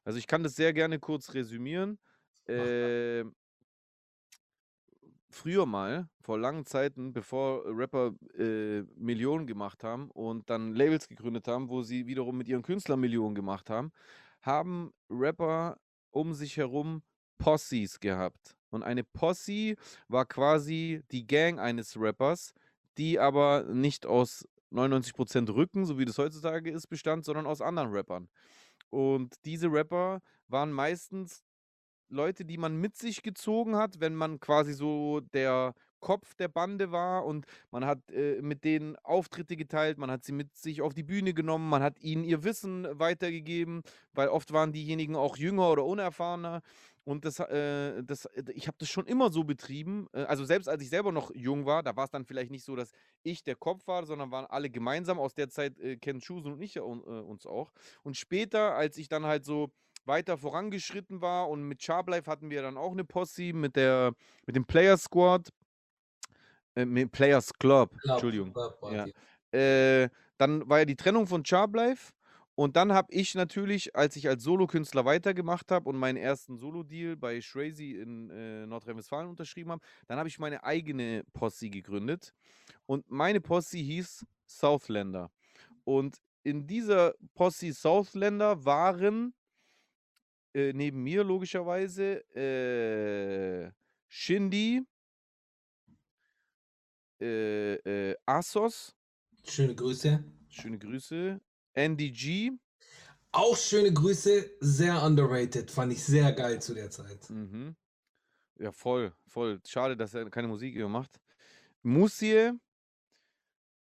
Also ich kann das sehr gerne kurz resümieren. Mach mal. Äh, früher mal, vor langen Zeiten, bevor Rapper äh, Millionen gemacht haben und dann Labels gegründet haben, wo sie wiederum mit ihren Künstlern Millionen gemacht haben, haben Rapper um sich herum Posses gehabt. Und eine Posse war quasi die Gang eines Rappers, die aber nicht aus 99% Rücken, so wie das heutzutage ist, bestand, sondern aus anderen Rappern. Und diese Rapper waren meistens Leute, die man mit sich gezogen hat, wenn man quasi so der Kopf der Bande war und man hat äh, mit denen Auftritte geteilt, man hat sie mit sich auf die Bühne genommen, man hat ihnen ihr Wissen weitergegeben, weil oft waren diejenigen auch jünger oder unerfahrener. Und das, äh, das, ich habe das schon immer so betrieben. Äh, also selbst als ich selber noch jung war, da war es dann vielleicht nicht so, dass ich der Kopf war, sondern waren alle gemeinsam. Aus der Zeit äh, kennen Schusen und ich äh, uns auch. Und später, als ich dann halt so weiter vorangeschritten war und mit Sharplife hatten wir dann auch eine Posse mit der mit dem Player Squad, äh, mit Players Club, Club, Entschuldigung. Club Ja. Äh, dann war ja die Trennung von Sharplife und dann habe ich natürlich, als ich als Solokünstler weitergemacht habe und meinen ersten Solo-Deal bei Shrazy in äh, Nordrhein-Westfalen unterschrieben habe, dann habe ich meine eigene Posse gegründet und meine Posse hieß Southlander. Und in dieser Posse Southlander waren äh, neben mir logischerweise äh, Shindy, äh, äh, Assos, Schöne Grüße. schöne Grüße, Andy G, Auch schöne Grüße, sehr underrated. Fand ich sehr geil zu der Zeit. mhm. ja voll, voll, schade, dass er keine Musik mehr macht, Musie,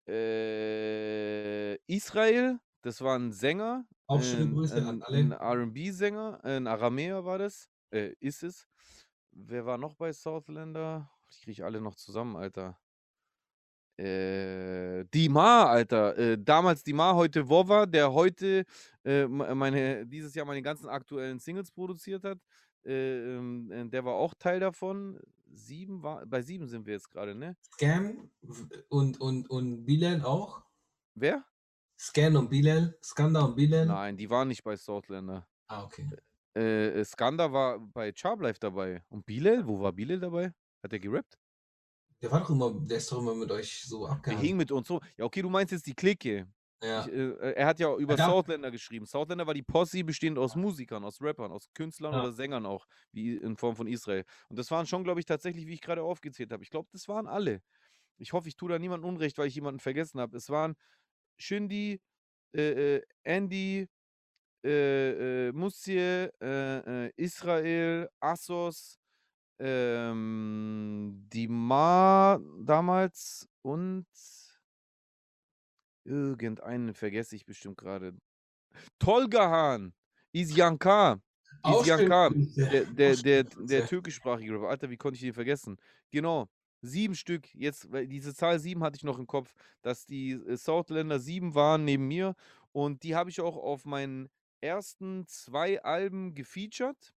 äh, Israel, das war ein Sänger, Auch schöne ein, Grüße an ein, ein alle. R&B-Sänger, ein Aramäer war das, äh, ist es. Wer war noch bei Southlander? Die kriege ich alle noch zusammen, Alter. Äh, Dimar, Alter. Äh, damals Dimar, heute Wova, der heute äh, m- meine, dieses Jahr meine ganzen aktuellen Singles produziert hat. Äh, ähm, äh, der war auch Teil davon. Sieben war, bei sieben sind wir jetzt gerade, ne? Scam w- und, und, und Bilal auch. Wer? Scan und Bilal. Skanda und Bilal. Nein, die waren nicht bei Southlander. Ah, okay. Äh, äh, Skanda war bei Charblife dabei. Und Bilal, wo war Bilal dabei? Hat er gerappt? Der war doch immer, der ist doch immer mit euch so Der abgehangen. hing mit uns so. Ja, okay, du meinst jetzt die Clique. Ja. Ich, äh, er hat ja über da- Southlander geschrieben. Southlander war die Posse bestehend aus Musikern, aus Rappern, aus Künstlern Ja. oder Sängern auch, wie in Form von Israel. Und das waren schon, glaube ich, tatsächlich, wie ich gerade aufgezählt habe. Ich glaube, das waren alle. Ich hoffe, ich tue da niemandem Unrecht, weil ich jemanden vergessen habe. Es waren Shindy, äh, äh, Andy, äh, äh, Musie, äh, äh, Israel, Assos, ähm, Dimar damals und irgendeinen vergesse ich bestimmt gerade. Tolgahan, Isyankar, Grüße. der, der, der, der türkischsprachige Rapper. Alter, wie konnte ich den vergessen? Genau, sieben Stück. Jetzt, weil diese Zahl sieben hatte ich noch im Kopf, dass die äh, Southländer sieben waren neben mir. Und die habe ich auch auf meinen ersten zwei Alben gefeatured.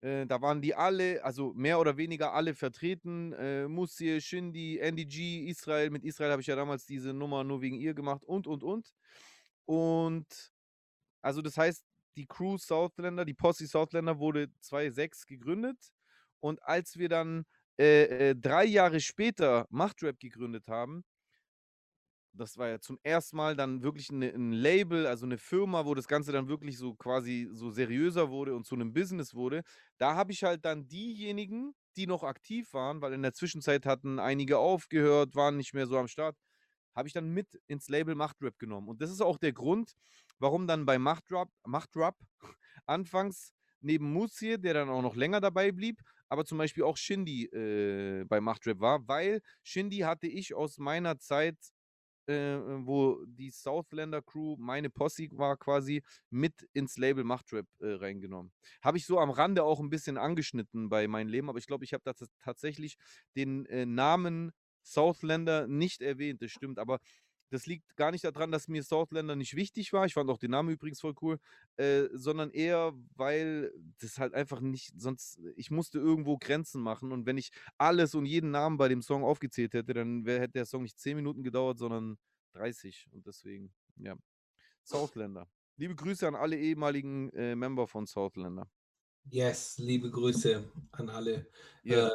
Äh, da waren die alle, also mehr oder weniger alle vertreten. Äh, Musie, Shindy, Andy G, Israel. Mit Israel habe ich ja damals diese Nummer nur wegen ihr gemacht und, und, und. Und also das heißt, die Crew Southländer, die Posse Southländer wurde 2006 gegründet. Und als wir dann äh, äh, drei Jahre später Machtrap gegründet haben, das war ja zum ersten Mal dann wirklich eine, ein Label, also eine Firma, wo das Ganze dann wirklich so quasi so seriöser wurde und zu einem Business wurde. Da habe ich halt dann diejenigen, die noch aktiv waren, weil in der Zwischenzeit hatten einige aufgehört, waren nicht mehr so am Start, habe ich dann mit ins Label Machtrap genommen. Und das ist auch der Grund, warum dann bei Machtrap, Machtrap *laughs* anfangs neben Musie, der dann auch noch länger dabei blieb, aber zum Beispiel auch Shindy äh, bei Machtrap war, weil Shindy hatte ich aus meiner Zeit äh, wo die Southländer Crew meine Posse war quasi mit ins Label Machtrap äh, reingenommen. Habe ich so am Rande auch ein bisschen angeschnitten bei meinem Leben, aber ich glaube, ich habe tatsächlich den äh, Namen Southländer nicht erwähnt, das stimmt, aber das liegt gar nicht daran, dass mir Southländer nicht wichtig war. Ich fand auch den Namen übrigens voll cool, äh, sondern eher, weil das halt einfach nicht, sonst, ich musste irgendwo Grenzen machen und wenn ich alles und jeden Namen bei dem Song aufgezählt hätte, dann wär, hätte der Song nicht 10 Minuten gedauert, sondern 30 und deswegen, ja. Southländer. Liebe Grüße an alle ehemaligen äh, Member von Southländer. Yes, liebe Grüße an alle. Ja. Äh,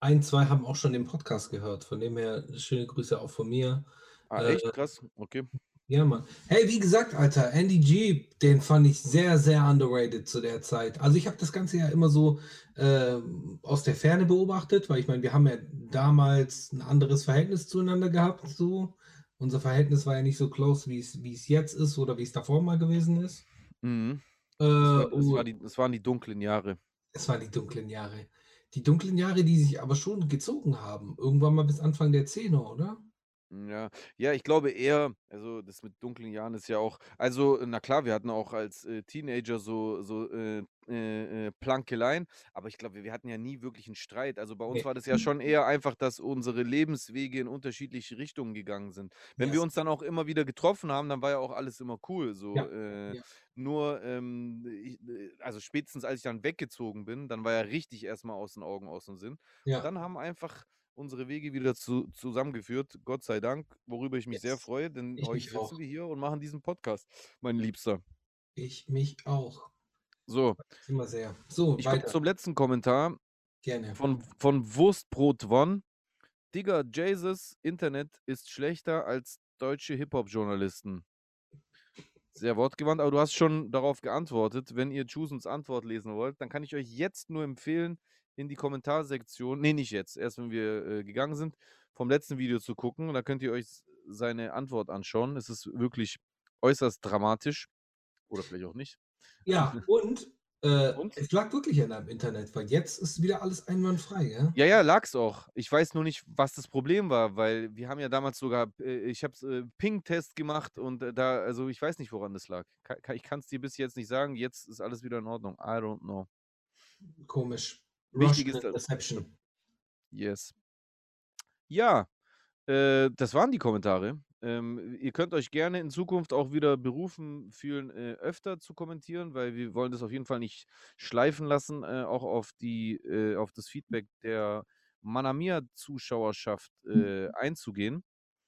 ein, zwei haben auch schon den Podcast gehört. Von dem her schöne Grüße auch von mir. Ah, Äh, echt? Krass. Okay. Ja, Mann. Hey, wie gesagt, Alter, Andy G, den fand ich sehr, sehr underrated zu der Zeit. Also ich habe das Ganze ja immer so ähm, aus der Ferne beobachtet, weil ich meine, wir haben ja damals ein anderes Verhältnis zueinander gehabt. So. Unser Verhältnis war ja nicht so close, wie es jetzt ist oder wie es davor mal gewesen ist. Mhm. Äh, Das, war, das, und war die, das waren die dunklen Jahre. es waren die dunklen Jahre. Die dunklen Jahre, die sich aber schon gezogen haben. Irgendwann mal bis Anfang der Zehner, oder? Ja, ja, ich glaube eher, also das mit dunklen Jahren ist ja auch, also na klar, wir hatten auch als äh, Teenager so, so äh, äh, äh, Plankeleien, aber ich glaube, wir, hatten ja nie wirklich einen Streit. Also bei uns Nee. war das ja schon eher einfach, dass unsere Lebenswege in unterschiedliche Richtungen gegangen sind. Wenn wir Yes. uns dann auch immer wieder getroffen haben, dann war ja auch alles immer cool. So, Ja, äh, ja. nur, ähm, ich, äh, also spätestens als ich dann weggezogen bin, dann war ja richtig erstmal aus den Augen, aus dem Sinn. Und Ja. dann haben einfach unsere Wege wieder zu, zusammengeführt, Gott sei Dank, worüber ich mich sehr Yes. freue, denn Ich heute sitzen auch. wir hier und machen diesen Podcast, mein Liebster. Ich mich auch. So, Immer sehr. So, ich komme weiter. zum letzten Kommentar Gerne. von, von Wurstbrot One. Digga, Jesus Internet ist schlechter als deutsche Hip-Hop-Journalisten. Sehr wortgewandt, aber du hast schon darauf geantwortet. Wenn ihr Chusens Antwort lesen wollt, dann kann ich euch jetzt nur empfehlen, in die Kommentarsektion, nee, nicht jetzt, erst wenn wir äh, gegangen sind, vom letzten Video zu gucken. Da könnt ihr euch seine Antwort anschauen. Es ist wirklich äußerst dramatisch. Oder vielleicht auch nicht. Ja, *laughs* und, äh, Und? es lag wirklich an deinem Internet, weil jetzt ist wieder alles einwandfrei, ja? Ja, ja, lag's auch. Ich weiß nur nicht, was das Problem war, weil wir haben ja damals sogar, äh, ich habe äh, Ping-Test gemacht und äh, da, also ich weiß nicht, woran das lag. Ich kann es dir bis jetzt nicht sagen. Jetzt ist alles wieder in Ordnung. I don't know. Komisch. Wichtig ist, dass, Interception. yes. Ja, äh, das waren die Kommentare. Ähm, ihr könnt euch gerne in Zukunft auch wieder berufen fühlen, äh, öfter zu kommentieren, weil wir wollen das auf jeden Fall nicht schleifen lassen, äh, auch auf die, äh, auf das Feedback der Manamia-Zuschauerschaft äh, einzugehen.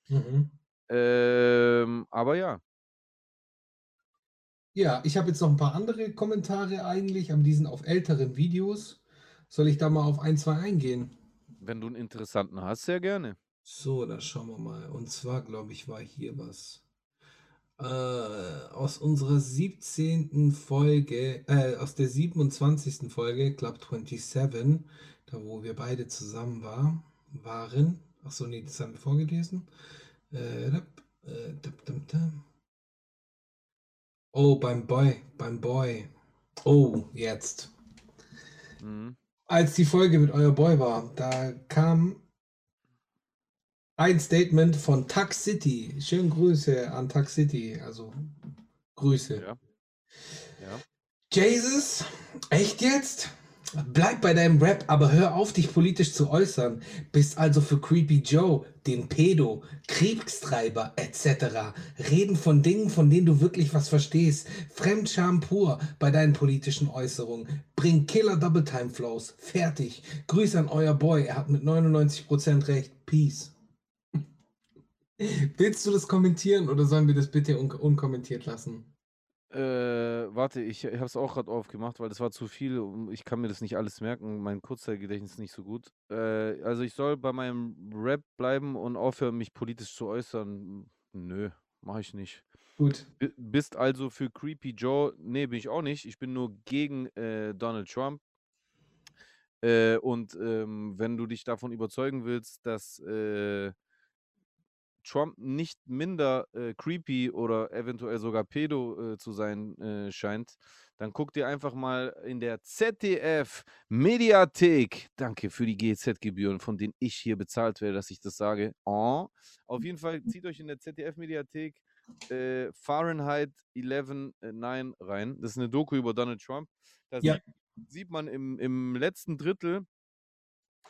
Mhm. Ähm, aber ja, Ja, ich habe jetzt noch ein paar andere Kommentare eigentlich, aber die sind auf älteren Videos. Soll ich da mal auf ein, zwei eingehen? wenn du einen interessanten hast, sehr gerne. So, da schauen wir mal. Und zwar, glaube ich, war hier was. Äh, aus unserer 17. Folge, äh, aus der 27. Folge, Club 27, da wo wir beide zusammen war, waren. Achso, nee, das haben wir vorgelesen. Äh, dap, äh, dap, dap, dap. Oh, beim Boy, beim Boy. Oh, jetzt. Mhm. Als die Folge mit euer Boy war, da kam ein Statement von Tux City. Schönen Grüße an Tux City. Also Grüße. Ja. Ja. Jesus, echt jetzt? Bleib bei deinem Rap, aber hör auf, dich politisch zu äußern. Bist also für Creepy Joe, den Pedo, Kriegstreiber etc. Reden von Dingen, von denen du wirklich was verstehst. Fremdscham pur bei deinen politischen Äußerungen. Bring Killer Double Time Flows. Fertig. Grüße an euer Boy. Er hat mit 99% recht. Peace. *laughs* Willst du das kommentieren oder sollen wir das bitte un unkommentiert lassen? Äh, warte, ich, ich habe es auch gerade aufgemacht, weil das war zu viel. und Ich kann mir das nicht alles merken. Mein Kurzzeitgedächtnis ist nicht so gut. Äh, also ich soll bei meinem Rap bleiben und aufhören, mich politisch zu äußern. Nö, mache ich nicht. Gut. B bist also für Creepy Joe? Nee, bin ich auch nicht. Ich bin nur gegen äh, Donald Trump. Äh, und ähm, wenn du dich davon überzeugen willst, dass äh, Trump nicht minder äh, creepy oder eventuell sogar pedo äh, zu sein äh, scheint, dann guck dir einfach mal in der ZDF Mediathek, danke für die GEZ-Gebühren, von denen ich hier bezahlt werde, dass ich das sage. Oh. Auf jeden Fall *laughs* zieht euch in der ZDF Mediathek äh, Fahrenheit 11.9 rein. Das ist eine Doku über Donald Trump. Da Ja. sieht, sieht man im, im letzten Drittel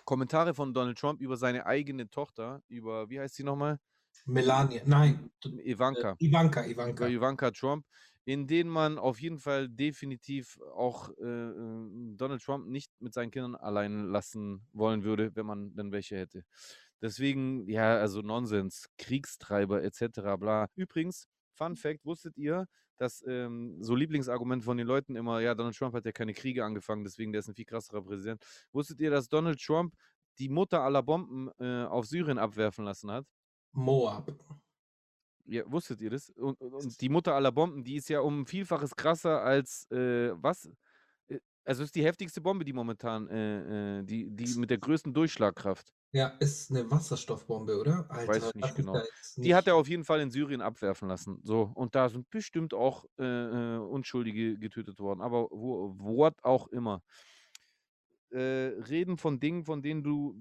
Kommentare von Donald Trump über seine eigene Tochter, über, wie heißt sie nochmal? Melania, nein, äh, Ivanka. Ivanka, Über Ivanka. Ivanka Trump, in denen man auf jeden Fall definitiv auch äh, äh, Donald Trump nicht mit seinen Kindern allein lassen wollen würde, wenn man denn welche hätte. Deswegen, ja, also Nonsens, Kriegstreiber etc. bla. Übrigens, Fun Fact, wusstet ihr, dass ähm, so Lieblingsargument von den Leuten immer, ja, Donald Trump hat ja keine Kriege angefangen, deswegen der ist ein viel krasserer Präsident. Wusstet ihr, dass Donald Trump die Mutter aller Bomben äh, auf Syrien abwerfen lassen hat? Moab. Ja, wusstet ihr das? Und, und- und die Mutter aller Bomben, die ist ja um ein Vielfaches krasser als äh, was? Äh, Also ist die heftigste Bombe, die momentan, äh, äh, die, die mit der größten Durchschlagkraft. Ja, ist eine Wasserstoffbombe, oder? Alter, Weiß ich nicht genau. jetzt Die hat nicht- er auf jeden Fall in Syrien abwerfen lassen. So, und da sind bestimmt auch äh, äh, Unschuldige getötet worden. Aber wo, what auch immer. Äh, reden von Dingen, von denen du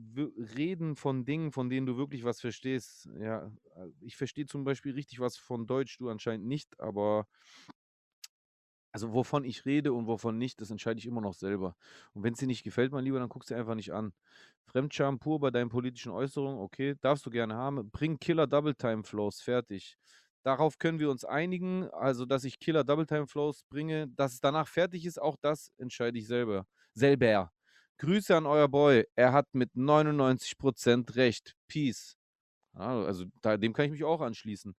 reden von Dingen, von denen du wirklich was verstehst. Ja, äh, ich verstehe zum Beispiel richtig was von Deutsch, du anscheinend nicht, aber also wovon ich rede und wovon nicht, das entscheide ich immer noch selber. Und wenn es dir nicht gefällt, mein Lieber, dann guckst du einfach nicht an. Fremdscham pur bei deinen politischen Äußerungen, okay, darfst du gerne haben. Bring Killer Double Time Flows fertig. Darauf können wir uns einigen, also dass ich Killer Double Time Flows bringe, dass es danach fertig ist, auch das entscheide ich selber. Selber. Grüße an euer Boy. Er hat mit 99% recht. Peace. Also da, dem kann ich mich auch anschließen.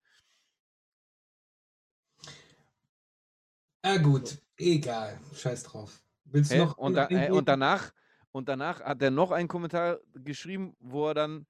Ah, gut, egal. Scheiß drauf. Willst Hä? noch Und, da, einen äh, und danach und danach hat er noch einen Kommentar geschrieben, wo er dann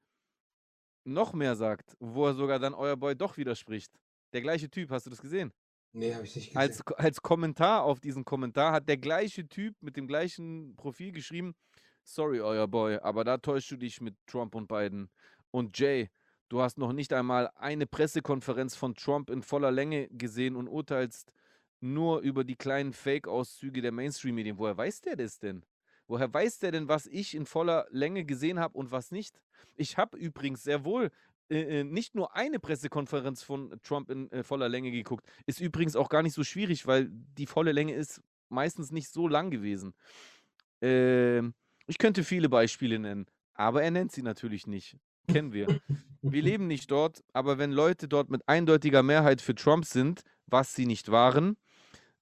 noch mehr sagt, wo er sogar dann euer Boy doch widerspricht. Der gleiche Typ, hast du das gesehen? Nee, habe ich nicht gesehen. Als, als Kommentar auf diesen Kommentar hat der gleiche Typ mit dem gleichen Profil geschrieben, sorry, euer Boy, aber da täuschst du dich mit Trump und Biden. Und Jay, du hast noch nicht einmal eine Pressekonferenz von Trump in voller Länge gesehen und urteilst nur über die kleinen Fake-Auszüge der Mainstream-Medien. Woher weiß der das denn? Woher weiß der denn, was ich in voller Länge gesehen habe und was nicht? Ich habe übrigens sehr wohl äh, äh, nicht nur eine Pressekonferenz von Trump in äh, voller Länge geguckt. Ist übrigens auch gar nicht so schwierig, weil die volle Länge ist meistens nicht so lang gewesen. Ähm, ich könnte viele Beispiele nennen, aber er nennt sie natürlich nicht. Kennen wir. Wir leben nicht dort, aber wenn Leute dort mit eindeutiger Mehrheit für Trump sind, was sie nicht waren,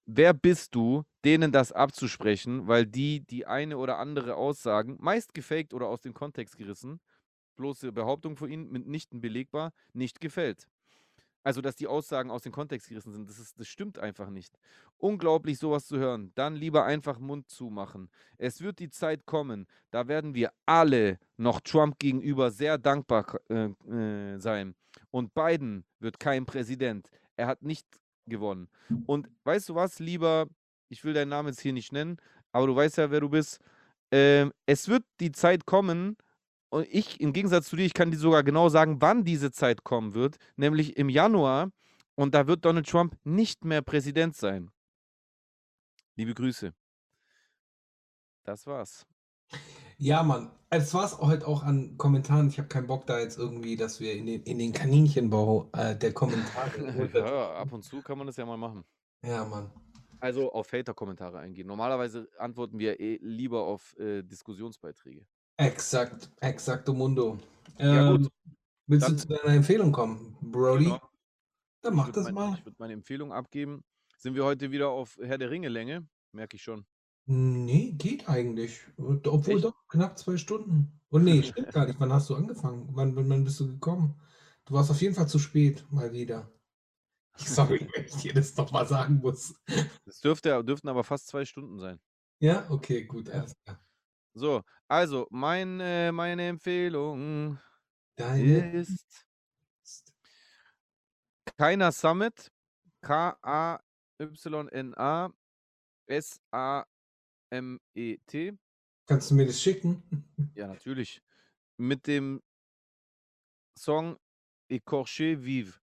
wer bist du, denen das abzusprechen, weil die die eine oder andere Aussagen, meist gefaked oder aus dem Kontext gerissen, bloße Behauptung von ihnen, mitnichten belegbar, nicht gefällt. Also, dass die Aussagen aus dem Kontext gerissen sind, das, ist, das stimmt einfach nicht. Unglaublich, sowas zu hören. Dann lieber einfach Mund zumachen. Es wird die Zeit kommen, da werden wir alle noch Trump gegenüber sehr dankbar äh, äh, sein. Und Biden wird kein Präsident. Er hat nicht gewonnen. Und weißt du was, lieber, ich will deinen Namen jetzt hier nicht nennen, aber du weißt ja, wer du bist. Ähm, es wird die Zeit kommen, und ich, im Gegensatz zu dir, ich kann dir sogar genau sagen, wann diese Zeit kommen wird, nämlich im Januar. Und da wird Donald Trump nicht mehr Präsident sein. Liebe Grüße. Das war's. Ja, Mann. Es war es heute auch an Kommentaren. Ich habe keinen Bock da jetzt irgendwie, dass wir in den, in den Kaninchenbau äh, der Kommentare. *laughs* ja, ab und zu kann man das ja mal machen. ja, Mann. Also auf Hater-Kommentare eingehen. Normalerweise antworten wir eh lieber auf äh, Diskussionsbeiträge. Exakt, exakto mundo. Ja, Ähm, gut. willst Dann- du zu deiner Empfehlung kommen, Brody? Genau. Dann Ich mach das mein, mal. Ich würde meine Empfehlung abgeben. Sind wir heute wieder auf Herr der Ringe-Länge? Merke ich schon. Nee, geht eigentlich. Und Obwohl Echt? doch, knapp zwei Stunden. Und nee, *laughs* stimmt gar nicht. Wann hast du angefangen? Wann, wann, wann bist du gekommen? Du warst auf jeden Fall zu spät, mal wieder. *laughs* Sorry, wenn ich dir das doch mal sagen muss. Das dürfte, dürften aber fast zwei Stunden sein. Ja, okay, gut, alles klar. So, also mein, meine Empfehlung Deine ist Keiner Summit. K-A-Y-N-A-S-A-M-E-T. Kannst du mir das schicken? *laughs* Ja, natürlich. Mit dem Song Ecorché Vive.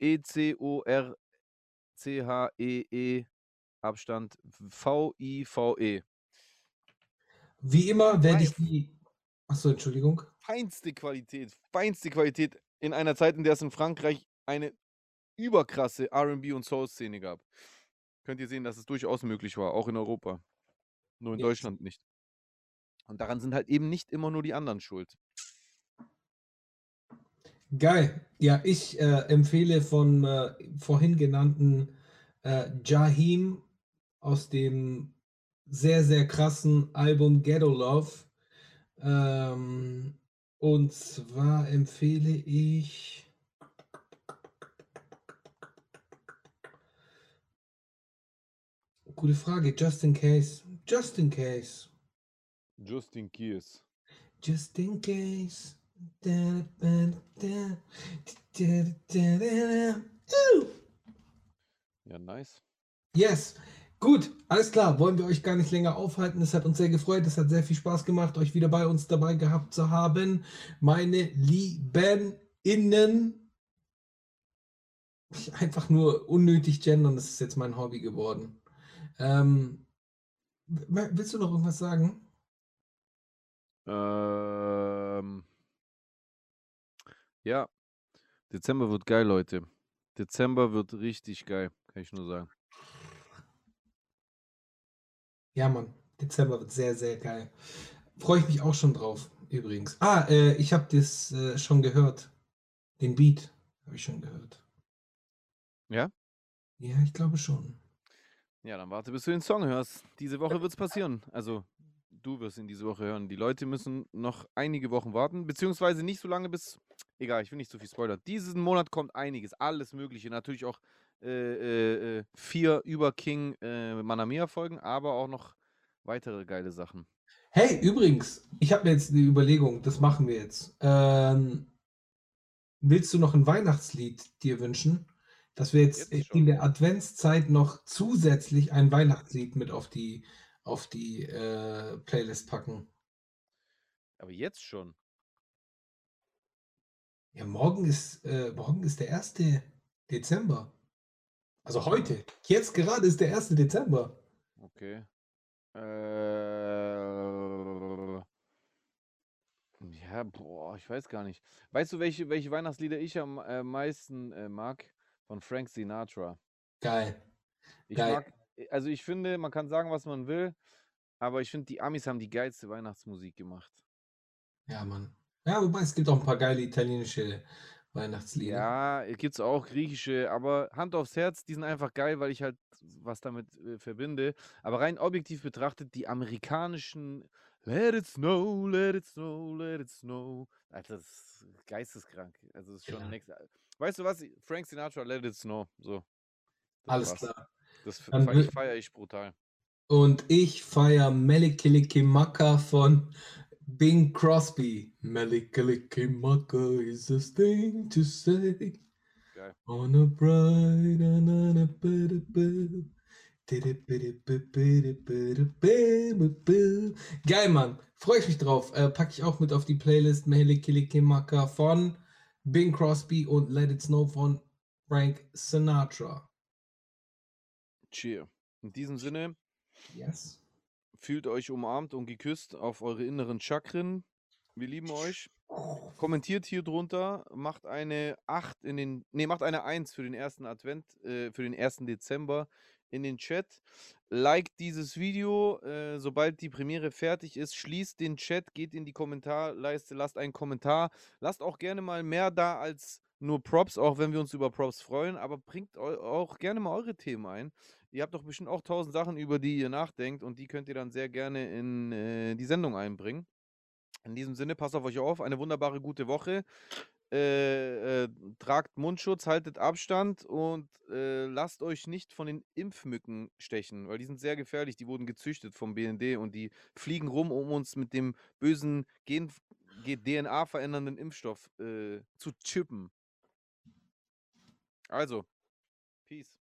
E E-C-O-R-C-H-E-E E Abstand V-I-V-E. Wie immer werde ich die. Achso, Entschuldigung. Feinste Qualität, feinste Qualität in einer Zeit, in der es in Frankreich eine überkrasse RB und Soul-Szene gab. Könnt ihr sehen, dass es durchaus möglich war, auch in Europa. Nur in Yes. Deutschland nicht. Und daran sind halt eben nicht immer nur die anderen schuld. Geil. Ja, ich äh, empfehle von äh, vorhin genannten äh, Jahim aus dem sehr, sehr krassen Album Ghetto Love. Ähm, und zwar empfehle ich. Gute Frage, just in case. Just in case. Just in case. Da, da, da, da, da, da. Ja, nice. Yes. Gut, alles klar. Wollen wir euch gar nicht länger aufhalten. Es hat uns sehr gefreut. Es hat sehr viel Spaß gemacht, euch wieder bei uns dabei gehabt zu haben. Meine lieben Innen. Einfach nur unnötig gendern, das ist jetzt mein Hobby geworden. Ähm, willst du noch irgendwas sagen? Ähm, ja, Dezember wird geil, Leute. Dezember wird richtig geil, kann ich nur sagen. Ja, Mann. Dezember wird sehr, sehr geil. Freue ich mich auch schon drauf, übrigens. Ah, äh, ich habe das äh, schon gehört. Den Beat habe ich schon gehört. Ja? Ja, ich glaube schon. Ja, dann warte, bis du den Song hörst. Diese Woche wird es passieren. Also, du wirst ihn diese Woche hören. Die Leute müssen noch einige Wochen warten, beziehungsweise nicht so lange bis. Egal, ich will nicht zu viel spoilern. Diesen Monat kommt einiges, alles Mögliche. Natürlich auch äh, äh, äh, vier über King äh, Manamia Folgen, aber auch noch weitere geile Sachen. Hey, übrigens, ich habe mir jetzt eine Überlegung, das machen wir jetzt. Ähm, willst du noch ein Weihnachtslied dir wünschen? Dass wir jetzt, Jetzt in schon. der Adventszeit noch zusätzlich ein Weihnachtslied mit auf die, auf die äh, Playlist packen. Aber jetzt schon. Ja, morgen ist, äh, morgen ist der 1. Dezember. Also heute. Jetzt gerade ist der 1. Dezember. Okay. Äh, ja, boah, ich weiß gar nicht. Weißt du, welche, welche Weihnachtslieder ich am äh, meisten äh, mag? Von Frank Sinatra. Geil. Ich Geil. mag, also ich finde, man kann sagen, was man will, aber ich finde, die Amis haben die geilste Weihnachtsmusik gemacht. Ja, Mann. Ja, wobei es gibt auch ein paar geile italienische Weihnachtslieder. Ja, gibt es auch griechische, aber Hand aufs Herz, die sind einfach geil, weil ich halt was damit äh, verbinde. Aber rein objektiv betrachtet, die amerikanischen Let it snow, let it snow, let it snow. Alter, das ist geisteskrank. Also, das ist schon Ja. next. Weißt du was? Frank Sinatra, let it snow. So. Das Alles war's. klar. Das feiere ich brutal. Und ich feiere Melikilikimaka von Bing Crosby. Melikilikimaka is a thing to say. Geil. On a bright and on a better bed. Geil, Mann. Freue ich mich drauf. Äh, packe ich auch mit auf die Playlist Melikilikimaka von Bing Crosby und Let It Snow von Frank Sinatra. Cheer. In diesem Sinne, Yes. Fühlt euch umarmt und geküsst auf eure inneren Chakren. Wir lieben euch. Kommentiert hier drunter, macht eine 8 in den, nee, macht eine 1 für den ersten Advent, äh, für den 1. Dezember in den Chat. Liked dieses Video, äh, sobald die Premiere fertig ist, schließt den Chat, geht in die Kommentarleiste, lasst einen Kommentar. Lasst auch gerne mal mehr da als nur Props, auch wenn wir uns über Props freuen, aber bringt auch gerne mal eure Themen ein. Ihr habt doch bestimmt auch tausend Sachen, über die ihr nachdenkt und die könnt ihr dann sehr gerne in äh, die Sendung einbringen. In diesem Sinne, passt auf euch auf, eine wunderbare gute Woche. Äh, äh, tragt Mundschutz, haltet Abstand und äh, lasst euch nicht von den Impfmücken stechen, weil die sind sehr gefährlich. Die wurden gezüchtet vom BND und die fliegen rum, um uns mit dem bösen Gen DNA verändernden Impfstoff äh, zu chippen. Also, Peace.